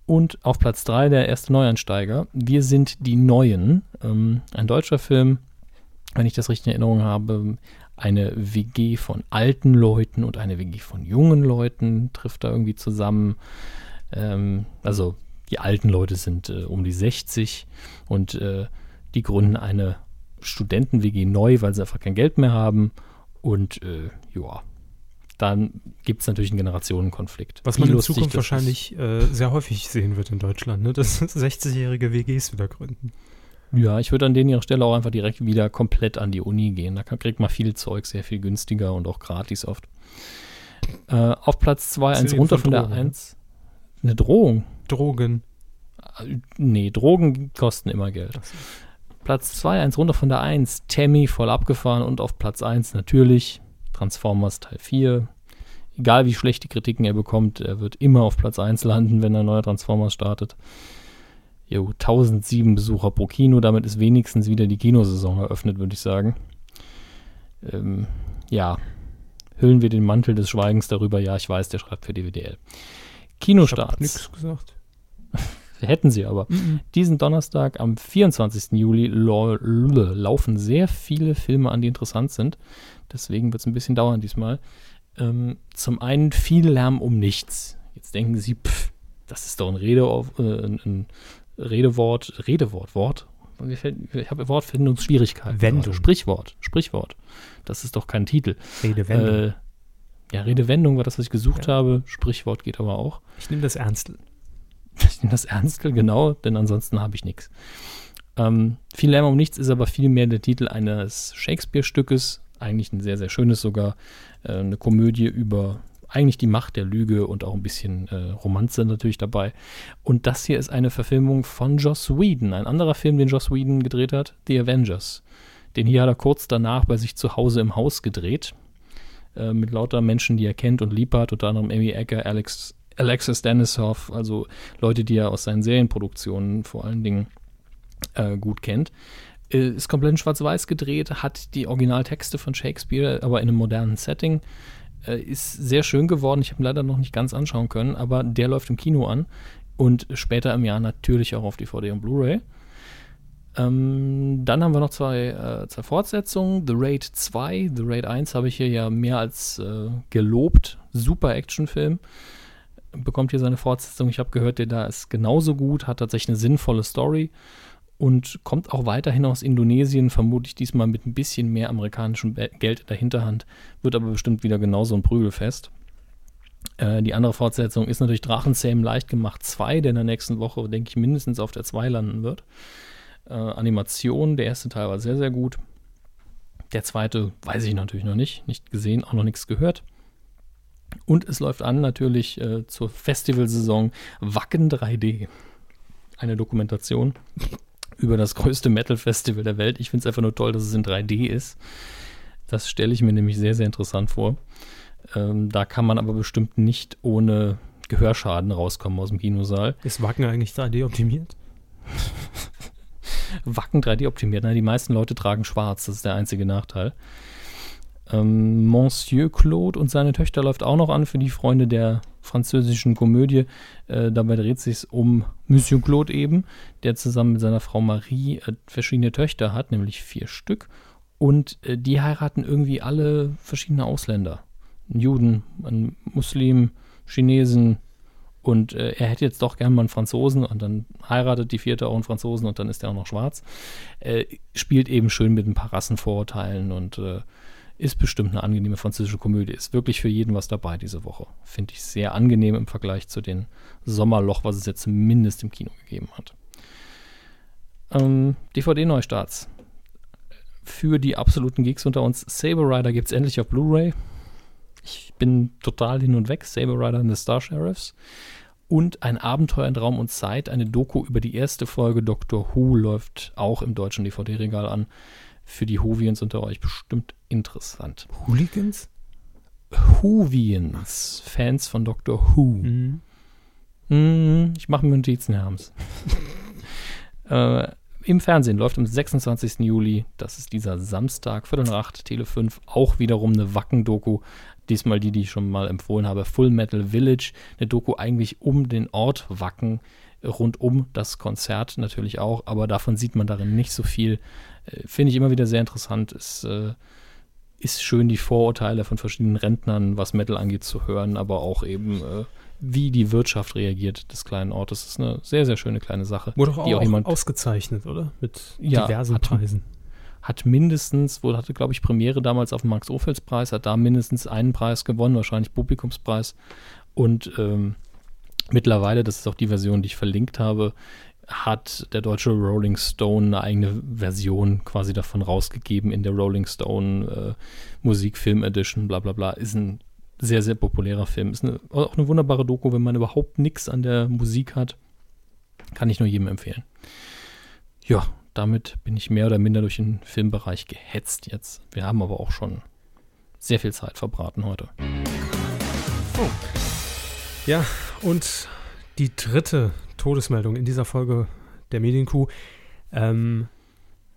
Und auf Platz 3 der erste Neuansteiger. Wir sind die Neuen. Ähm, ein deutscher Film, wenn ich das richtig in Erinnerung habe, eine WG von alten Leuten und eine WG von jungen Leuten trifft da irgendwie zusammen. Ähm, also die alten Leute sind äh, um die 60 und äh, die gründen eine Studenten-WG neu, weil sie einfach kein Geld mehr haben. Und äh, ja, dann gibt es natürlich einen Generationenkonflikt. Was man in Zukunft wahrscheinlich äh, sehr häufig sehen wird in Deutschland, ne? dass 60-jährige WGs wieder gründen. Ja, ich würde an denen ihrer Stelle auch einfach direkt wieder komplett an die Uni gehen. Da kriegt man viel Zeug, sehr viel günstiger und auch gratis oft. Äh, auf Platz 2, eins runter von, von der 1. Eine Drohung. Drogen. Äh, nee, Drogen kosten immer Geld. So. Platz 2, eins runter von der 1. Tammy voll abgefahren und auf Platz 1 natürlich Transformers Teil 4. Egal wie schlecht die Kritiken er bekommt, er wird immer auf Platz 1 landen, wenn ein neuer Transformers startet. Jo, 1007 Besucher pro Kino, damit ist wenigstens wieder die Kinosaison eröffnet, würde ich sagen. Ähm, ja, hüllen wir den Mantel des Schweigens darüber. Ja, ich weiß, der schreibt für DWDL. Kinostarts. Ich gesagt. Hätten sie aber. -mm. Diesen Donnerstag am 24. Juli laufen sehr viele Filme an, die interessant sind. Deswegen wird es ein bisschen dauern diesmal. Ähm, zum einen viel Lärm um nichts. Jetzt denken Sie, pff, das ist doch ein Rede auf, äh, ein, Redewort, Redewort, Wort. Ich habe Wortfindungsschwierigkeiten. Wendung. Also Sprichwort, Sprichwort. Das ist doch kein Titel. Redewendung. Äh, ja, Redewendung war das, was ich gesucht ja. habe. Sprichwort geht aber auch. Ich nehme das Ernstel. Ich nehme das Ernstel, genau, denn ansonsten habe ich nichts. Ähm, viel Lärm um nichts ist aber vielmehr der Titel eines Shakespeare-Stückes, eigentlich ein sehr, sehr schönes sogar, äh, eine Komödie über eigentlich die Macht der Lüge und auch ein bisschen äh, Romanze natürlich dabei. Und das hier ist eine Verfilmung von Joss Whedon, ein anderer Film, den Joss Whedon gedreht hat, The Avengers. Den hier hat er kurz danach bei sich zu Hause im Haus gedreht, äh, mit lauter Menschen, die er kennt und lieb hat, unter anderem Amy Ecker, Alex, Alexis Denisov, also Leute, die er aus seinen Serienproduktionen vor allen Dingen äh, gut kennt ist komplett in Schwarz-Weiß gedreht, hat die Originaltexte von Shakespeare, aber in einem modernen Setting. Äh, ist sehr schön geworden. Ich habe ihn leider noch nicht ganz anschauen können, aber der läuft im Kino an und später im Jahr natürlich auch auf DVD und Blu-ray. Ähm, dann haben wir noch zwei, äh, zwei Fortsetzungen. The Raid 2. The Raid 1 habe ich hier ja mehr als äh, gelobt. Super Actionfilm. Bekommt hier seine Fortsetzung. Ich habe gehört, der da ist genauso gut, hat tatsächlich eine sinnvolle Story und kommt auch weiterhin aus Indonesien, vermutlich diesmal mit ein bisschen mehr amerikanischem Geld in der Hinterhand, wird aber bestimmt wieder genauso ein Prügelfest. Äh, die andere Fortsetzung ist natürlich Drachenzähmen leicht gemacht 2, der in der nächsten Woche, denke ich, mindestens auf der 2 landen wird. Äh, Animation, der erste Teil war sehr, sehr gut. Der zweite weiß ich natürlich noch nicht, nicht gesehen, auch noch nichts gehört. Und es läuft an natürlich äh, zur Festivalsaison Wacken 3D. Eine Dokumentation über das größte Metal-Festival der Welt. Ich finde es einfach nur toll, dass es in 3D ist. Das stelle ich mir nämlich sehr, sehr interessant vor. Ähm, da kann man aber bestimmt nicht ohne Gehörschaden rauskommen aus dem Kinosaal. Ist Wacken eigentlich 3D optimiert? Wacken 3D optimiert. Nein, die meisten Leute tragen schwarz. Das ist der einzige Nachteil. Ähm, Monsieur Claude und seine Töchter läuft auch noch an für die Freunde der französischen Komödie. Äh, dabei dreht es sich um Monsieur Claude eben, der zusammen mit seiner Frau Marie äh, verschiedene Töchter hat, nämlich vier Stück. Und äh, die heiraten irgendwie alle verschiedene Ausländer. Einen Juden, einen Muslim, Chinesen Und äh, er hätte jetzt doch gern mal einen Franzosen und dann heiratet die vierte auch einen Franzosen und dann ist er auch noch schwarz. Äh, spielt eben schön mit ein paar Rassenvorurteilen und äh, ist bestimmt eine angenehme französische Komödie. Ist wirklich für jeden was dabei diese Woche. Finde ich sehr angenehm im Vergleich zu dem Sommerloch, was es jetzt zumindest im Kino gegeben hat. Ähm, DVD-Neustarts. Für die absoluten Geeks unter uns, Saber Rider gibt es endlich auf Blu-ray. Ich bin total hin und weg. Saber Rider and the Star Sheriffs. Und ein Abenteuer in Raum und Zeit, eine Doku über die erste Folge Doctor Who läuft auch im deutschen DVD-Regal an. Für die Whovians unter euch bestimmt interessant. Hooligans? Whovians, Fans von Doctor Who. Mhm. Mm, ich mache mir Notizen, Herr äh, Im Fernsehen läuft am 26. Juli, das ist dieser Samstag, Viertel nach acht, Tele 5, auch wiederum eine Wacken-Doku. Diesmal die, die ich schon mal empfohlen habe, Full Metal Village. Eine Doku eigentlich um den Ort Wacken, rund um das Konzert natürlich auch, aber davon sieht man darin nicht so viel. Finde ich immer wieder sehr interessant. Es äh, ist schön, die Vorurteile von verschiedenen Rentnern, was Metal angeht, zu hören, aber auch eben, äh, wie die Wirtschaft reagiert des kleinen Ortes. Das ist eine sehr, sehr schöne kleine Sache. Wurde auch, auch jemand ausgezeichnet, oder? Mit Ja, diversen hat- Preisen. hat mindestens, wohl hatte, glaube ich, Premiere damals auf dem Max-Ophüls-Preis, hat da mindestens einen Preis gewonnen, wahrscheinlich Publikumspreis. Und ähm, mittlerweile, das ist auch die Version, die ich verlinkt habe, hat der deutsche Rolling Stone eine eigene Version quasi davon rausgegeben in der Rolling Stone äh, Musikfilm Edition, bla bla bla. Ist ein sehr, sehr populärer Film. Ist eine, auch eine wunderbare Doku, wenn man überhaupt nichts an der Musik hat. Kann ich nur jedem empfehlen. Ja, damit bin ich mehr oder minder durch den Filmbereich gehetzt jetzt. Wir haben aber auch schon sehr viel Zeit verbraten heute. Ja, und die dritte Todesmeldung in dieser Folge der Medienkuh. Ähm,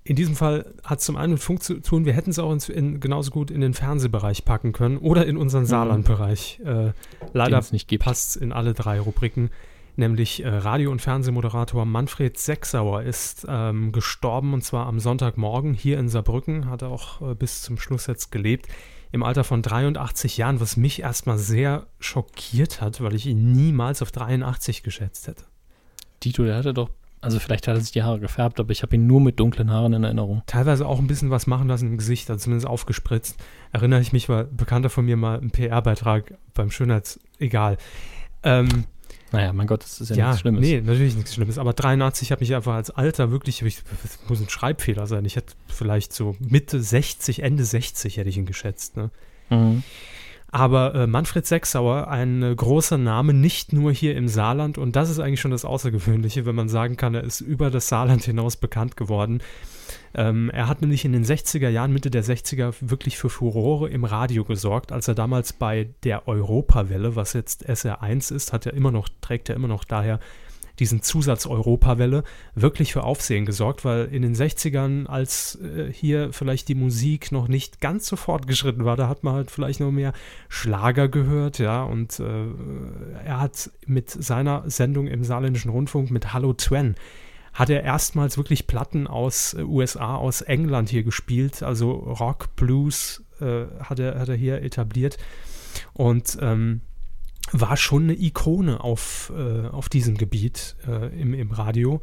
in diesem Fall hat es zum einen mit Funk zu tun, wir hätten es auch ins, in, genauso gut in den Fernsehbereich packen können oder in unseren Saarlandbereich. Äh, leider passt es in alle drei Rubriken. Nämlich äh, Radio- und Fernsehmoderator Manfred Sechsauer ist ähm, gestorben und zwar am Sonntagmorgen hier in Saarbrücken. Hat er auch äh, bis zum Schluss jetzt gelebt. Im Alter von 83 Jahren, was mich erstmal sehr schockiert hat, weil ich ihn niemals auf 83 geschätzt hätte. Tito, der hatte doch, also vielleicht hat er sich die Haare gefärbt, aber ich habe ihn nur mit dunklen Haaren in Erinnerung. Teilweise auch ein bisschen was machen lassen im Gesicht, also zumindest aufgespritzt. Erinnere ich mich, war ein Bekannter von mir mal einen PR-Beitrag beim Schönheits... Egal. Ähm, Naja, mein Gott, das ist ja, Ja, nichts Schlimmes. nee, natürlich nichts Schlimmes. Aber 83 habe ich einfach als Alter wirklich, ich, das muss ein Schreibfehler sein. Ich hätte vielleicht so Mitte 60, Ende 60 hätte ich ihn geschätzt. Ne? Mhm. Aber äh, Manfred Sechsauer, ein äh, großer Name, nicht nur hier im Saarland. Und das ist eigentlich schon das Außergewöhnliche, wenn man sagen kann, er ist über das Saarland hinaus bekannt geworden. Ähm, er hat nämlich in den 60er Jahren, Mitte der 60er, wirklich für Furore im Radio gesorgt, als er damals bei der Europawelle, was jetzt SR1 ist, hat er immer noch, trägt er immer noch daher diesen Zusatz Europawelle, wirklich für Aufsehen gesorgt, weil in den 60ern, als äh, hier vielleicht die Musik noch nicht ganz so fortgeschritten war, da hat man halt vielleicht noch mehr Schlager gehört, ja, und äh, er hat mit seiner Sendung im Saarländischen Rundfunk mit Hallo Twen hat er erstmals wirklich Platten aus äh, USA, aus England hier gespielt, also Rock, Blues äh, hat, er, hat er hier etabliert. Und ähm, war schon eine Ikone auf, äh, auf diesem Gebiet äh, im, im Radio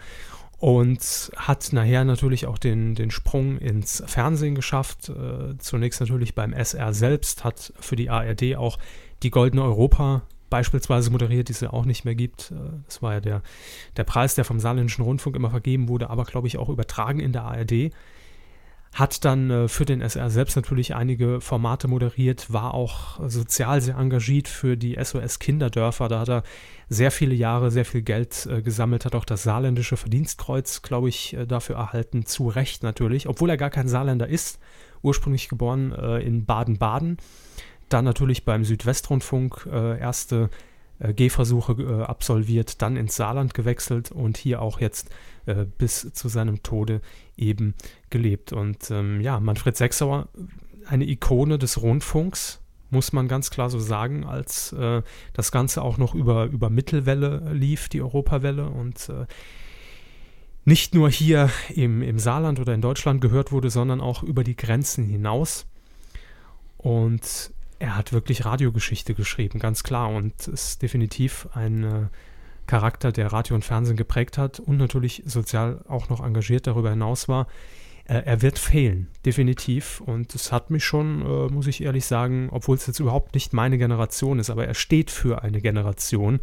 und hat nachher natürlich auch den, den Sprung ins Fernsehen geschafft. Äh, zunächst natürlich beim SR selbst, hat für die ARD auch die Goldene Europa beispielsweise moderiert, die es ja auch nicht mehr gibt. Äh, Das war ja der, der Preis, der vom Saarländischen Rundfunk immer vergeben wurde, aber glaube ich auch übertragen in der ARD. Hat dann äh, für den SR selbst natürlich einige Formate moderiert, war auch sozial sehr engagiert für die SOS Kinderdörfer. Da hat er sehr viele Jahre sehr viel Geld äh, gesammelt, hat auch das saarländische Verdienstkreuz, glaube ich, äh, dafür erhalten. Zu Recht natürlich, obwohl er gar kein Saarländer ist. Ursprünglich geboren äh, in Baden-Baden. Dann natürlich beim Südwestrundfunk äh, erste Gehversuche äh, absolviert, dann ins Saarland gewechselt und hier auch jetzt äh, bis zu seinem Tode eben gelebt. Und ähm, ja, Manfred Sechsauer, eine Ikone des Rundfunks, muss man ganz klar so sagen, als äh, das Ganze auch noch über, über Mittelwelle lief, die Europawelle und äh, nicht nur hier im, im Saarland oder in Deutschland gehört wurde, sondern auch über die Grenzen hinaus. Und er hat wirklich Radiogeschichte geschrieben, ganz klar. Und ist definitiv ein äh, Charakter, der Radio und Fernsehen geprägt hat und natürlich sozial auch noch engagiert darüber hinaus war. Äh, er wird fehlen, definitiv. Und es hat mich schon, äh, muss ich ehrlich sagen, obwohl es jetzt überhaupt nicht meine Generation ist, aber er steht für eine Generation.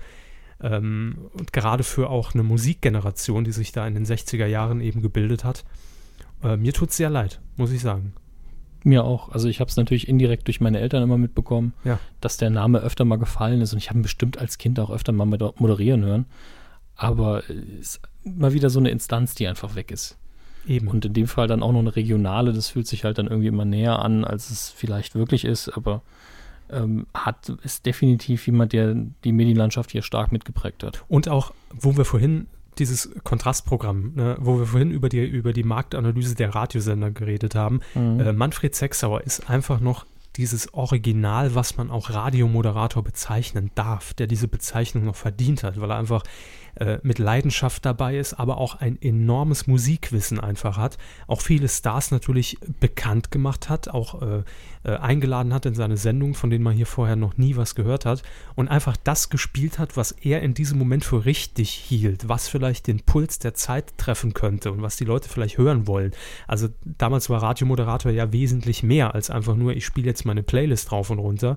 Ähm, und gerade für auch eine Musikgeneration, die sich da in den 60er Jahren eben gebildet hat. Äh, mir tut es sehr leid, muss ich sagen. Mir auch. Also ich habe es natürlich indirekt durch meine Eltern immer mitbekommen, Ja. dass der Name öfter mal gefallen ist und ich habe ihn bestimmt als Kind auch öfter mal moder- moderieren hören. Aber es ist mal wieder so eine Instanz, die einfach weg ist. Eben. Und in dem Fall dann auch noch eine regionale, das fühlt sich halt dann irgendwie immer näher an, als es vielleicht wirklich ist, aber ähm, hat, ist definitiv jemand, der die Medienlandschaft hier stark mitgeprägt hat. Und auch, wo wir vorhin dieses Kontrastprogramm, ne, wo wir vorhin über die, über die Marktanalyse der Radiosender geredet haben, äh, Manfred Sechsauer ist einfach noch dieses Original, was man auch Radiomoderator bezeichnen darf, der diese Bezeichnung noch verdient hat, weil er einfach äh, mit Leidenschaft dabei ist, aber auch ein enormes Musikwissen einfach hat, auch viele Stars natürlich bekannt gemacht hat, auch äh, äh, eingeladen hat in seine Sendung, von denen man hier vorher noch nie was gehört hat und einfach das gespielt hat, was er in diesem Moment für richtig hielt, was vielleicht den Puls der Zeit treffen könnte und was die Leute vielleicht hören wollen. Also damals war Radiomoderator ja wesentlich mehr als einfach nur, ich spiele jetzt meine Playlist drauf und runter.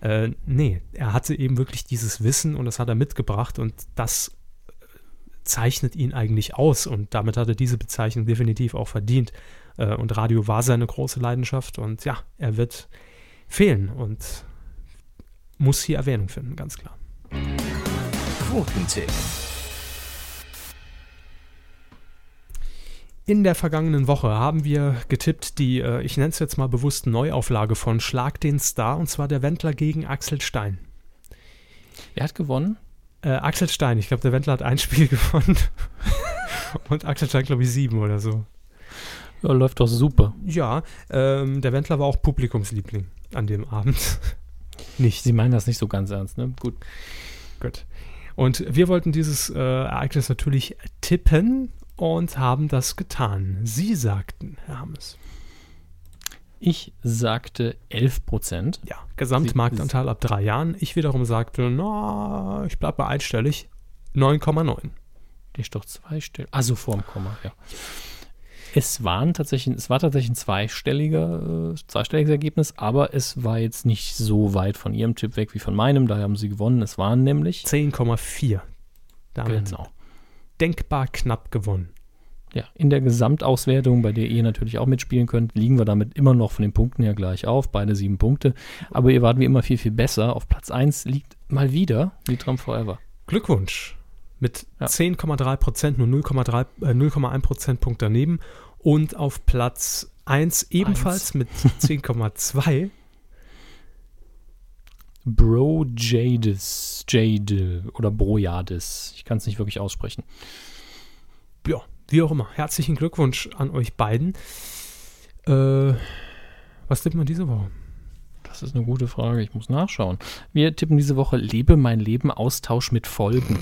Äh, nee, er hatte eben wirklich dieses Wissen und das hat er mitgebracht und das zeichnet ihn eigentlich aus und damit hat er diese Bezeichnung definitiv auch verdient. Äh, und Radio war seine große Leidenschaft und ja, er wird fehlen und muss hier Erwähnung finden, ganz klar. Quotentipp. In der vergangenen Woche haben wir getippt die, äh, ich nenne es jetzt mal bewusst Neuauflage von Schlag den Star und zwar der Wendler gegen Axel Stein. Wer hat gewonnen? Äh, Axel Stein, ich glaube, der Wendler hat ein Spiel gewonnen und Axel Stein, glaube ich, sieben oder so. Ja, läuft doch super. Ja, ähm, der Wendler war auch Publikumsliebling an dem Abend. Nicht. Sie meinen das nicht so ganz ernst, ne? Gut. Gut. Und wir wollten dieses äh, Ereignis natürlich tippen und haben das getan. Sie sagten, Herr Hammes. Ich sagte 11 Prozent. Ja, Gesamtmarktanteil ab drei Jahren. Ich wiederum sagte, na, ich bleibe bei einstellig. 9,9. Die ist doch zweistellig. Also vorm Komma, ja. Es waren tatsächlich, es war tatsächlich ein zweistelliger, äh, zweistelliges Ergebnis, aber es war jetzt nicht so weit von ihrem Tipp weg wie von meinem. Daher haben sie gewonnen. Es waren nämlich 10,4. Damit genau. denkbar knapp gewonnen. Ja, in der Gesamtauswertung, bei der ihr natürlich auch mitspielen könnt, liegen wir damit immer noch von den Punkten her gleich auf, beide sieben Punkte. Aber ihr wart wie immer viel, viel besser. Auf Platz 1 liegt mal wieder Litram Forever. Glückwunsch. Mit Ja. 10,3 Prozent, nur 0,3 äh, 0,1 Prozentpunkt daneben. Und auf Platz 1 ebenfalls mit 10,2. Bro Jadis, Jade oder Brojadis. Ich kann es nicht wirklich aussprechen. Ja, wie auch immer. Herzlichen Glückwunsch an euch beiden. Äh, was tippt man diese Woche? Das ist eine gute Frage. Ich muss nachschauen. Wir tippen diese Woche Lebe mein Leben Austausch mit Folgen.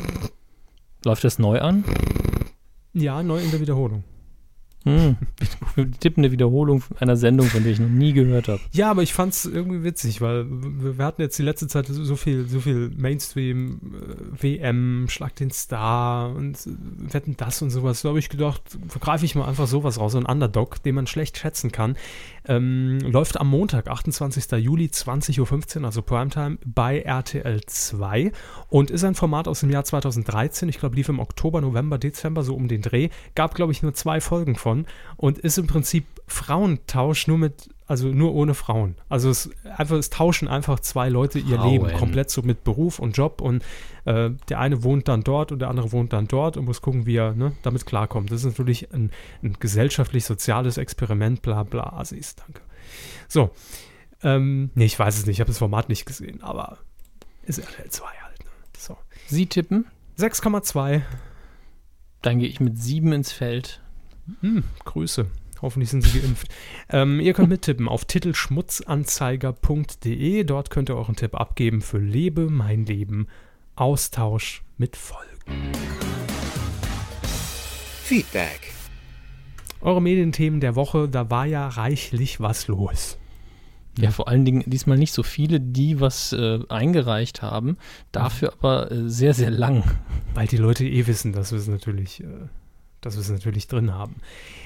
Läuft das neu an? Ja, neu in der Wiederholung. Hm. Wir tippen eine Wiederholung einer Sendung, von der ich noch nie gehört habe. Ja, aber ich fand es irgendwie witzig, weil wir hatten jetzt die letzte Zeit so viel, so viel Mainstream, äh, WM, Schlag den Star und äh, Wetten das und sowas. Da habe ich gedacht, greife ich mal einfach sowas raus, so ein Underdog, den man schlecht schätzen kann. Ähm, läuft am Montag, 28. Juli, 20.15 Uhr, also Primetime, bei RTL 2 und ist ein Format aus dem Jahr 2013. Ich glaube, lief im Oktober, November, Dezember, so um den Dreh. Gab, glaube ich, nur zwei Folgen von und ist im Prinzip Frauentausch nur mit, also nur ohne Frauen. Also es einfach, es tauschen einfach zwei Leute ihr Frauen. Leben komplett so mit Beruf und Job und äh, der eine wohnt dann dort und der andere wohnt dann dort und muss gucken, wie er ne, damit klarkommt. Das ist natürlich ein, ein gesellschaftlich-soziales Experiment, bla bla, Assis, danke. So, ähm, nee, ich weiß es nicht, ich habe das Format nicht gesehen, aber ist RTL 2 halt. Ne? So. Sie tippen, 6,2, dann gehe ich mit sieben ins Feld. Hm, Grüße. Hoffentlich sind Sie geimpft. ähm, ihr könnt mittippen auf titelschmutzanzeiger.de. Dort könnt ihr euren Tipp abgeben für Lebe mein Leben. Austausch mit Folgen. Feedback. Eure Medienthemen der Woche, da war ja reichlich was los. Ja, vor allen Dingen diesmal nicht so viele, die was äh, eingereicht haben, dafür aber äh, sehr, sehr lang. Weil die Leute eh wissen, dass wir es natürlich, äh, dass wir es natürlich drin haben.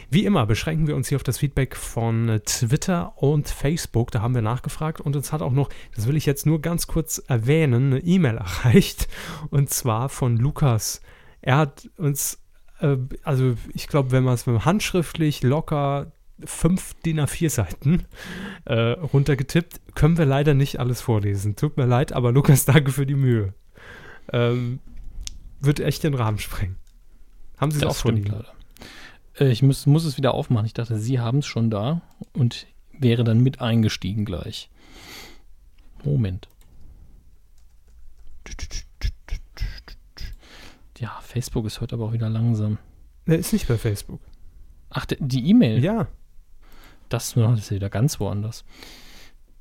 Wie immer beschränken wir uns hier auf das Feedback von Twitter und Facebook. Da haben wir nachgefragt und uns hat auch noch, das will ich jetzt nur ganz kurz erwähnen, eine E-Mail erreicht. Und zwar von Lukas. Er hat uns, äh, also ich glaube, wenn man es handschriftlich locker fünf DIN A4 Seiten äh, runtergetippt. Können wir leider nicht alles vorlesen. Tut mir leid, aber Lukas, danke für die Mühe. Ähm, wird echt den Rahmen sprengen. Haben Sie es auch schon? Leider. Äh, ich muss, muss es wieder aufmachen. Ich dachte, Sie haben es schon da und wäre dann mit eingestiegen gleich. Moment. Ja, Facebook ist heute aber auch wieder langsam. Er ist nicht bei Facebook. Ach, die E-Mail? Ja. Das, das ist wieder ganz woanders.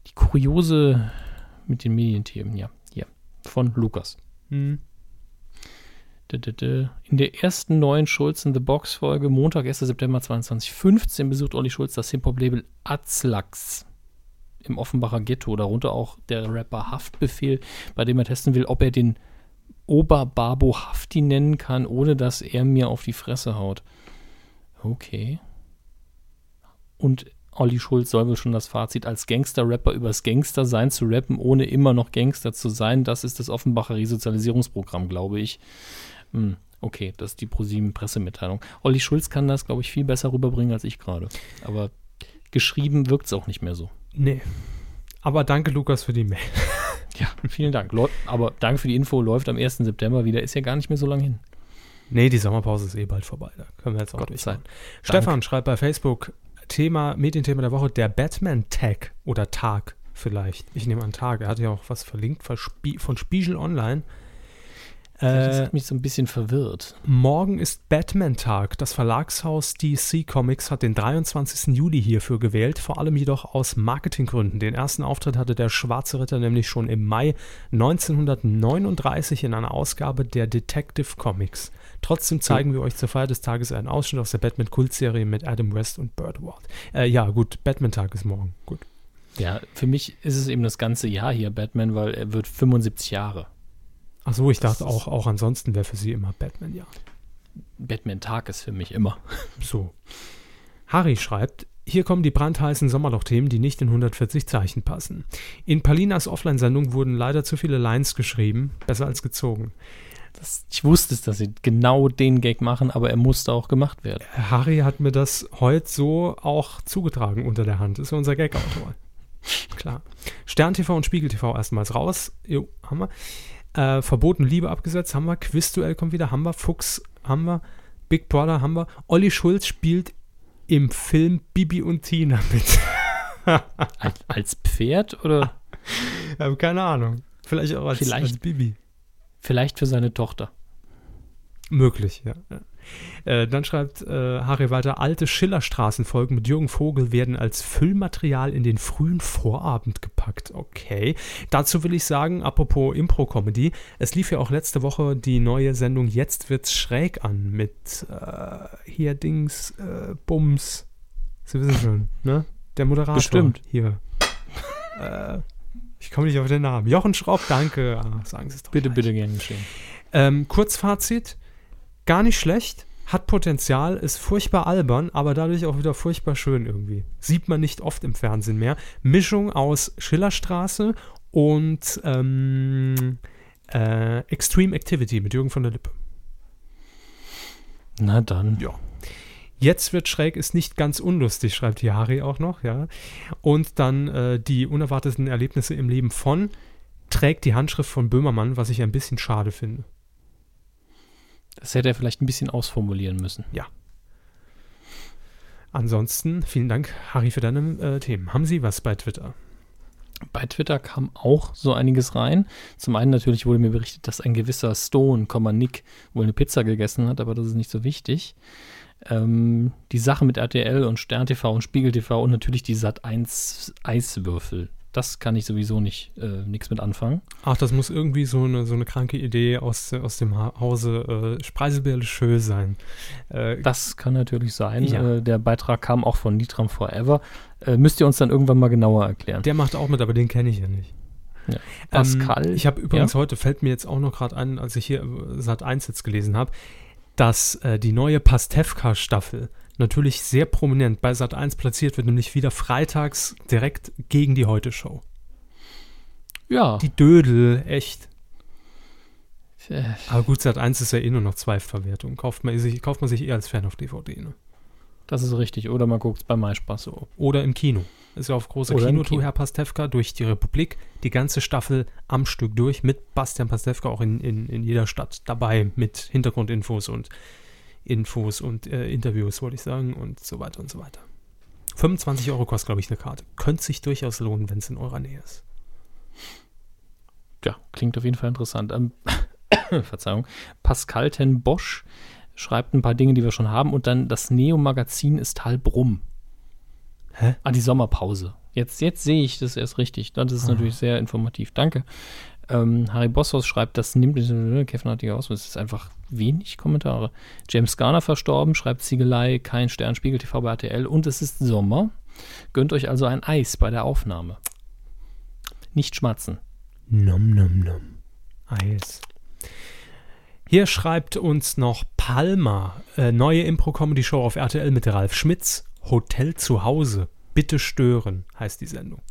Die Kuriose mit den Medienthemen, ja. Hier. Von Lukas. Hm. In der ersten neuen Schulz in the Box Folge, Montag, 1. September 2015, besucht Olli Schulz das Hip-Hop-Label Azlax im Offenbacher Ghetto. Darunter auch der Rapper Haftbefehl, bei dem er testen will, ob er den Oberbabo Hafti nennen kann, ohne dass er mir auf die Fresse haut. Okay. Und Olli Schulz soll wohl schon das Fazit als Gangster-Rapper übers Gangster-Sein zu rappen, ohne immer noch Gangster zu sein. Das ist das Offenbacher Resozialisierungsprogramm, glaube ich. Hm, okay, das ist die ProSieben-Pressemitteilung. Olli Schulz kann das, glaube ich, viel besser rüberbringen als ich gerade. Aber geschrieben wirkt es auch nicht mehr so. Nee. Aber danke, Lukas, für die Mail. ja, vielen Dank. Aber danke für die Info. Läuft am 1. September wieder. Ist ja gar nicht mehr so lange hin. Nee, die Sommerpause ist eh bald vorbei. Da können wir jetzt auch durch sein. Stefan schreibt bei Facebook, Thema, Medienthema der Woche, der Batman-Tag oder Tag vielleicht. Ich nehme an Tag. Er hat ja auch was verlinkt von Spiegel Online. Das hat mich so ein bisschen verwirrt. Morgen ist Batman-Tag. Das Verlagshaus DC Comics hat den 23. Juli hierfür gewählt, vor allem jedoch aus Marketinggründen. Den ersten Auftritt hatte der Schwarze Ritter nämlich schon im Mai 1939 in einer Ausgabe der Detective Comics. Trotzdem zeigen wir euch zur Feier des Tages einen Ausschnitt aus der Batman-Kultserie mit Adam West und Burt Ward. Äh, ja, gut, Batman-Tag ist morgen. Gut. Ja, für mich ist es eben das ganze Jahr hier Batman, weil er wird 75 Jahre. Ach so, ich dachte auch, auch ansonsten wäre für sie immer Batman-Jahr. Batman-Tag ist für mich immer. So. Harry schreibt, hier kommen die brandheißen Sommerloch-Themen, die nicht in 140 Zeichen passen. In Palinas Offline-Sendung wurden leider zu viele Lines geschrieben, besser als gezogen. Das, ich wusste es, dass sie genau den Gag machen, aber er musste auch gemacht werden. Harry hat mir das heute so auch zugetragen unter der Hand. Ist unser Gag-Autor. Klar. Stern TV und Spiegel TV erstmals raus. Jo, haben wir. Äh, Verboten Liebe abgesetzt, haben wir. Quizduell kommt wieder, haben wir. Fuchs haben wir. Big Brother haben wir. Olli Schulz spielt im Film Bibi und Tina mit. als, als, Pferd oder? Ja, keine Ahnung. Vielleicht auch als, Vielleicht. als Bibi. Vielleicht für seine Tochter. Möglich, ja. Äh, dann schreibt äh, Harry weiter, alte Schillerstraßenfolgen mit Jürgen Vogel werden als Füllmaterial in den frühen Vorabend gepackt. Okay. Dazu will ich sagen, apropos Impro-Comedy, es lief ja auch letzte Woche die neue Sendung Jetzt wird's schräg an mit äh, hier Dings, äh, Bums. Sie wissen schon, ne? Der Moderator. Bestimmt. Hier. äh, ich komme nicht auf den Namen. Jochen Schropp, danke. Ach, sagen Sie es doch. Bitte, gleich. bitte, gerne geschehen. Ähm, Kurzfazit: gar nicht schlecht, hat Potenzial, ist furchtbar albern, aber dadurch auch wieder furchtbar schön irgendwie. Sieht man nicht oft im Fernsehen mehr. Mischung aus Schillerstraße und ähm, äh, Extreme Activity mit Jürgen von der Lippe. Na dann. Ja. Jetzt wird schräg, ist nicht ganz unlustig, schreibt hier Harry auch noch, ja. Und dann äh, die unerwarteten Erlebnisse im Leben von trägt die Handschrift von Böhmermann, was ich ein bisschen schade finde. Das hätte er vielleicht ein bisschen ausformulieren müssen. Ja. Ansonsten, vielen Dank, Harry, für deine äh, Themen. Haben Sie was bei Twitter? Bei Twitter kam auch so einiges rein. Zum einen natürlich wurde mir berichtet, dass ein gewisser Stone, Nick, wohl eine Pizza gegessen hat, aber das ist nicht so wichtig. Ähm, die Sache mit RTL und Stern TV und Spiegel TV und natürlich die Sat 1 Eiswürfel Das kann ich sowieso nicht äh, nichts mit anfangen. Ach, das muss irgendwie so eine, so eine kranke Idee aus, aus dem Ha- Hause äh, Spreiselbeerle Schö sein. Äh, Das kann natürlich sein. Ja. Äh, der Beitrag kam auch von Nitram Forever. Äh, müsst ihr uns dann irgendwann mal genauer erklären. der macht auch mit, aber den kenne ich ja nicht. Ja. Pascal, Ähm, ich habe übrigens heute, fällt mir jetzt auch noch gerade ein, als ich hier äh, Sat 1 jetzt gelesen habe, dass äh, die neue Pastewka-Staffel natürlich sehr prominent bei Sat 1 platziert wird, nämlich wieder freitags direkt gegen die Heute-Show. Ja. Die Dödel, echt. Äh, Aber gut, Sat 1 ist ja eh nur noch Zweitverwertung. Kauft man sich, kauft man sich eher als Fan auf DVD, ne? das ist richtig. Oder man guckt es bei MySpaß so. Oder im Kino. Ist ja auf großer Kinotour, Kino. Herr Pastewka, durch die Republik, die ganze Staffel am Stück durch, mit Bastian Pastewka auch in, in, in jeder Stadt dabei, mit Hintergrundinfos und Infos und äh, Interviews, wollte ich sagen, und so weiter und so weiter. 25 Euro kostet, glaube ich, eine Karte. Könnte sich durchaus lohnen, wenn es in eurer Nähe ist. Ja, klingt auf jeden Fall interessant. Ähm, Verzeihung. Pascal ten Bosch schreibt ein paar Dinge, die wir schon haben. Und dann das Neo-Magazin ist halb rum. Hä? Ah, die Sommerpause. Jetzt, jetzt sehe ich das erst richtig. Das ist Ah. natürlich sehr informativ. Danke. Ähm, Harry Bossos schreibt, das nimmt die aus. Es ist einfach wenig Kommentare. James Garner verstorben, schreibt Ziegelei, kein Stern, Spiegel TV bei RTL. Und es ist Sommer. Gönnt euch also ein Eis bei der Aufnahme. Nicht schmatzen. Nom, nom, nom. Eis. Hier schreibt uns noch Palma, äh, neue Impro-Comedy-Show auf RTL mit Ralf Schmitz, Hotel zu Hause, bitte stören, heißt die Sendung.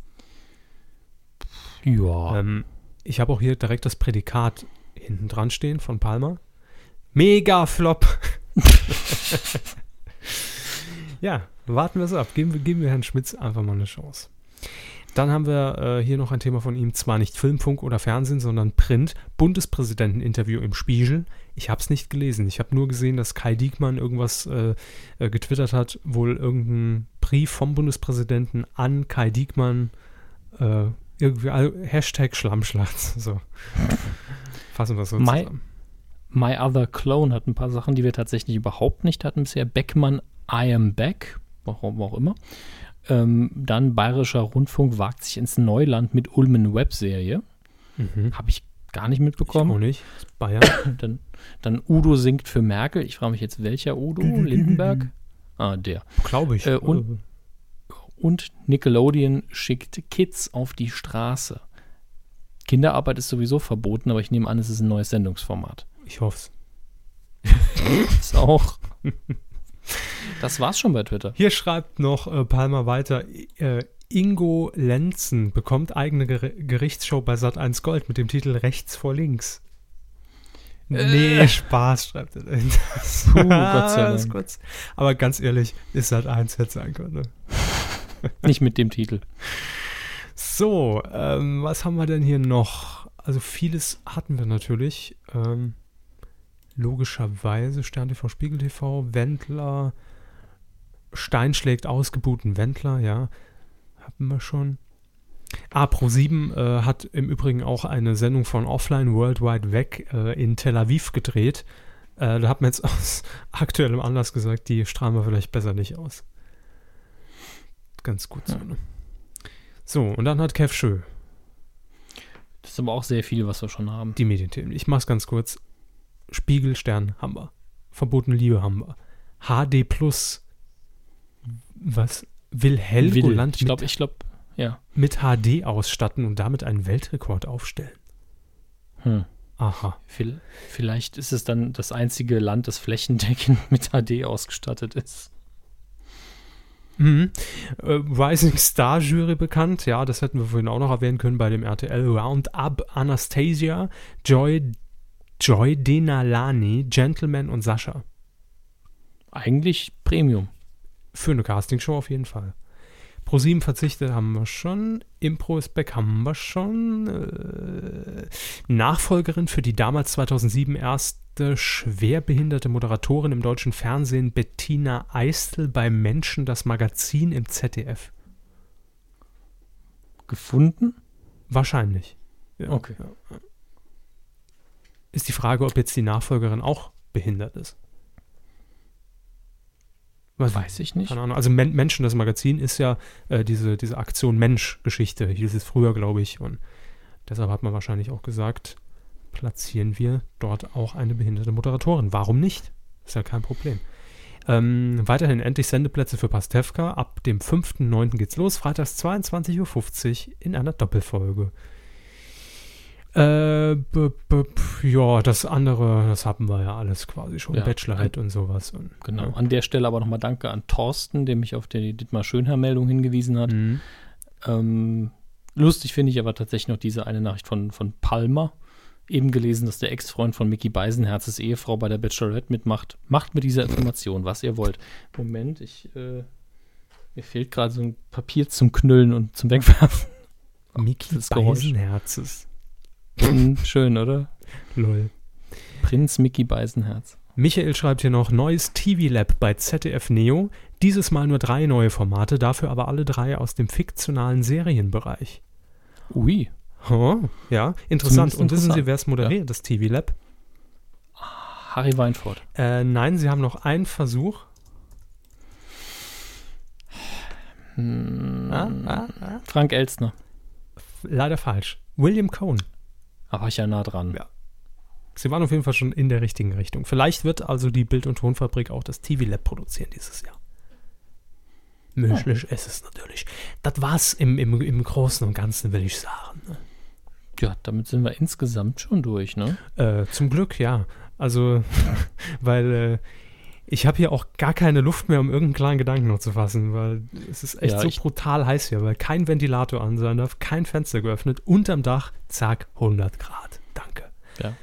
Ja. Ähm, ich habe auch hier direkt das Prädikat hinten dran stehen von Palma. Mega Flop. ja, warten wir es ab. Geben wir, geben wir Herrn Schmitz einfach mal eine Chance. Dann haben wir äh, hier noch ein Thema von ihm, zwar nicht Filmfunk oder Fernsehen, sondern Print. Bundespräsidenteninterview im Spiegel. Ich habe es nicht gelesen. Ich habe nur gesehen, dass Kai Diekmann irgendwas äh, äh, getwittert hat, wohl irgendein Brief vom Bundespräsidenten an Kai Diekmann. Irgendwie also Hashtag Schlammschlacht. So. Fassen wir es so Mai- zusammen. My Other Clone hat ein paar Sachen, die wir tatsächlich überhaupt nicht hatten bisher. Beckmann, I Am Back, warum auch immer. Ähm, dann Bayerischer Rundfunk wagt sich ins Neuland mit Ulmen Webserie. Mhm. Habe ich gar nicht Ich auch mitbekommen. nicht. Das ist Bayern. Dann, dann Udo singt für Merkel. Ich frage mich jetzt, welcher Udo? Lindenberg? Ah, der. Glaube ich. Äh, und- Und Nickelodeon schickt Kids auf die Straße. Kinderarbeit ist sowieso verboten, aber ich nehme an, es ist ein neues Sendungsformat. ich hoffe Ist auch. Das war's schon bei Twitter. Hier schreibt noch äh, Palmer weiter, äh, Ingo Lenzen bekommt eigene Ger Gerichtsshow bei Sat1 Gold mit dem Titel Rechts vor Links. Nee, Spaß, schreibt er. dahin. Puh, Gott sei Das Dank. Aber ganz ehrlich, ist Sat1 hätte sein können. Ne? Nicht mit dem Titel. So, ähm, was haben wir denn hier noch? Also vieles hatten wir natürlich. Ähm, logischerweise Stern TV, Spiegel TV, Wendler, Stein schlägt ausgebuhten Wendler, ja. Hatten wir schon. Ah, Pro7 äh, hat im Übrigen auch eine Sendung von Offline Worldwide Weg äh, in Tel Aviv gedreht. Äh, da hat man jetzt aus aktuellem Anlass gesagt, die strahlen wir vielleicht besser nicht aus. Ganz gut so, ne? So, und dann hat Kev Schö Das ist aber auch sehr viel, was wir schon haben. die Medienthemen. Ich mach's ganz kurz. Spiegel, Stern haben wir. Verbotene Liebe haben wir. HD Plus. Was? Will Helgoland ich glaube, mit, ich glaube, ja. mit HD ausstatten und damit einen Weltrekord aufstellen? Hm. Aha. Vielleicht ist es dann das einzige Land, das flächendeckend mit HD ausgestattet ist. Mhm. Äh, Rising Star Jury bekannt, ja, das hätten wir vorhin auch noch erwähnen können bei dem RTL Roundup. Anastasia, Joy, Joy Denalani, Gentleman und Sascha. Eigentlich Premium. Für eine Castingshow auf jeden Fall. Pro7 verzichtet haben wir schon. Impro ist back haben wir schon. Äh, Nachfolgerin für die damals 2007 erste schwerbehinderte Moderatorin im deutschen Fernsehen Bettina Eistel bei Menschen das Magazin im ZDF. Gefunden? Wahrscheinlich. Ja. Okay. Ist die Frage, ob jetzt die Nachfolgerin auch behindert ist. Was, Weiß ich nicht. Keine Ahnung. Also Men Menschen, das Magazin ist ja äh, diese, diese Aktion Mensch-Geschichte, hieß es früher, glaube ich. Und deshalb hat man wahrscheinlich auch gesagt, platzieren wir dort auch eine behinderte Moderatorin. Warum nicht? Ist ja kein Problem. Ähm, weiterhin endlich Sendeplätze für Pastewka. Ab dem 5.9. geht's los. Freitags 22.50 Uhr in einer Doppelfolge. Äh, b, b, p- ja, das andere, das haben wir ja alles quasi schon. Ja. Bachelorette und sowas. Und, Genau. Ja. An der Stelle aber nochmal Danke an Thorsten, der mich auf die Dietmar Schönherr-Meldung hingewiesen hat. Mhm. Ähm, lustig finde ich aber tatsächlich noch diese eine Nachricht von, von Palmer. Eben gelesen, dass der Ex-Freund von Mickey Beisenherzes Ehefrau bei der Bachelorette mitmacht. Macht mit dieser Information, was ihr wollt. Moment, ich, äh, mir fehlt gerade so ein Papier zum Knüllen und zum Wegwerfen. Mickey. Beisenherzes. Hm, Schön, oder? Lol. Prinz Mickey Beisenherz. Michael schreibt hier noch neues TV-Lab bei ZDF Neo. Dieses Mal nur drei neue Formate, dafür aber alle drei aus dem fiktionalen Serienbereich. Ui, Oh, ja, interessant. Zumindest Und wissen Sie, wer es moderiert, das TV-Lab? Harry Weinfurt. Äh, nein, Sie haben noch einen Versuch. Hm, Ah, ah, ah. Frank Elstner. Leider falsch. William Cohn. Da war ich ja nah dran. Ja. Sie waren auf jeden Fall schon in der richtigen Richtung. Vielleicht wird also die Bild- und Tonfabrik auch das TV-Lab produzieren dieses Jahr. Möglich ist es natürlich. Das war's im, im, im Großen und Ganzen, will ich sagen. Ja, damit sind wir insgesamt schon durch, ne? Äh, zum Glück, ja. Also, weil äh, ich habe hier auch gar keine Luft mehr, um irgendeinen kleinen Gedanken noch zu fassen, weil es ist echt Ja, so ich- brutal heiß hier, weil kein Ventilator an sein darf, kein Fenster geöffnet, unterm Dach, zack, 100 Grad. Danke. Ja.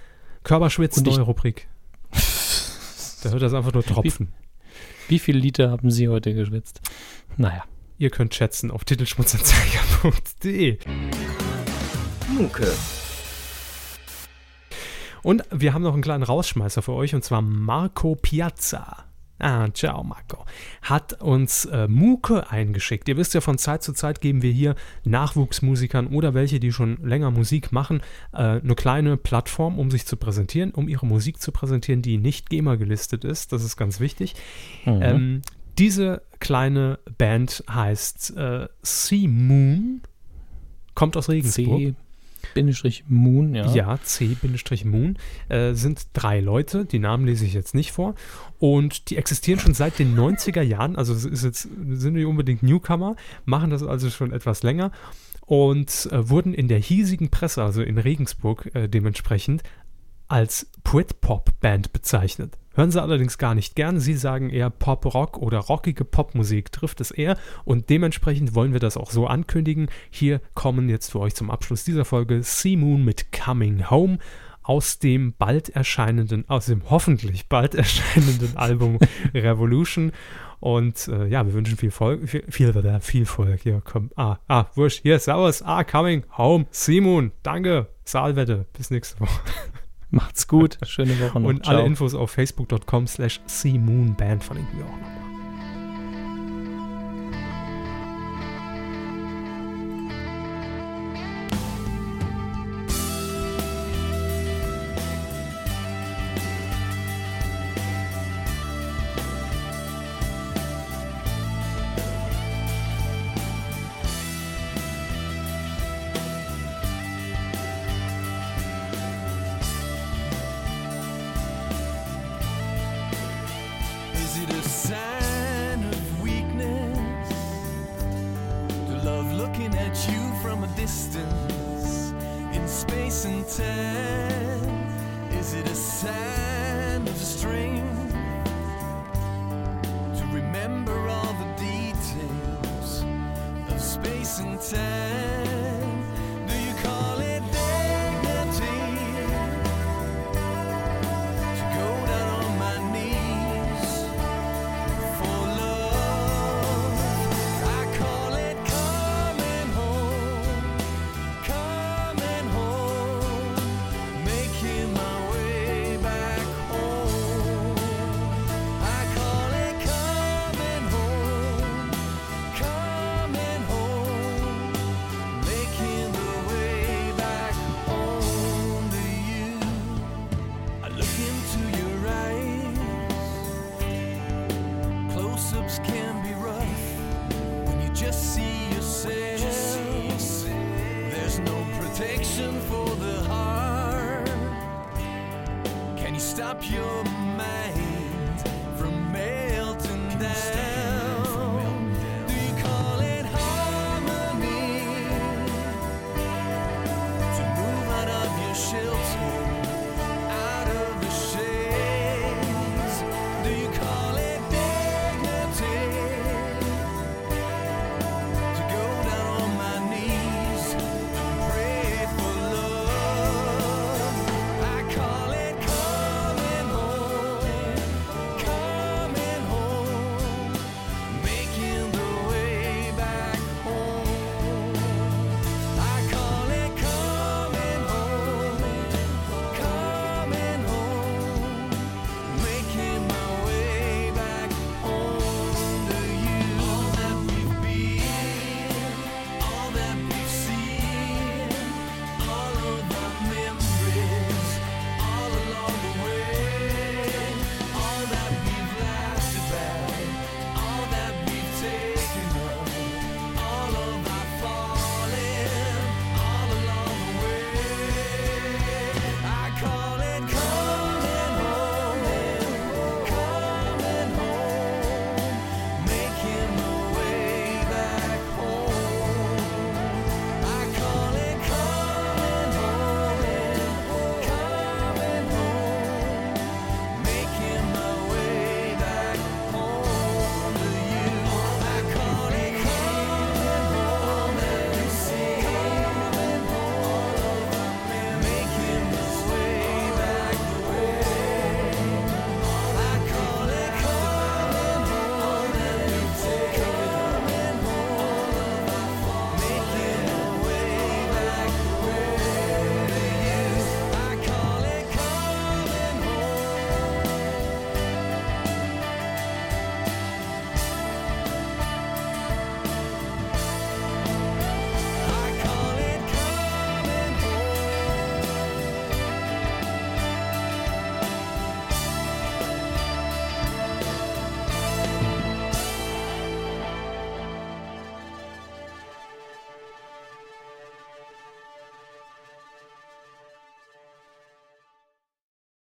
Körperschwitz, Und ich- neue Rubrik. Da hört das einfach nur tropfen. Wie viele Liter haben Sie heute geschwitzt? Naja. Ihr könnt schätzen auf titelschmutzanzeiger.de. Mucke. Und wir haben noch einen kleinen Rausschmeißer für euch und zwar Marco Piazza. Ah, ciao Marco. Hat uns äh, Muke eingeschickt. Ihr wisst ja, von Zeit zu Zeit geben wir hier Nachwuchsmusikern oder welche, die schon länger Musik machen, äh, eine kleine Plattform, um sich zu präsentieren, um ihre Musik zu präsentieren, die nicht GEMA gelistet ist. Das ist ganz wichtig. Mhm. Ähm, diese kleine Band heißt äh, Sea Moon, kommt aus Regensburg. C Bindestrich Moon, ja. Ja, C-Moon äh, sind drei Leute, die Namen lese ich jetzt nicht vor. Und die existieren schon seit den 90er Jahren, also jetzt, sind nicht unbedingt Newcomer, machen das also schon etwas länger und äh, wurden in der hiesigen Presse, also in Regensburg äh, dementsprechend, als Brit-Pop-Band bezeichnet. Hören sie allerdings gar nicht gern. Sie sagen eher Pop-Rock oder rockige Popmusik trifft es eher. Und dementsprechend wollen wir das auch so ankündigen. Hier kommen jetzt für euch zum Abschluss dieser Folge Sea Moon mit Coming Home aus dem bald erscheinenden, aus dem hoffentlich bald erscheinenden Album Revolution. Und äh, ja, wir wünschen viel Volk, viel, viel, viel, viel Volk. Hier, komm. Ah, ah, wurscht. Hier, servus. Ah, coming home. Simon. Danke. Saalwette. Bis nächste Woche. Macht's gut. Schöne Woche noch. Und alle Infos auf facebook.com slash seamoonband verlinken wir auch nochmal. And time?